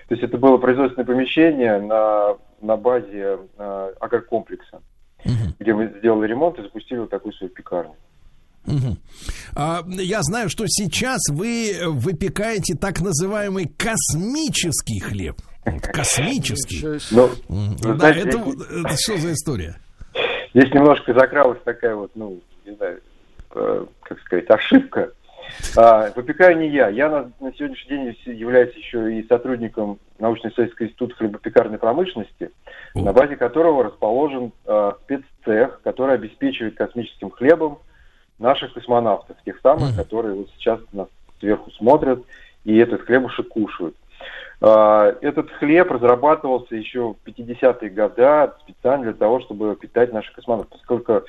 То есть это было производственное помещение на, на базе э, агрокомплекса, угу. где мы сделали ремонт и запустили вот такую свою пекарню. Угу. А, я знаю, что сейчас вы выпекаете так называемый космический хлеб. Космический. Ну, да, знаете, это, это что за история? Здесь немножко закралась такая вот, ну, не знаю, э, как сказать, ошибка. А, выпекаю не я. Я на, на сегодняшний день являюсь еще и сотрудником научно-исследовательского института хлебопекарной промышленности, О. на базе которого расположен а, спеццех, который обеспечивает космическим хлебом наших космонавтов, тех самых, mm. которые вот сейчас нас сверху смотрят и этот хлебушек кушают. А, этот хлеб разрабатывался еще в 50-е годы специально для того, чтобы питать наших космонавтов. Поскольку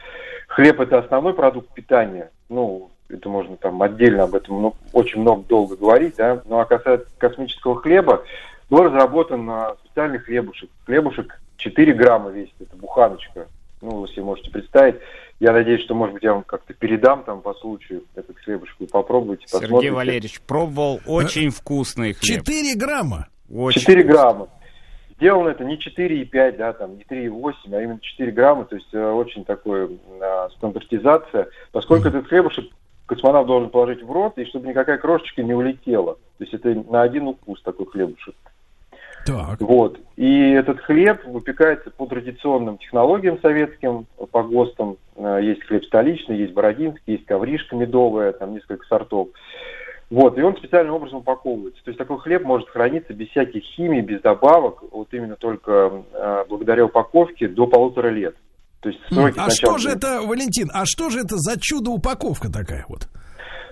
хлеб это основной продукт питания, ну, это можно там отдельно об этом ну, очень много долго говорить, да, ну а касается космического хлеба, был разработан специальный хлебушек. Хлебушек 4 грамма весит, это буханочка. Ну, вы себе можете представить. Я надеюсь, что, может быть, я вам как-то передам там по случаю этот хлебушек. Вы попробуйте, Сергей посмотрите. Валерьевич, пробовал очень вкусный хлеб. 4 грамма? Очень 4 вкусно. грамма. Сделано это не 4,5, да, там, не 3,8, а именно 4 грамма, то есть э, очень такое э, стандартизация, поскольку mm-hmm. этот хлебушек космонавт должен положить в рот, и чтобы никакая крошечка не улетела. То есть это на один укус такой хлебушек. Так. Вот. И этот хлеб выпекается по традиционным технологиям советским, по ГОСТам. Э, есть хлеб столичный, есть бородинский, есть ковришка медовая, там несколько сортов. Вот, и он специальным образом упаковывается. То есть такой хлеб может храниться без всяких химий, без добавок, вот именно только э, благодаря упаковке до полутора лет. То есть сроки а что же это, Валентин, а что же это за чудо-упаковка такая вот?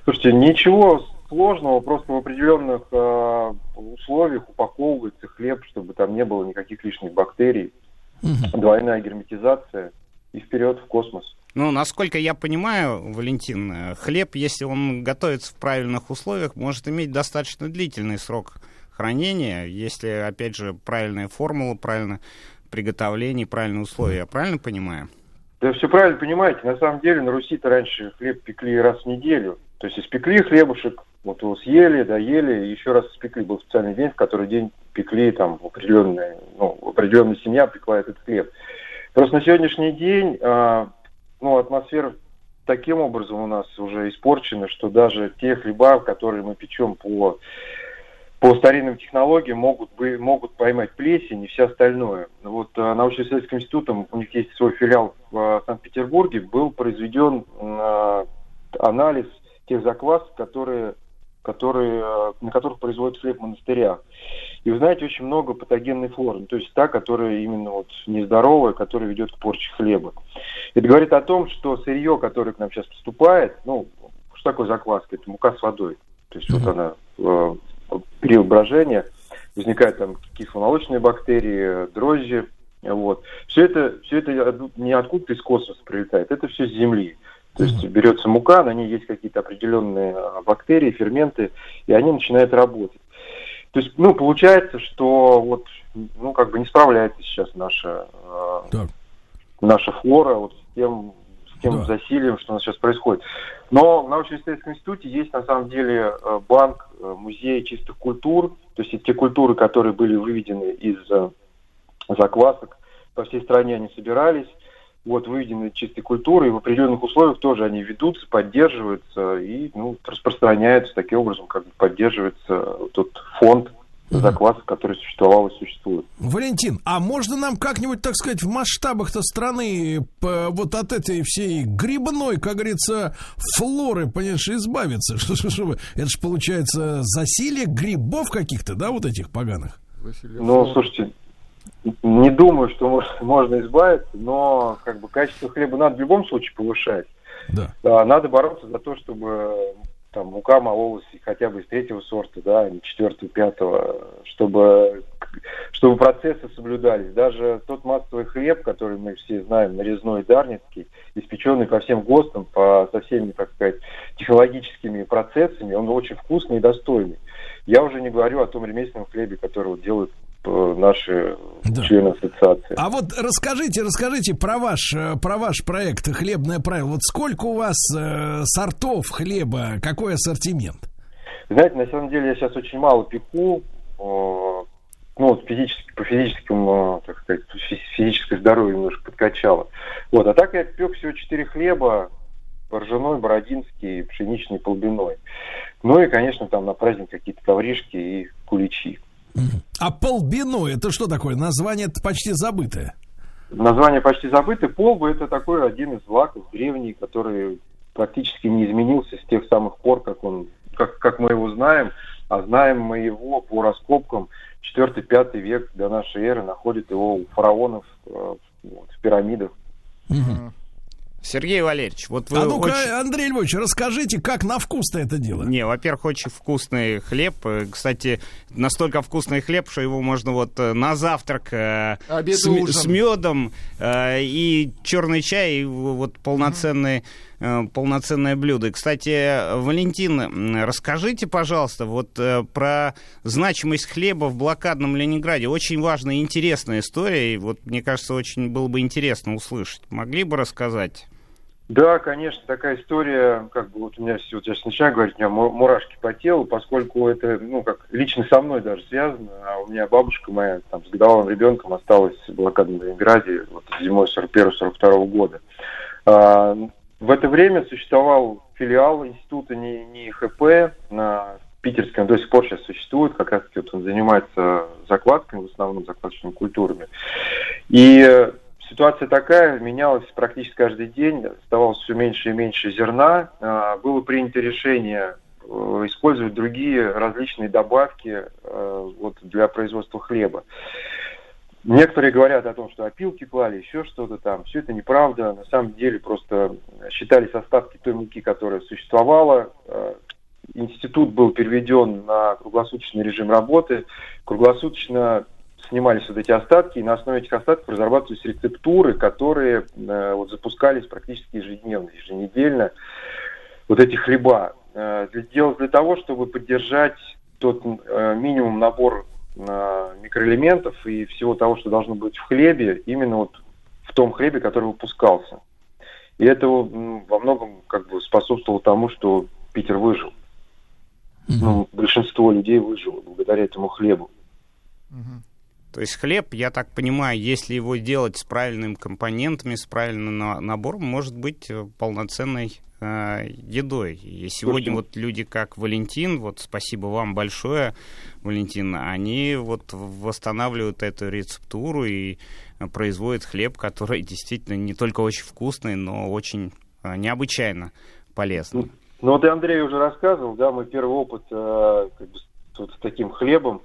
Слушайте, ничего сложного, просто в определенных э, условиях упаковывается хлеб, чтобы там не было никаких лишних бактерий. Угу. Двойная герметизация и вперед в космос. Ну, насколько я понимаю, Валентин, э, хлеб, если он готовится в правильных условиях, может иметь достаточно длительный срок хранения, если, опять же, правильная формула, правильное приготовление, правильные условия. Я правильно понимаю? Да все правильно понимаете. На самом деле на Руси-то раньше хлеб пекли раз в неделю. То есть испекли хлебушек, вот его съели, доели, и еще раз испекли. Был специальный день, в который день пекли там определенная, ну, определенная семья пекла этот хлеб. Просто на сегодняшний день а, ну, атмосфера таким образом у нас уже испорчена, что даже те хлеба, которые мы печем по по старинным технологиям могут, бы, могут поймать плесень и все остальное. Вот а, научно-исследовательским институтом, у них есть свой филиал в а, Санкт-Петербурге, был произведен а, анализ тех заквасок, которые, которые, на которых производят хлеб в монастырях. и узнаете очень много патогенной флоры, то есть та, которая именно вот нездоровая, которая ведет к порче хлеба. Это говорит о том, что сырье, которое к нам сейчас поступает, ну, что такое закваска? Это мука с водой. То есть вот она э, брожения возникают там кисломолочные бактерии, дрожжи, вот. Все это, все это не откуда-то из космоса прилетает, это все с Земли. То есть берется мука, на ней есть какие-то определенные а, бактерии, ферменты, и они начинают работать. То есть, ну, получается, что вот, ну, как бы не справляется сейчас наша, э, наша флора вот с тем, с тем да. засилием, что у нас сейчас происходит. Но в научно-исследовательском институте есть на самом деле э, банк, музей чистых культур, то есть те культуры, которые были выведены из заквасок, по всей стране они собирались, вот, выведены чистой культуры, и в определенных условиях тоже они ведутся, поддерживаются и ну, распространяются таким образом, как бы поддерживается тот фонд заквасок, который существовал и существует. Валентин, а можно нам как-нибудь, так сказать, в масштабах-то страны по, вот от этой всей грибной, как говорится, флоры, понимаешь, избавиться? Что, что, что, это же получается засилие грибов каких-то, да, вот этих поганых? Ну, слушайте, не думаю, что можно избавиться, но как бы качество хлеба надо в любом случае повышать. Да. да надо бороться за то, чтобы там мука мололась хотя бы из третьего сорта, да, а не четвертого, пятого, чтобы, чтобы процессы соблюдались. Даже тот массовый хлеб, который мы все знаем, нарезной дарницкий, испеченный по всем ГОСТам, по, со всеми, так сказать, технологическими процессами, он очень вкусный и достойный. Я уже не говорю о том ремесленном хлебе, который вот делают наши да. члены ассоциации. А вот расскажите, расскажите про ваш, э, про ваш проект «Хлебное правило». Вот сколько у вас э, сортов хлеба, какой ассортимент? Знаете, на самом деле я сейчас очень мало пеку, э, ну, физически, по физическому, э, так сказать, физическое здоровье немножко подкачало. Вот, а так я пек всего четыре хлеба, ржаной, бородинский, пшеничный, полбиной. Ну и, конечно, там на праздник какие-то ковришки и куличи. А полбино это что такое? Название почти забытое. Название почти забытое. Полбы это такой один из злаков древний, который практически не изменился с тех самых пор, как он, как, как мы его знаем, а знаем мы его по раскопкам 4-5 век до нашей эры находит его у фараонов э, вот, в пирамидах. Угу. Сергей Валерьевич, вот вы... А ну-ка, очень... Андрей Львович, расскажите, как на вкус-то это дело? Не, во-первых, очень вкусный хлеб. Э, кстати, настолько вкусный хлеб, что его можно вот э, на завтрак э, с, с медом э, и черный чай, и вот полноценный... Mm-hmm полноценное блюдо. И, кстати, Валентин, расскажите, пожалуйста, вот про значимость хлеба в блокадном Ленинграде. Очень важная и интересная история, и вот, мне кажется, очень было бы интересно услышать. Могли бы рассказать? Да, конечно, такая история, как бы вот у меня вот я начинаю говорить, у меня мурашки по телу, поскольку это, ну, как лично со мной даже связано, а у меня бабушка моя там с годовалым ребенком осталась в блокадном Ленинграде вот зимой 41-42 года. А, в это время существовал филиал института НИХП на питерском до сих пор сейчас существует, как раз таки вот он занимается закладками, в основном закладочными культурами. И ситуация такая, менялась практически каждый день, оставалось все меньше и меньше зерна. А, было принято решение э, использовать другие различные добавки э, вот, для производства хлеба. Некоторые говорят о том, что опилки клали, еще что-то там. Все это неправда. На самом деле просто считались остатки той муки, которая существовала. Э, институт был переведен на круглосуточный режим работы. Круглосуточно снимались вот эти остатки, и на основе этих остатков разрабатывались рецептуры, которые э, вот, запускались практически ежедневно, еженедельно. Вот эти хлеба. Э, для, делалось для того, чтобы поддержать тот э, минимум набор э, микроэлементов и всего того, что должно быть в хлебе, именно вот в том хлебе, который выпускался. И это во многом как бы способствовало тому, что Питер выжил. Mm-hmm. Ну, большинство людей выжило благодаря этому хлебу. Mm-hmm. То есть хлеб, я так понимаю, если его делать с правильными компонентами, с правильным набором, может быть э, полноценной э, едой. И сегодня вот люди, как Валентин, вот спасибо вам большое, Валентин, они вот восстанавливают эту рецептуру и производят хлеб, который действительно не только очень вкусный, но очень э, необычайно полезный. Ну, ну вот и Андрей уже рассказывал, да, мой первый опыт э, как бы, вот с таким хлебом,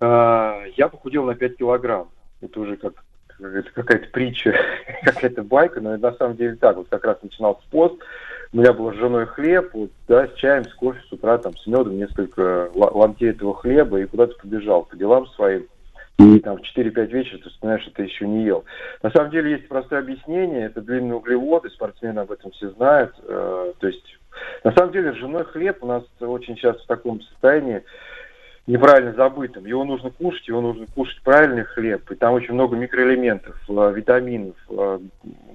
я похудел на 5 килограмм. Это уже как это какая-то притча, какая-то байка, но на самом деле так. Вот как раз начинался пост, у меня был ржаной хлеб, вот, да, с чаем, с кофе, с утра, там, с медом, несколько ломтей этого хлеба, и куда-то побежал по делам своим. И там в 4-5 вечера ты вспоминаешь, что ты еще не ел. На самом деле есть простое объяснение, это длинные углеводы, спортсмены об этом все знают. Э, то есть, на самом деле, ржаной хлеб у нас очень часто в таком состоянии, неправильно забытым. Его нужно кушать, его нужно кушать правильный хлеб. И там очень много микроэлементов, э, витаминов, э,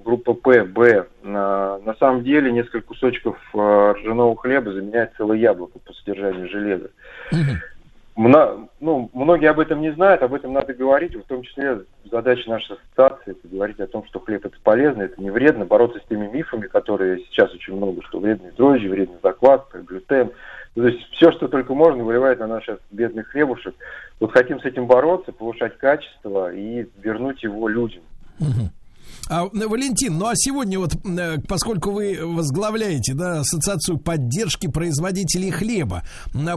группа П, Б. На самом деле несколько кусочков э, ржаного хлеба заменяет целое яблоко по содержанию железа. Мно, ну, многие об этом не знают, об этом надо говорить, в том числе задача нашей ассоциации это говорить о том, что хлеб это полезно, это не вредно, бороться с теми мифами, которые сейчас очень много, что вредные дрожжи, вредный закваска, глютен. То есть все, что только можно, выливает на наших бедных хлебушек. Вот хотим с этим бороться, повышать качество и вернуть его людям. Угу. А, Валентин, ну а сегодня вот, э, поскольку вы возглавляете, да, ассоциацию поддержки производителей хлеба,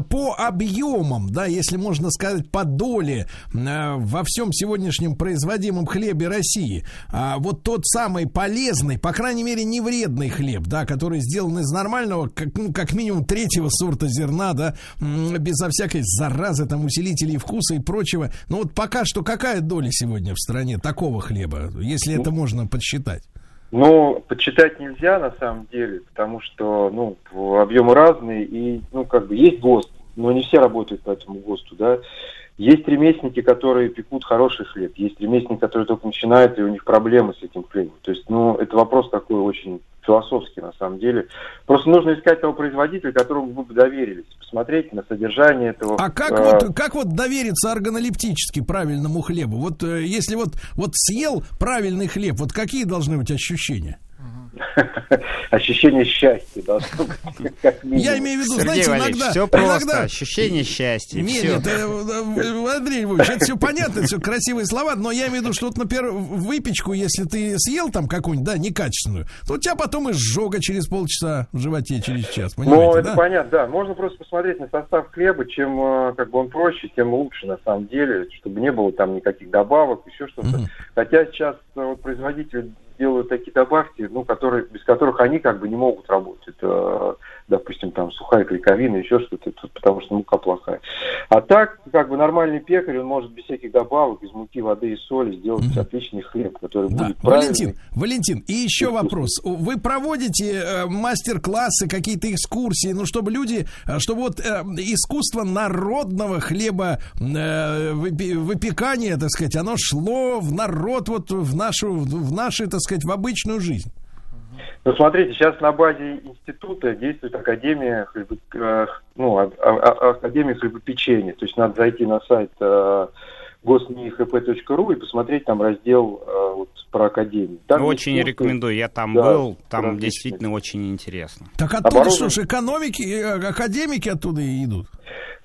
по объемам, да, если можно сказать, по доле э, во всем сегодняшнем производимом хлебе России, а вот тот самый полезный, по крайней мере, не вредный хлеб, да, который сделан из нормального, как, ну, как минимум третьего сорта зерна, да, безо всякой заразы, там, усилителей вкуса и прочего. Ну вот пока что какая доля сегодня в стране такого хлеба, если это можно можно подсчитать? Ну, подсчитать нельзя на самом деле, потому что, ну, объемы разные, и, ну, как бы есть ГОСТ, но не все работают по этому ГОСТу, да. Есть ремесленники, которые пекут хороший хлеб, есть ремесленники, которые только начинают, и у них проблемы с этим хлебом. То есть, ну, это вопрос такой очень философский на самом деле. Просто нужно искать того производителя, которому вы бы доверились, посмотреть на содержание этого. А как, э... вот, как вот довериться органолептически правильному хлебу? Вот э, если вот, вот съел правильный хлеб, вот какие должны быть ощущения? ощущение счастья, да. Я имею в виду, Сергей знаете, иногда... все просто, иногда... ощущение счастья. Нет, нет, э, э, Андрей Львович, это все понятно, это все красивые слова, но я имею в виду, что вот, например, выпечку, если ты съел там какую-нибудь, да, некачественную, то у тебя потом изжога через полчаса в животе, через час, Ну, это понятно, да. Можно просто посмотреть на состав хлеба, чем э, как бы он проще, тем лучше на самом деле, чтобы не было там никаких добавок, еще что-то. Хотя сейчас вот производители делают такие добавки, ну, которые, без которых они как бы не могут работать. Это, допустим, там сухая клейковина, еще что-то, потому что мука плохая. А так, как бы нормальный пекарь, он может без всяких добавок, из муки, воды и соли сделать mm-hmm. отличный хлеб, который да. будет правильный. Валентин, Валентин, и еще вопрос. Вы проводите э, мастер-классы, какие-то экскурсии, ну, чтобы люди, э, чтобы вот э, искусство народного хлеба э, выпекания, так сказать, оно шло в народ, вот в нашу, в наши, так сказать, в обычную жизнь? Ну, смотрите, сейчас на базе института действует Академия, хлебо, э, ну, а, а, а, Академия хлебопечения. То есть надо зайти на сайт э, gosnihp.ru и посмотреть там раздел э, вот, про Академию. Там очень курсы, рекомендую, я там да, был, там различные. действительно очень интересно. Так оттуда Оборудование... что ж, экономики, академики оттуда и идут?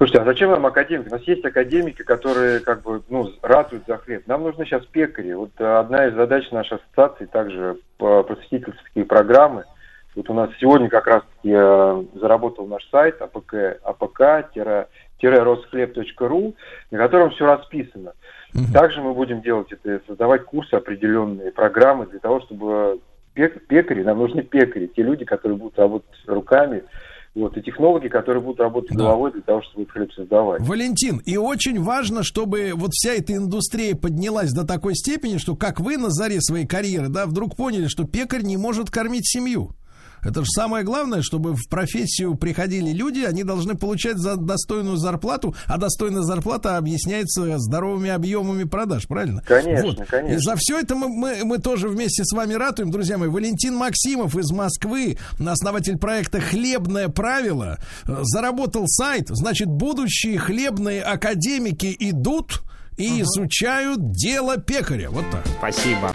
Слушайте, а зачем нам академики? У нас есть академики, которые как бы, ну, ратуют за хлеб. Нам нужны сейчас пекари. Вот э, одна из задач нашей ассоциации также просветительские программы. Вот у нас сегодня как раз я заработал наш сайт апк, апк-росхлеб.ру, на котором все расписано. Угу. Также мы будем делать это, создавать курсы, определенные программы для того, чтобы пекари, нам нужны пекари, те люди, которые будут работать руками, вот, и технологии, которые будут работать да. головой для того, чтобы этот хлеб создавать. Валентин, и очень важно, чтобы вот вся эта индустрия поднялась до такой степени, что как вы на заре своей карьеры, да, вдруг поняли, что пекарь не может кормить семью. Это же самое главное, чтобы в профессию приходили люди, они должны получать за достойную зарплату, а достойная зарплата объясняется здоровыми объемами продаж, правильно? Конечно, вот. конечно. И за все это мы, мы, мы тоже вместе с вами ратуем, друзья мои. Валентин Максимов из Москвы, основатель проекта «Хлебное правило», заработал сайт, значит, будущие хлебные академики идут и угу. изучают дело пекаря. Вот так. Спасибо.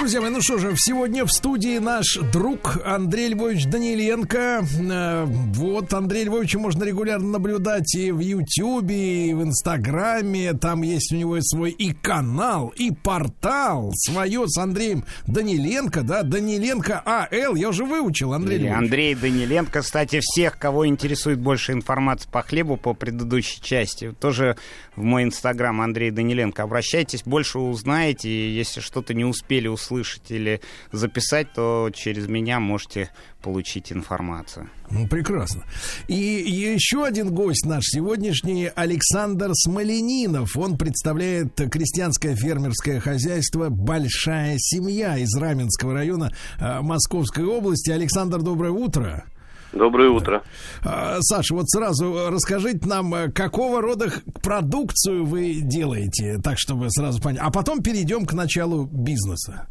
Друзья мои, ну что же, сегодня в студии наш друг Андрей Львович Даниленко. Э, Вот Андрей Львовича можно регулярно наблюдать и в Ютьюбе, и в Инстаграме. Там есть у него и свой и канал, и портал свое с Андреем Даниленко, да, Даниленко АЛ. Я уже выучил, Андрей Львович. Андрей Даниленко, кстати, всех, кого интересует больше информации по хлебу, по предыдущей части, тоже в мой инстаграм Андрей Даниленко. Обращайтесь, больше узнаете, если что-то не успели услышать или записать, то через меня можете получить информацию. Ну, прекрасно. И еще один гость наш сегодняшний Александр Смоленинов. Он представляет крестьянское фермерское хозяйство «Большая семья» из Раменского района э, Московской области. Александр, доброе утро. Доброе утро. А, Саша, вот сразу расскажите нам, э, какого рода продукцию вы делаете, так чтобы сразу понять. А потом перейдем к началу бизнеса.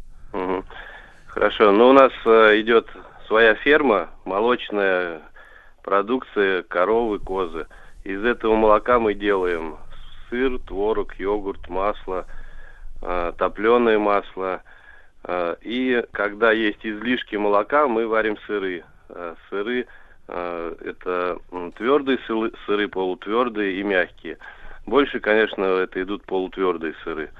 Хорошо. Ну, у нас э, идет своя ферма, молочная продукция, коровы, козы. Из этого молока мы делаем сыр, творог, йогурт, масло, топленое масло. Э, И когда есть излишки молока, мы варим сыры. Э, Сыры э, это твердые сыры, сыры, полутвердые и мягкие. Больше, конечно, это идут полутвердые сыры.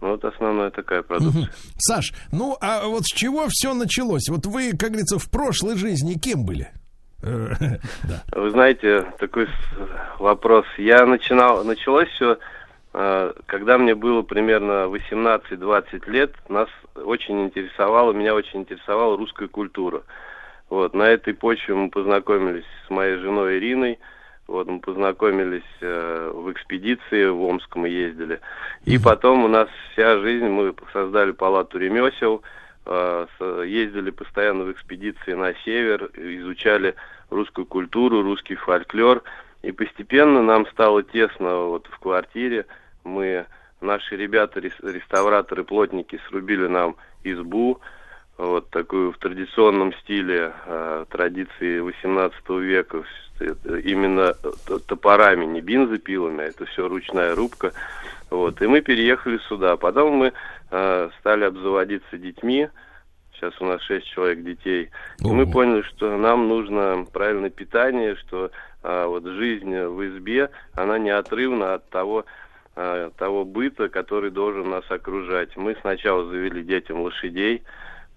Ну, вот основная такая продукция. Мгм. Саш, ну а вот с чего все началось? Вот вы, как говорится, в прошлой жизни кем были? Э, Да. Вы знаете, такой вопрос. Я начинал, началось все, когда мне было примерно 18-20 лет, нас очень интересовало, меня очень интересовала русская культура. Вот, на этой почве мы познакомились с моей женой Ириной, вот, мы познакомились э, в экспедиции, в Омск мы ездили. И потом у нас вся жизнь, мы создали палату ремесел, э, ездили постоянно в экспедиции на север, изучали русскую культуру, русский фольклор. И постепенно нам стало тесно вот в квартире. Мы, наши ребята, рес- реставраторы, плотники, срубили нам избу, вот такую в традиционном стиле э, традиции 18 века, именно топорами, не бензопилами, а это все ручная рубка. Вот, и мы переехали сюда. Потом мы э, стали обзаводиться детьми. Сейчас у нас шесть человек детей. И мы поняли, что нам нужно правильное питание, что а, вот жизнь в избе, она неотрывна от того, а, того быта, который должен нас окружать. Мы сначала завели детям лошадей,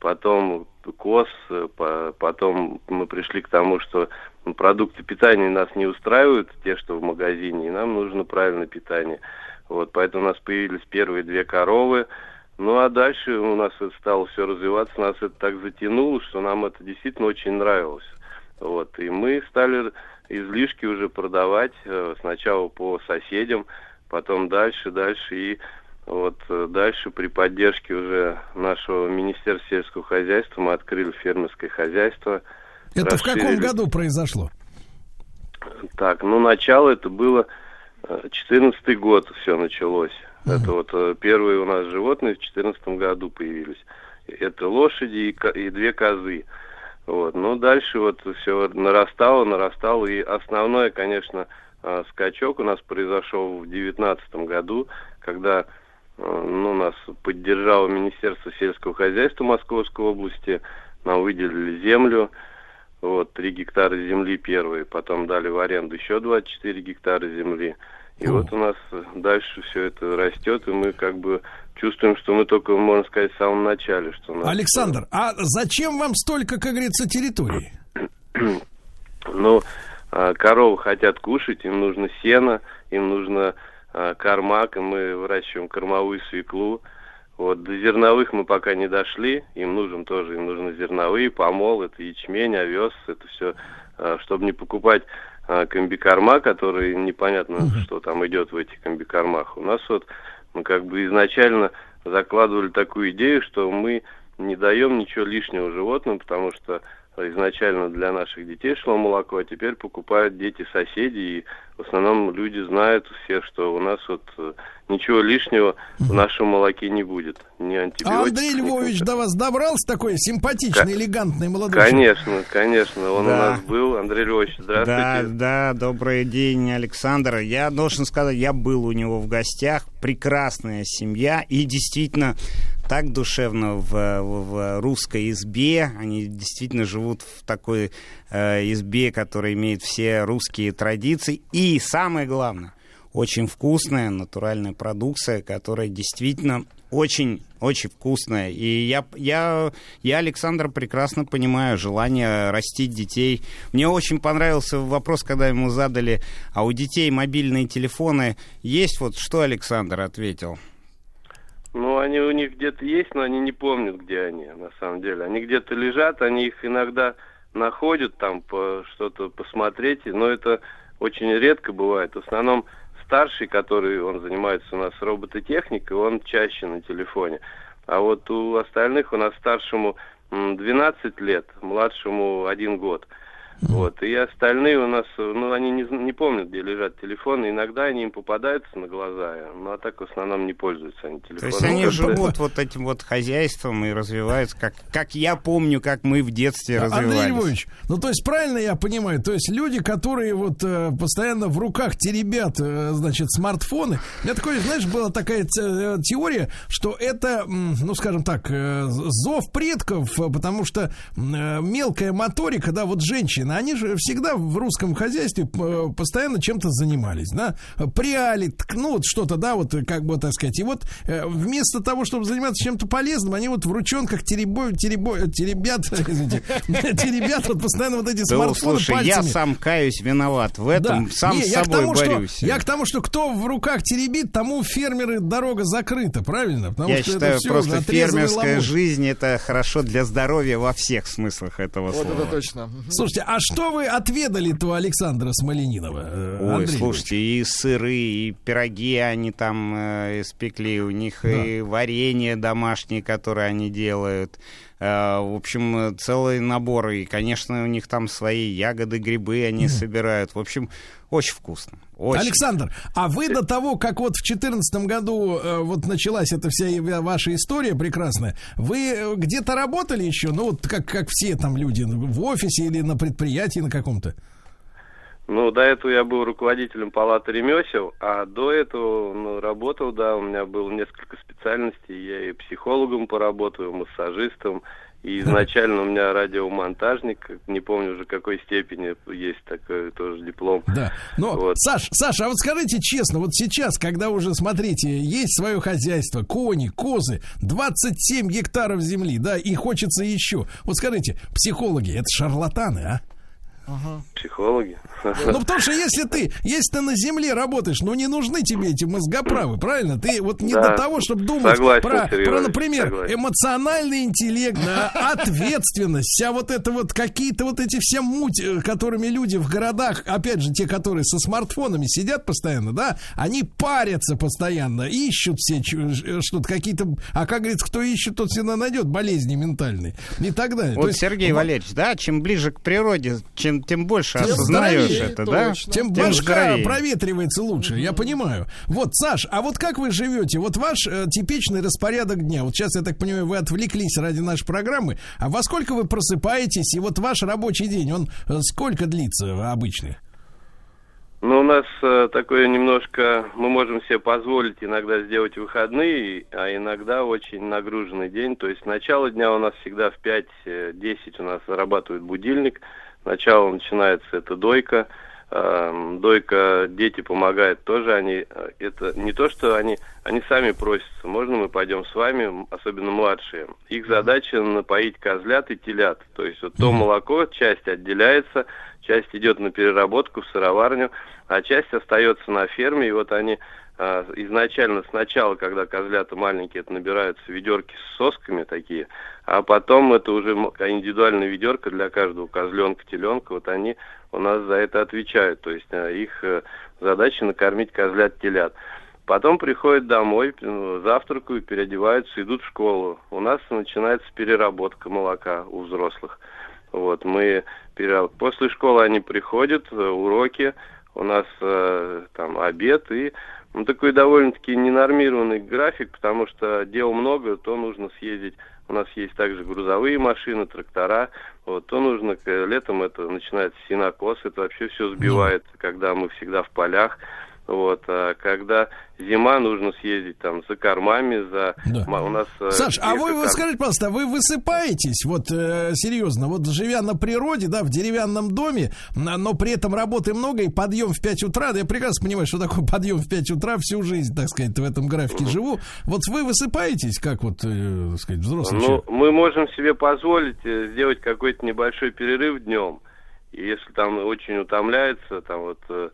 потом коз, э, по- потом мы пришли к тому, что продукты питания нас не устраивают, те, что в магазине, и нам нужно правильное питание. Вот, поэтому у нас появились первые две коровы, ну а дальше у нас это стало все развиваться, нас это так затянуло, что нам это действительно очень нравилось. Вот, и мы стали излишки уже продавать э, сначала по соседям, потом дальше, дальше и вот э, дальше при поддержке уже нашего Министерства сельского хозяйства мы открыли фермерское хозяйство. Это в каком расширили. году произошло? Так, ну начало это было четырнадцатый год все началось. Это вот э, первые у нас животные в четырнадцатом году появились. Это лошади и, и две козы. Вот. Ну, дальше вот все нарастало, нарастало. И основной, конечно, э, скачок у нас произошел в девятнадцатом году, когда э, ну, нас поддержало Министерство сельского хозяйства Московской области. Нам выделили землю. Вот, 3 гектара земли первые, потом дали в аренду еще 24 гектара земли. И вот у нас дальше все это растет, и мы как бы чувствуем, что мы только, можно сказать, в самом начале. Что нас, Александр, а зачем вам столько, как говорится, территории? Ну, а, коровы хотят кушать, им нужно сено, им нужно кормак, и мы выращиваем кормовую свеклу. Вот, до зерновых мы пока не дошли, им нужен тоже, им нужны зерновые, помол, это ячмень, овес, это все, чтобы не покупать а, комбикорма, который непонятно, что там идет в этих комбикормах. У нас вот, мы как бы изначально закладывали такую идею, что мы не даем ничего лишнего животным, потому что изначально для наших детей шло молоко, а теперь покупают дети соседей, и в основном люди знают все, что у нас вот э, ничего лишнего в нашем молоке не будет. Ни А антибиотиков, Андрей ни Львович до вас добрался такой симпатичный, Ка- элегантный молодой человек? Конечно, конечно, он у Да. нас был. Андрей Львович, Да, здравствуйте. да, добрый день, Александр. Я должен сказать, я был у него в гостях. Прекрасная семья. И действительно, так душевно в, в, в русской избе. Они действительно живут в такой э, избе, которая имеет все русские традиции. И самое главное, очень вкусная натуральная продукция, которая действительно очень, очень вкусная. И я, я, я, Александр, прекрасно понимаю желание растить детей. Мне очень понравился вопрос, когда ему задали, а у детей мобильные телефоны есть? Вот что Александр ответил? Ну, они у них где-то есть, но они не помнят, где они, на самом деле. Они где-то лежат, они их иногда находят там по, что-то посмотреть, но это очень редко бывает. В основном старший, который он занимается у нас робототехникой, он чаще на телефоне. А вот у остальных у нас старшему 12 лет, младшему 1 год. Вот. И остальные у нас, ну, они не, не помнят, где лежат телефоны. Иногда они им попадаются на глаза, ну, а так в основном не пользуются они телефоном. То есть они живут вот этим вот хозяйством и развиваются, как, как я помню, как мы в детстве развивались. Андрей Львович, ну, то есть правильно я понимаю, то есть люди, которые вот э, постоянно в руках теребят, э, значит, смартфоны. У меня такое, знаешь, была такая э, теория, что это, ну, скажем так, э, зов предков, потому что э, мелкая моторика, да, вот женщины, они же всегда в русском хозяйстве э, постоянно чем-то занимались, да, пряли, ну вот что-то, да, вот как бы так сказать. И вот э, вместо того, чтобы заниматься чем-то полезным, они вот в ручонках теребо, теребо, теребят, извините, теребят вот постоянно вот эти смартфоны слушай, я сам каюсь виноват в этом, сам с я к собой тому, борюсь. Что, я к тому, что кто в руках теребит, тому фермеры дорога закрыта, правильно? Потому я что считаю, просто фермерская жизнь это хорошо для здоровья во всех смыслах этого Вот слова. это точно. Слушайте, а что вы отведали-то Александра Смоленинова? э, Ой, Андрей слушайте, и сыры, и пироги они там э, испекли, у них и варенье домашнее, которое они делают. Э, в общем, э, целый набор. И, конечно, у них там свои ягоды, грибы они собирают. В общем, очень вкусно. Очень. Александр, а вы до того, как вот в 2014 году э, вот началась эта вся ваша история прекрасная, вы где-то работали еще, ну вот как, как все там люди, в офисе или на предприятии на каком-то? Ну, до этого я был руководителем палаты ремесел, а до этого ну, работал, да, у меня было несколько специальностей. Я и психологом поработал, и массажистом, и изначально у меня радиомонтажник, не помню уже какой степени, есть такой тоже диплом. Да. Но, Вот. Саш, Саша, а вот скажите честно, вот сейчас, когда уже, смотрите, есть свое хозяйство, кони, козы, 27 гектаров земли, да, и хочется еще. Вот скажите, психологи, это шарлатаны, а? Психологи. Ну, потому что если ты, если ты на земле работаешь, ну, не нужны тебе эти мозгоправы, правильно? Ты вот не Да. до того, чтобы думать Согласен, про, Сергей про, например, согласен. эмоциональный интеллект, да, ответственность, вся вот это вот, какие-то вот эти все муть, э, которыми люди в городах, опять же, те, которые со смартфонами сидят постоянно, да, они парятся постоянно, ищут все э, что-то, какие-то, а как говорится, кто ищет, тот всегда найдет болезни ментальные и так далее. То Вот, есть, Сергей вот- Валерьевич, да, чем ближе к природе, чем тем больше Тем осознаешь здоровее, это, да? точно. Тем Тем башка здоровее. проветривается лучше, я понимаю. Вот, Саш, а вот как вы живете? Вот ваш э, типичный распорядок дня. Вот сейчас, я так понимаю, вы отвлеклись ради нашей программы. А во сколько вы просыпаетесь? И вот ваш рабочий день, он э, сколько длится обычный? Ну, у нас э, такое немножко, мы можем себе позволить иногда сделать выходные, а иногда очень нагруженный день. То есть начало дня у нас всегда в 5-10 у нас зарабатывает будильник. Сначала начинается это дойка. Эм, Дойка, дети помогают тоже, они, э, это не то, что они, они сами просятся, можно мы пойдем с вами, особенно младшие. Их задача напоить козлят и телят, то есть вот то молоко, часть отделяется, часть идет на переработку в сыроварню, а часть остается на ферме, и вот они изначально сначала, когда козлята маленькие, это набираются ведерки с сосками такие, а потом это уже индивидуальная ведерко для каждого козленка, теленка, вот они у нас за это отвечают, то есть а, их э, задача накормить козлят, телят. Потом приходят домой, ну, завтракают, переодеваются, идут в школу. У нас начинается переработка молока у взрослых. Вот, мы пере- после школы они приходят, э, уроки, у нас э, там обед и ну, такой довольно-таки ненормированный график, потому что дел много, то нужно съездить. У нас есть также грузовые машины, трактора. Вот, то нужно, летом это начинается синокос, это вообще все сбивает, когда мы всегда в полях. Вот, а когда зима, нужно съездить там за кормами, за... Да. У нас... э, Саш, а вы, вот скажите, пожалуйста, вы высыпаетесь, вот э, серьезно, вот живя на природе, да, в деревянном доме, но при этом работы много и подъем в 5 утра, да я прекрасно понимаю, что такое подъем в 5 утра, всю жизнь, так сказать, в этом графике живу. Вот вы высыпаетесь, как вот, э, так сказать, взрослый Ну, человек? мы можем себе позволить э, сделать какой-то небольшой перерыв днем. Если там очень утомляется, там вот э,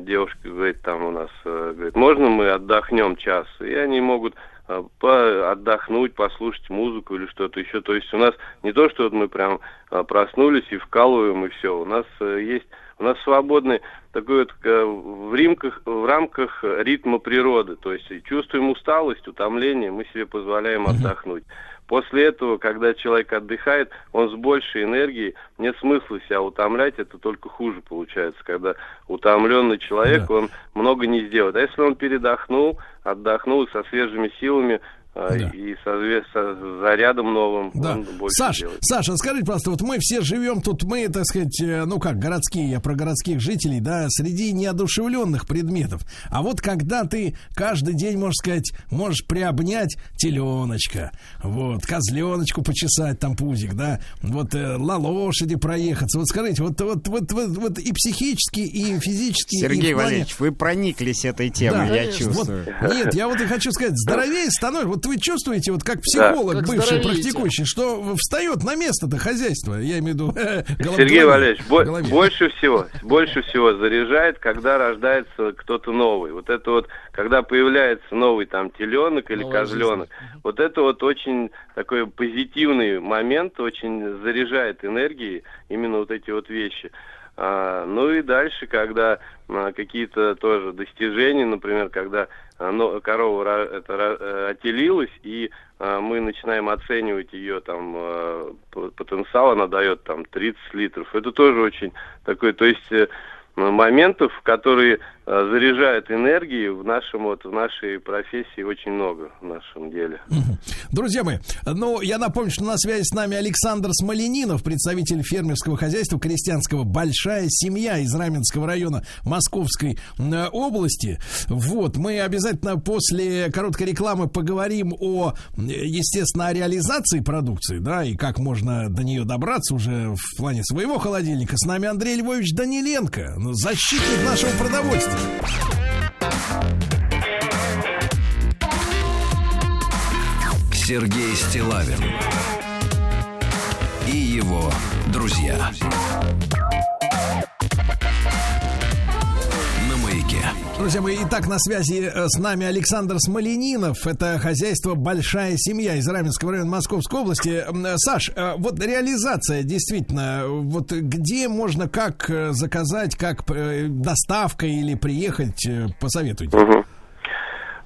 девушка говорит, там у нас, э, говорит, можно мы отдохнем час? И они могут э, по- отдохнуть, послушать музыку или что-то еще. То есть у нас не то, что вот мы прям э, проснулись и вкалываем и все. У нас э, есть, у нас свободный такой вот э, в, рамках, в рамках ритма природы. То есть чувствуем усталость, утомление, мы себе позволяем отдохнуть. После этого, когда человек отдыхает, он с большей энергией, нет смысла себя утомлять, это только хуже получается, когда утомленный человек, он много не сделает. А если он передохнул, отдохнул со свежими силами а, и со, зве- со зарядом новым, Да. он больше Саш, делает. Саша, скажите, просто, вот мы все живем тут, мы, так сказать, э, ну как, городские, я про городских жителей, да, среди неодушевленных предметов. А вот когда ты каждый день, можешь сказать, можешь приобнять теленочка, вот, козленочку почесать там пузик, да, вот э, на лошади проехаться. Вот скажите, вот, вот, вот, вот, вот и психически, и физически, и Сергей в плане- Валерьевич, вы прониклись этой темой, Да. я чувствую. Вот, нет, я вот и хочу сказать, здоровее становится. Вот вы чувствуете, вот как психолог, Как бывший практикующий, что встает на место-то хозяйство. Я имею в виду э, голов- Сергей. Валерьевич, бо- больше всего, больше всего заряжает, когда рождается кто-то новый. Вот это вот, когда появляется новый там теленок или Новая козленок, вот это вот очень такой позитивный момент, очень заряжает энергией именно вот эти вот вещи. А, ну и дальше, когда а, какие-то тоже достижения, например, когда а, корова это, э, отелилась, и мы начинаем оценивать ее там потенциал, она дает там 30 литров. Это тоже очень такой, то есть э, моментов, которые заряжают энергией в нашем вот в нашей профессии очень много в нашем деле. Друзья мои, ну, я напомню, что на связи с нами Александр Смоленинов, представитель фермерского хозяйства крестьянского «Большая семья» из Раменского района Московской э, области. Вот, мы обязательно после короткой рекламы поговорим о, э, естественно, о реализации продукции, да, и как можно до нее добраться уже в плане своего холодильника. С нами Андрей Львович Даниленко, защитник нашего продовольствия. Сергей Стилавин и его друзья. На Друзья мои, итак, на связи э, с нами Александр Смоленинов. Это хозяйство «Большая семья» из Раменского района Московской области. Э, Саш, э, вот реализация действительно, вот где можно, как заказать, как доставка или приехать, посоветуйте. Мгм.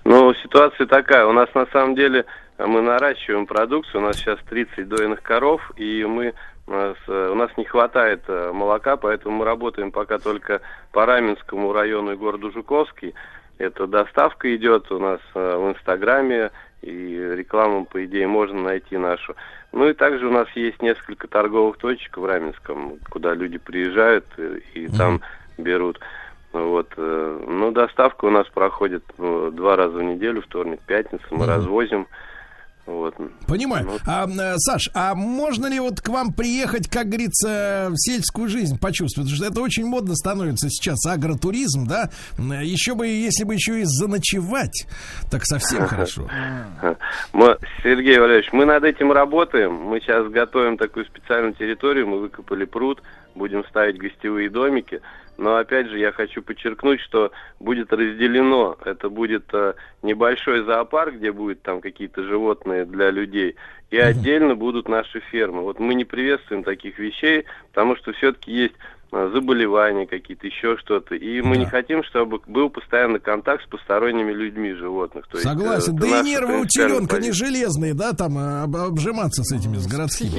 Ну, ситуация такая. У нас на самом деле мы наращиваем продукцию. У нас сейчас 30 дойных коров, и мы у нас не хватает э, молока, поэтому мы работаем пока только по Раменскому району и городу Жуковский. Это доставка идет у нас э, в Инстаграме, и рекламу, по идее, можно найти нашу. Ну и также у нас есть несколько торговых точек в Раменском, куда люди приезжают э, и там берут. Вот. э, Ну, доставка у нас проходит ну, два раза в неделю, вторник, пятница, мы развозим. Вот. Понимаю. А, э, Саш, а можно ли вот к вам приехать, как говорится, в сельскую жизнь почувствовать? Потому что это очень модно становится сейчас, агротуризм, да? М, Еще бы, если бы еще и заночевать, так совсем хорошо. Мы, Сергей Валерьевич, мы над этим работаем. Мы сейчас готовим такую специальную территорию. Мы выкопали пруд, будем ставить гостевые домики. Но опять же, я хочу подчеркнуть, что будет разделено. Это будет э, небольшой зоопарк, где будет там какие-то животные для людей. И отдельно будут наши фермы. Вот мы не приветствуем таких вещей, потому что все-таки есть заболевания какие-то, еще что-то. И мы не хотим, чтобы был постоянный контакт с посторонними людьми животных. То есть, э, Согласен. Да и нервы у теленка не железные, да, там об- обжиматься с этими, с городскими.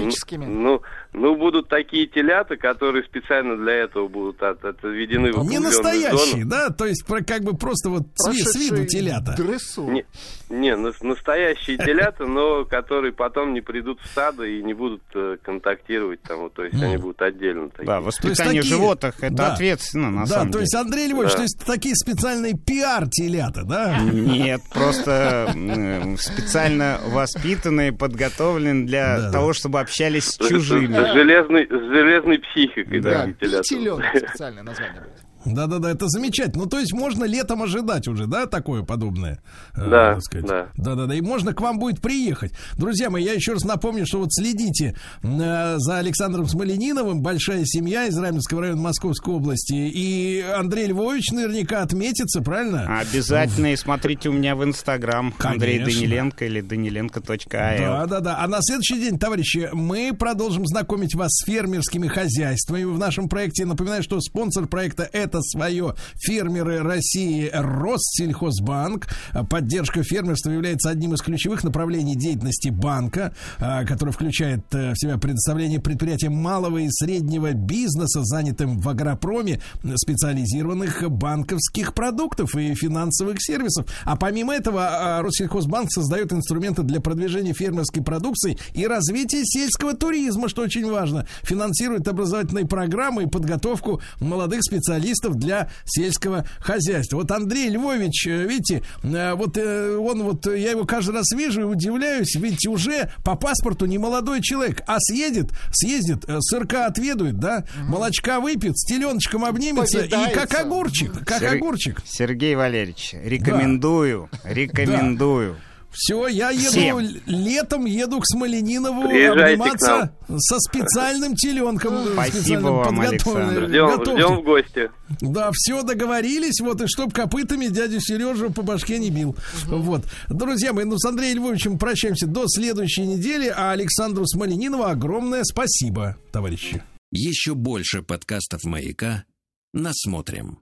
Ну, ну, будут такие телята, которые специально для этого будут от, отведены в Не настоящие, зону. да? То есть про, как бы просто вот с, ви- с виду телята. Не, не, нас- настоящие телята, но которые потом не придут в стадо и не будут э, контактировать там, вот, то есть они будут отдельно такие. Да, воспитание такие- животных это Да. ответственно, на да, самом то деле. есть, Андрей Львович, Да. то есть такие специальные пиар-телята, да? Нет, просто м, специально воспитанные, подготовлены для того, чтобы общались с С чужими. железной, с железной психикой, Да. телята. Теленок специальное название будет. Да-да-да, это замечательно. Ну, то есть можно летом ожидать уже, да, такое подобное? Э, Да, сказать. да. Да-да-да, и можно к вам будет приехать. Друзья мои, я еще раз напомню, что вот следите э, за Александром Смолениновым, большая семья из Раменского района Московской области, и Андрей Львович наверняка отметится, правильно? Обязательно и смотрите у меня в Инстаграм Андрей. Даниленко или даниленко.ал. Да, да, да. А на следующий день, товарищи, мы продолжим знакомить вас с фермерскими хозяйствами. В нашем проекте напоминаю, что спонсор проекта это свое фермеры России Россельхозбанк. Поддержка фермерства является одним из ключевых направлений деятельности банка, а, который включает э, в себя предоставление предприятиям малого и среднего бизнеса, занятым в агропроме, специализированных банковских продуктов и финансовых сервисов. А помимо этого, а, Россельхозбанк создает инструменты для продвижения фермерской продукции и развития сельского туризма, что очень важно. Финансирует образовательные программы и подготовку молодых специалистов для сельского хозяйства. Вот Андрей Львович, э, видите, э, вот э, он вот, я его каждый раз вижу и удивляюсь, ведь уже по паспорту не молодой человек, а съедет, съездит, сырка отведует, да, молочка выпьет, с теленочком обнимется и как огурчик, как Сер- огурчик. Сергей Валерьевич, рекомендую, рекомендую. Все, я еду Всем. летом еду к Смоленинову Приезжайте обниматься со специальным теленком. Спасибо специальным вам, подготовленным. Александр. Ждем, ждем в гости. Да, все договорились, вот, и чтоб копытами дядю Сережу по башке не бил. Вот. Друзья мои, ну с Андреем Львовичем прощаемся до следующей недели, а Александру Смоленинову огромное спасибо, товарищи. Еще больше подкастов «Маяка» насмотрим.